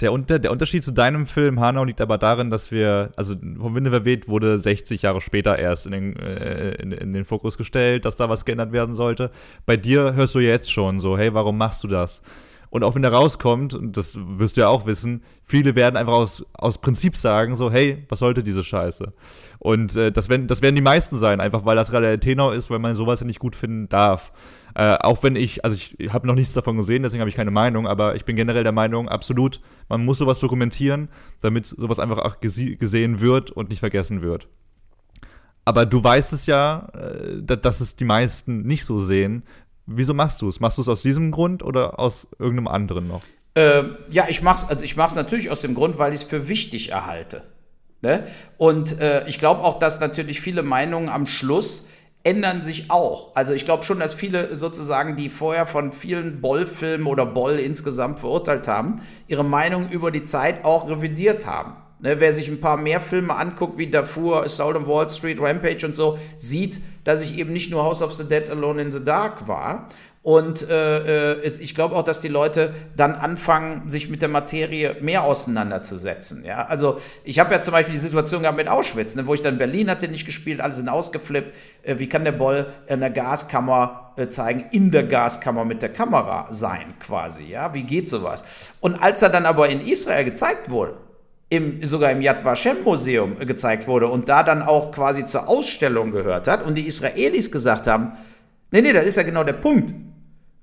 Der, Unter der Unterschied zu deinem Film Hanau liegt aber darin, dass wir, also vom Winde verweht wurde 60 Jahre später erst in den, äh, in, in, den Fokus gestellt, dass da was geändert werden sollte. Bei dir hörst du jetzt schon so, hey, warum machst du das? Und auch wenn der rauskommt, und das wirst du ja auch wissen, viele werden einfach aus, aus Prinzip sagen, so, hey, was sollte diese Scheiße? Und äh, das, werden, das werden die meisten sein, einfach weil das gerade der Tenor ist, weil man sowas ja nicht gut finden darf. Äh, auch wenn ich, also ich habe noch nichts davon gesehen, deswegen habe ich keine Meinung, aber ich bin generell der Meinung, absolut, man muss sowas dokumentieren, damit sowas einfach auch gesehen wird und nicht vergessen wird. Aber du weißt es ja, äh, dass es die meisten nicht so sehen. Wieso machst du es? Machst du es aus diesem Grund oder aus irgendeinem anderen noch? Ähm, ja, ich mach's, also natürlich aus dem Grund, weil ich es für wichtig erhalte. Ne? Und äh, ich glaube auch, dass natürlich viele Meinungen am Schluss ändern sich auch. Also ich glaube schon, dass viele sozusagen, die vorher von vielen Boll-Filmen oder Boll insgesamt verurteilt haben, ihre Meinung über die Zeit auch revidiert haben. Ne, wer sich ein paar mehr Filme anguckt, wie Darfur, Assault on Wall Street, Rampage und so, sieht, dass ich eben nicht nur House of the Dead Alone in the Dark war. Und äh, äh, ich glaube auch, dass die Leute dann anfangen, sich mit der Materie mehr auseinanderzusetzen. Ja? Also ich habe ja zum Beispiel die Situation gehabt mit Auschwitz, ne, wo ich dann Berlin hatte nicht gespielt, alle sind ausgeflippt. Äh, wie kann der Boll in der Gaskammer äh, zeigen, in der Gaskammer mit der Kamera sein quasi? Ja? Wie geht sowas? Und als er dann aber in Israel gezeigt wurde, im, sogar im Yad Vashem Museum äh, gezeigt wurde und da dann auch quasi zur Ausstellung gehört hat und die Israelis gesagt haben, nee, nee, das ist ja genau der Punkt.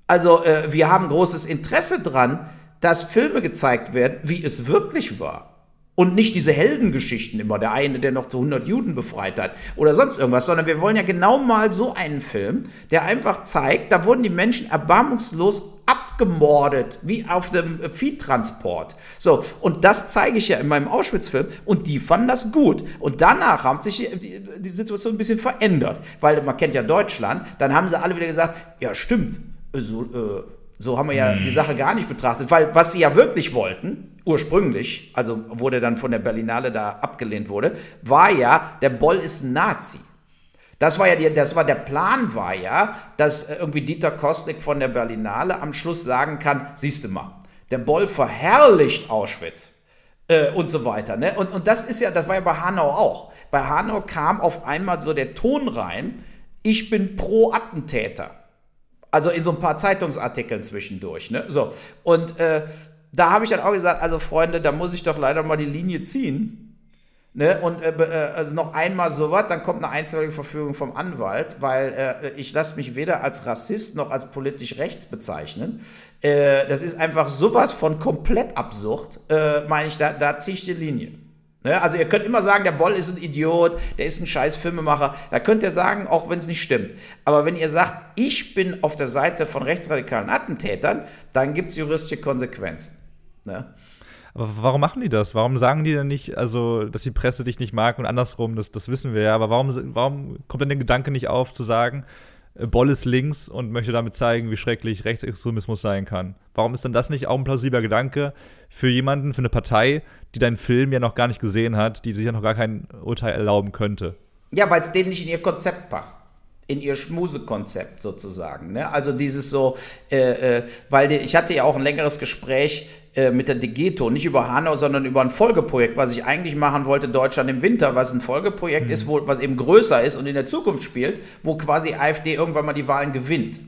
Also äh, wir haben großes Interesse dran, dass Filme gezeigt werden, wie es wirklich war. Und nicht diese Heldengeschichten immer, der eine, der noch zu 100 Juden befreit hat oder sonst irgendwas, sondern wir wollen ja genau mal so einen Film, der einfach zeigt, da wurden die Menschen erbarmungslos abgemordet, wie auf dem Viehtransport. So, und das zeige ich ja in meinem Auschwitz-Film und die fanden das gut. Und danach hat sich die, die Situation ein bisschen verändert, weil man kennt ja Deutschland, dann haben sie alle wieder gesagt, ja stimmt, so, äh, so haben wir ja die Sache gar nicht betrachtet, weil was sie ja wirklich wollten, ursprünglich, also wurde dann von der Berlinale da abgelehnt wurde, war ja, der Boll ist ein Nazi. Das war ja die, das war der Plan war ja, dass äh, irgendwie Dieter Kostek von der Berlinale am Schluss sagen kann, siehst du mal, der Boll verherrlicht Auschwitz äh, und so weiter. Ne? Und, und das ist ja, das war ja bei Hanau auch. Bei Hanau kam auf einmal so der Ton rein, ich bin pro Attentäter. Also in so ein paar Zeitungsartikeln zwischendurch. Ne? So. Und äh, da habe ich dann auch gesagt, also Freunde, da muss ich doch leider mal die Linie ziehen. Ne, und äh, äh, also noch einmal sowas, dann kommt eine einstweilige Verfügung vom Anwalt, weil äh, ich lasse mich weder als Rassist noch als politisch rechts bezeichnen. Äh, das ist einfach sowas von komplett absurd, äh, meine ich, da, da ziehe ich die Linie. Ne, also ihr könnt immer sagen, der Boll ist ein Idiot, der ist ein scheiß Filmemacher. Da könnt ihr sagen, auch wenn es nicht stimmt. Aber wenn ihr sagt, ich bin auf der Seite von rechtsradikalen Attentätern, dann gibt es juristische Konsequenzen. Ne? Aber warum machen die das? Warum sagen die denn nicht, also, dass die Presse dich nicht mag und andersrum, das, das wissen wir ja, aber warum, warum kommt dann der Gedanke nicht auf, zu sagen, äh, Boll ist links und möchte damit zeigen, wie schrecklich Rechtsextremismus sein kann? Warum ist denn das nicht auch ein plausibler Gedanke für jemanden, für eine Partei, die deinen Film ja noch gar nicht gesehen hat, die sich ja noch gar kein Urteil erlauben könnte? Ja, weil es denen nicht in ihr Konzept passt. In ihr Schmusekonzept sozusagen. Ne? Also dieses so, äh, äh, weil die, ich hatte ja auch ein längeres Gespräch äh, mit der Degeto, nicht über Hanau, sondern über ein Folgeprojekt, was ich eigentlich machen wollte, Deutschland im Winter, was ein Folgeprojekt ist, wo, was eben größer ist und in der Zukunft spielt, wo quasi AfD irgendwann mal die Wahlen gewinnt.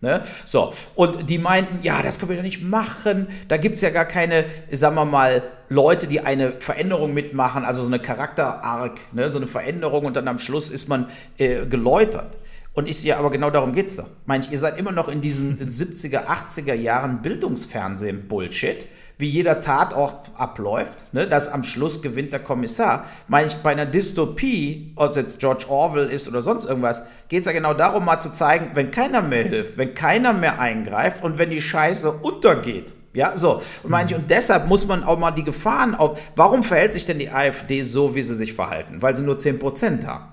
Ne? So, und die meinten, ja, das können wir doch nicht machen. Da gibt es ja gar keine, sagen wir mal, Leute, die eine Veränderung mitmachen, also so eine Charakterarc, ne? so eine Veränderung und dann am Schluss ist man äh, geläutert. Und ich sehe, aber genau darum geht's doch. Meint ihr seid immer noch in diesen 70er, 80er Jahren Bildungsfernsehen-Bullshit, wie jeder Tatort abläuft, ne, dass am Schluss gewinnt der Kommissar. Meine ich, bei einer Dystopie, ob es jetzt George Orwell ist oder sonst irgendwas, geht es ja genau darum, mal zu zeigen, wenn keiner mehr hilft, wenn keiner mehr eingreift und wenn die Scheiße untergeht. Ja, so. Und, meine ich, und deshalb muss man auch mal die Gefahren auf. Warum verhält sich denn die AfD so, wie sie sich verhalten? Weil sie nur 10% haben.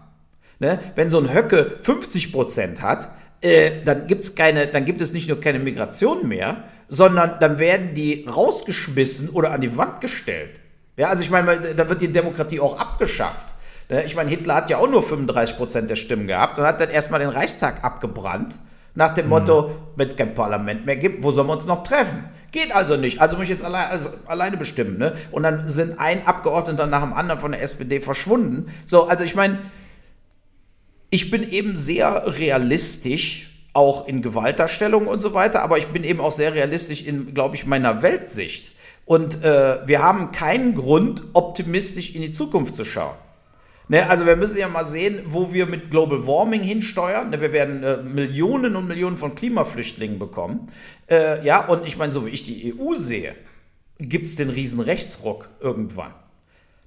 Ne? Wenn so ein Höcke 50% hat, äh, dann, gibt's keine, dann gibt es nicht nur keine Migration mehr, sondern dann werden die rausgeschmissen oder an die Wand gestellt. Ja, also ich meine, da wird die Demokratie auch abgeschafft. Ne? Ich meine, Hitler hat ja auch nur 35% der Stimmen gehabt und hat dann erstmal den Reichstag abgebrannt. Nach dem Motto, wenn es kein Parlament mehr gibt, wo sollen wir uns noch treffen? Geht also nicht. Also muss ich jetzt allein, also alleine bestimmen. Ne? Und dann sind ein Abgeordneter nach dem anderen von der SPD verschwunden. So, also ich meine, ich bin eben sehr realistisch, auch in Gewaltdarstellung und so weiter, aber ich bin eben auch sehr realistisch in, glaube ich, meiner Weltsicht. Und äh, wir haben keinen Grund, optimistisch in die Zukunft zu schauen. Ne, also wir müssen ja mal sehen, wo wir mit Global Warming hinsteuern. Ne, wir werden äh, Millionen und Millionen von Klimaflüchtlingen bekommen. Äh, ja, und ich meine, so wie ich die EU sehe, gibt es den riesen Rechtsruck irgendwann.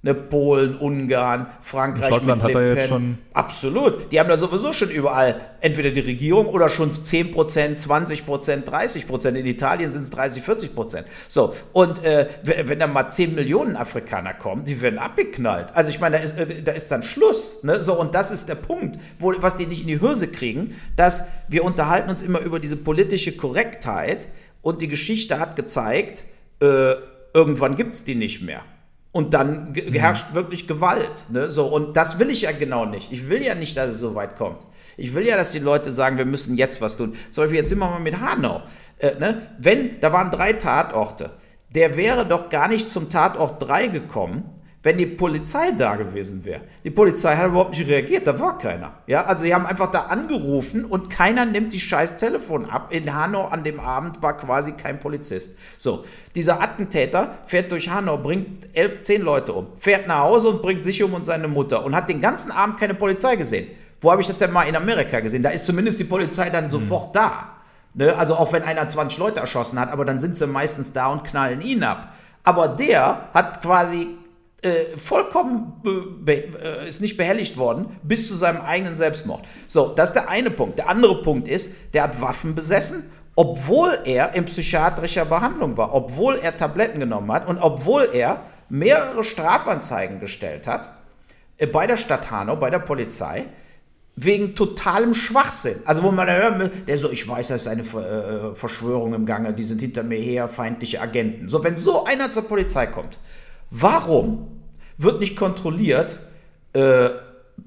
Ne, Polen, Ungarn, Frankreich, Schottland mit hat da jetzt schon- Absolut. Die haben da sowieso schon überall entweder die Regierung oder schon 10%, 20%, 30%. In Italien sind es 30, 40%. So, und äh, wenn, wenn da mal 10 Millionen Afrikaner kommen, die werden abgeknallt. Also ich meine, da ist, äh, da ist dann Schluss. Ne? So, und das ist der Punkt, wo, was die nicht in die Hürse kriegen, dass wir unterhalten uns immer über diese politische Korrektheit und die Geschichte hat gezeigt, äh, irgendwann gibt es die nicht mehr. Und dann ge- herrscht wirklich Gewalt. Ne? So, und das will ich ja genau nicht. Ich will ja nicht, dass es so weit kommt. Ich will ja, dass die Leute sagen, wir müssen jetzt was tun. Zum Beispiel, jetzt sind wir mal mit Hanau. Äh, ne? Wenn, da waren drei Tatorte. Der wäre doch gar nicht zum Tatort 3 gekommen, wenn die Polizei da gewesen wäre. Die Polizei hat überhaupt nicht reagiert, da war keiner. Ja, also die haben einfach da angerufen und keiner nimmt die scheiß Telefon ab. In Hanau an dem Abend war quasi kein Polizist. So, dieser Attentäter fährt durch Hanau, bringt elf, zehn Leute um, fährt nach Hause und bringt sich um und seine Mutter und hat den ganzen Abend keine Polizei gesehen. Wo habe ich das denn mal in Amerika gesehen? Da ist zumindest die Polizei dann sofort da. Ne? Also auch wenn einer 20 Leute erschossen hat, aber dann sind sie meistens da und knallen ihn ab. Aber der hat quasi äh, vollkommen be, äh, ist nicht behelligt worden bis zu seinem eigenen Selbstmord. So, das ist der eine Punkt. Der andere Punkt ist, der hat Waffen besessen, obwohl er in psychiatrischer Behandlung war, obwohl er Tabletten genommen hat und obwohl er mehrere Strafanzeigen gestellt hat äh, bei der Stadt Hanau, bei der Polizei, wegen totalem Schwachsinn. Also wo man dann hört, der so, ich weiß, da ist eine Ver- äh, Verschwörung im Gange, die sind hinter mir her, feindliche Agenten. So, wenn so einer zur Polizei kommt, warum wird nicht kontrolliert äh,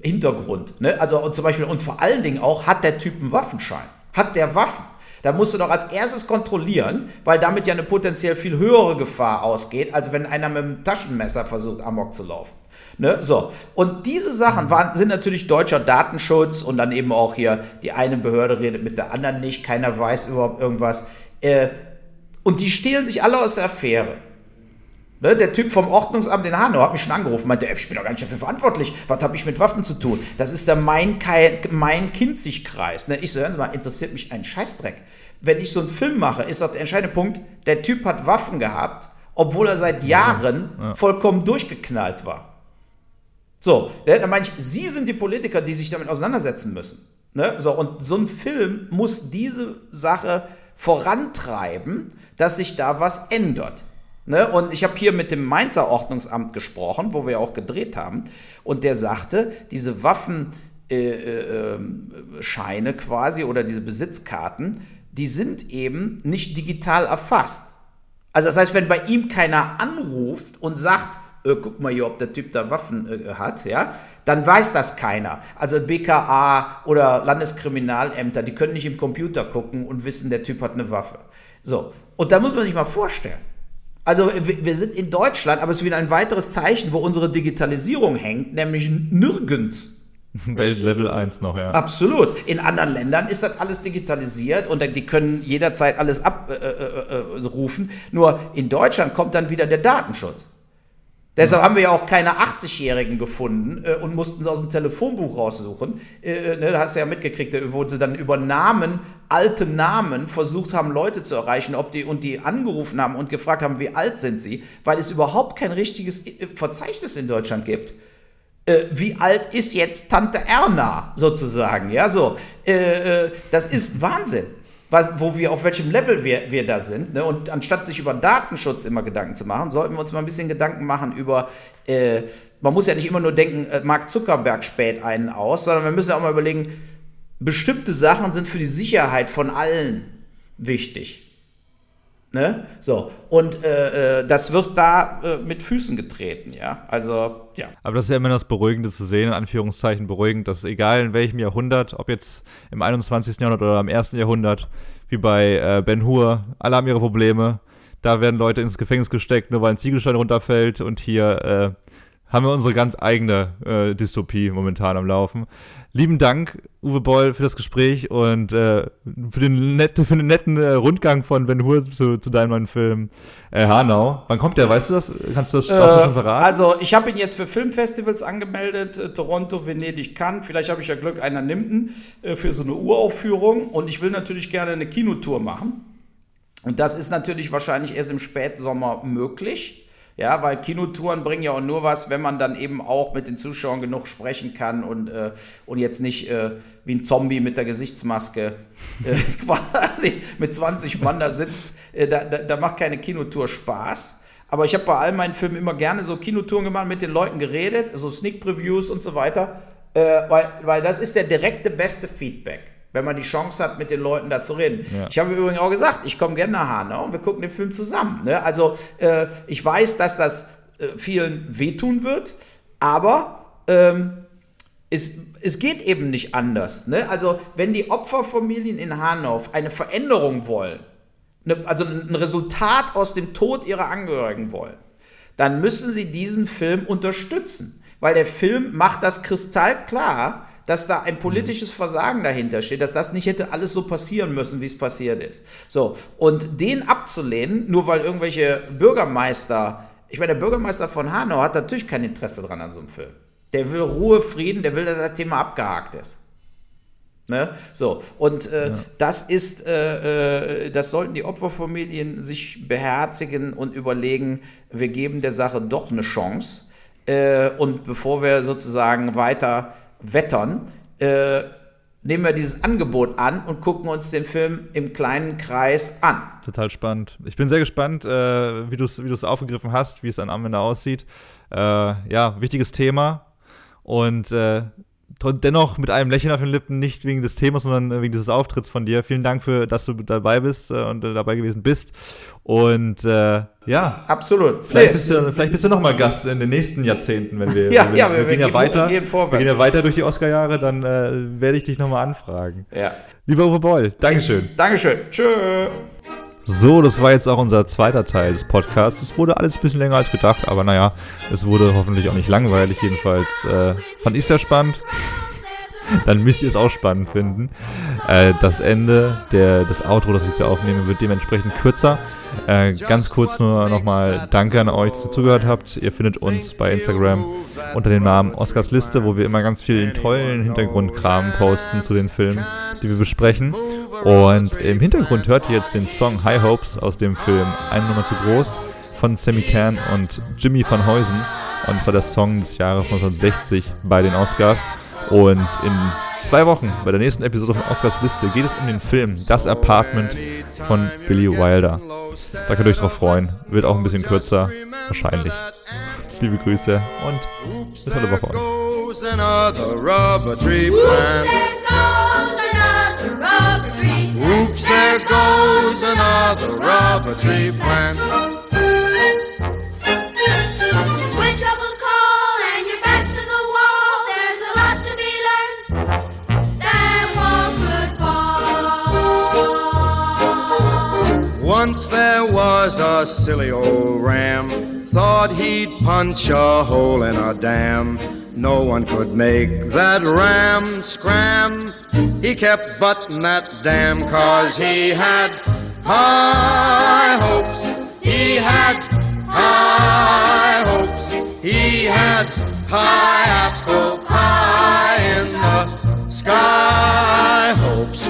Hintergrund? Ne? Also und zum Beispiel, und vor allen Dingen auch, hat der Typ einen Waffenschein? Hat der Waffen? Da musst du doch als erstes kontrollieren, weil damit ja eine potenziell viel höhere Gefahr ausgeht, als wenn einer mit einem Taschenmesser versucht, Amok zu laufen. Ne? So. Und diese Sachen waren, sind natürlich deutscher Datenschutz und dann eben auch hier, die eine Behörde redet mit der anderen nicht, keiner weiß überhaupt irgendwas. Äh, und die stehlen sich alle aus der Affäre. Ne, der Typ vom Ordnungsamt in Hanau hat mich schon angerufen, meinte, "Ey, ich bin doch gar nicht dafür verantwortlich. Was habe ich mit Waffen zu tun? Das ist der Main-Kinzig-Kreis. Ne? Ich so, hören Sie mal, interessiert mich ein Scheißdreck. Wenn ich so einen Film mache, ist doch der entscheidende Punkt, der Typ hat Waffen gehabt, obwohl er seit Jahren vollkommen durchgeknallt war. So, ne, dann meine ich, Sie sind die Politiker, die sich damit auseinandersetzen müssen. Ne? So, und so ein Film muss diese Sache vorantreiben, dass sich da was ändert. Ne? Und ich habe hier mit dem Mainzer Ordnungsamt gesprochen, wo wir auch gedreht haben, und der sagte, diese Waffenscheine äh, äh, Scheine quasi oder diese Besitzkarten, die sind eben nicht digital erfasst. Also das heißt, wenn bei ihm keiner anruft und sagt, äh, guck mal hier, ob der Typ da Waffen äh, hat, ja, dann weiß das keiner. Also BKA oder Landeskriminalämter, die können nicht im Computer gucken und wissen, der Typ hat eine Waffe. So, und da muss man sich mal vorstellen. Also wir sind in Deutschland, aber es ist wieder ein weiteres Zeichen, wo unsere Digitalisierung hängt, nämlich nirgends. Welt Level 1 noch, ja. Absolut. In anderen Ländern ist das alles digitalisiert und die können jederzeit alles abrufen. Nur in Deutschland kommt dann wieder der Datenschutz. Deshalb haben wir ja auch keine 80-Jährigen gefunden äh, und mussten sie aus dem Telefonbuch raussuchen. Äh, ne, da hast du ja mitgekriegt, äh, wo sie dann über Namen, alte Namen versucht haben, Leute zu erreichen, ob die und die angerufen haben und gefragt haben, wie alt sind sie, weil es überhaupt kein richtiges äh, Verzeichnis in Deutschland gibt. Äh, wie alt ist jetzt Tante Erna sozusagen, ja, so, äh, äh, das ist Wahnsinn, was, wo wir, auf welchem Level wir, wir da sind, ne? und anstatt sich über Datenschutz immer Gedanken zu machen, sollten wir uns mal ein bisschen Gedanken machen über, äh, man muss ja nicht immer nur denken, äh, Mark Zuckerberg späht einen aus, sondern wir müssen ja auch mal überlegen, bestimmte Sachen sind für die Sicherheit von allen wichtig. Ne? So, und äh, äh, das wird da äh, mit Füßen getreten, ja. Also, ja. Aber das ist ja immer das Beruhigende zu sehen, in Anführungszeichen beruhigend, dass egal in welchem Jahrhundert, ob jetzt im 21. Jahrhundert oder im 1. Jahrhundert, wie bei äh, Ben Hur, alle haben ihre Probleme. Da werden Leute ins Gefängnis gesteckt, nur weil ein Ziegelstein runterfällt. Und hier äh, haben wir unsere ganz eigene äh, Dystopie momentan am Laufen. Lieben Dank, Uwe Boll, für das Gespräch und äh, für, den nette, für den netten äh, Rundgang von Ben Hur zu, zu deinem neuen Film äh, Hanau. Wann kommt der? Weißt du das? Kannst du das darfst du schon verraten? Also, ich habe ihn jetzt für Filmfestivals angemeldet: äh, Toronto, Venedig, Cannes. Vielleicht habe ich ja Glück, einer nimmt ihn äh, für so eine Uraufführung. Und ich will natürlich gerne eine Kinotour machen. Und das ist natürlich wahrscheinlich erst im Spätsommer möglich. Ja, weil Kinotouren bringen ja auch nur was, wenn man dann eben auch mit den Zuschauern genug sprechen kann und, äh, und jetzt nicht äh, wie ein Zombie mit der Gesichtsmaske äh, quasi mit 20 Mann da sitzt. Äh, da, da, da macht keine Kinotour Spaß. Aber ich habe bei all meinen Filmen immer gerne so Kinotouren gemacht, mit den Leuten geredet, so Sneak Previews und so weiter, äh, weil, weil das ist der direkte beste Feedback wenn man die Chance hat, mit den Leuten da zu reden. Ja. Ich habe übrigens auch gesagt, ich komme gerne nach Hanau und wir gucken den Film zusammen. Ne? Also äh, ich weiß, dass das äh, vielen wehtun wird, aber ähm, es, es geht eben nicht anders. Ne? Also wenn die Opferfamilien in Hanau eine Veränderung wollen, ne, also ein Resultat aus dem Tod ihrer Angehörigen wollen, dann müssen sie diesen Film unterstützen. Weil der Film macht das kristallklar, dass da ein politisches Versagen dahinter steht, dass das nicht hätte alles so passieren müssen, wie es passiert ist. So, und den abzulehnen, nur weil irgendwelche Bürgermeister, ich meine, der Bürgermeister von Hanau hat natürlich kein Interesse dran an so einem Film. Der will Ruhe, Frieden, der will, dass das Thema abgehakt ist. Ne? So, und äh, ja. das ist, äh, äh, das sollten die Opferfamilien sich beherzigen und überlegen, wir geben der Sache doch eine Chance. Äh, und bevor wir sozusagen weiter wettern, äh, nehmen wir dieses Angebot an und gucken uns den Film im kleinen Kreis an. Total spannend. Ich bin sehr gespannt, äh, wie du es wie aufgegriffen hast, wie es an Anwender aussieht. Äh, ja, wichtiges Thema. Und äh, dennoch mit einem Lächeln auf den Lippen, nicht wegen des Themas, sondern wegen dieses Auftritts von dir. Vielen Dank für, dass du dabei bist äh, und äh, dabei gewesen bist. Und äh, ja. Absolut. Vielleicht nee. bist du, vielleicht bist du nochmal Gast in den nächsten Jahrzehnten, wenn wir, ja, wir, ja, wir, wir, wir gehen ja weiter. Gehen, wir gehen ja weiter durch die Oscar-Jahre, dann äh, werde ich dich nochmal anfragen. Ja. Lieber Uwe Boll, Dankeschön. Dankeschön. Tschö. So, das war jetzt auch unser zweiter Teil des Podcasts. Es wurde alles ein bisschen länger als gedacht, aber naja, es wurde hoffentlich auch nicht langweilig. Jedenfalls äh, fand ich sehr spannend. Dann müsst ihr es auch spannend finden. Äh, das Ende, der, das Outro, das ich jetzt hier aufnehme, wird dementsprechend kürzer. Äh, ganz kurz nur nochmal Danke an euch, dass ihr zugehört habt. Ihr findet uns bei Instagram unter dem Namen Oscars Liste, wo wir immer ganz viel tollen Hintergrundkram posten zu den Filmen, die wir besprechen. Und im Hintergrund hört ihr jetzt den Song High Hopes aus dem Film Eine Nummer zu groß von Sammy Can und Jimmy van Heusen. Und es war der Song des Jahres 1960 bei den Oscars. Und in zwei Wochen bei der nächsten Episode von Oscars Liste geht es um den Film Das Apartment von Billy Wilder. Da könnt ihr euch drauf freuen. Wird auch ein bisschen kürzer, wahrscheinlich. Liebe Grüße und eine tolle Woche euch. Oops, there goes another rubber tree plant. There was a silly old ram, thought he'd punch a hole in a dam. No one could make that ram scram. He kept butting that dam cause he had high hopes. He had high hopes. He had high apple pie in the sky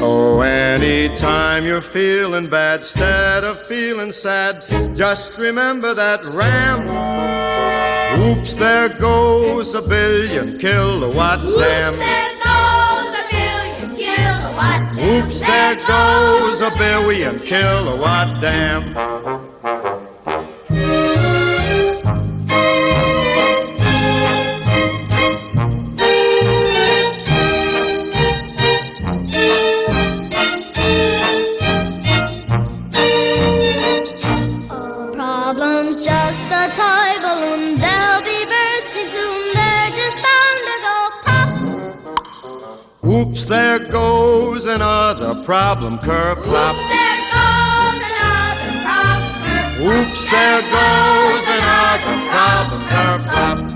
So anytime you're feeling bad, instead of feeling sad, just remember that ram Oops, there goes a billion kilowatt dam. Oops, there goes a billion kilowatt dam. Oops, there goes another problem curb plop. Oops, there goes another problem curb Oops, there goes another problem curb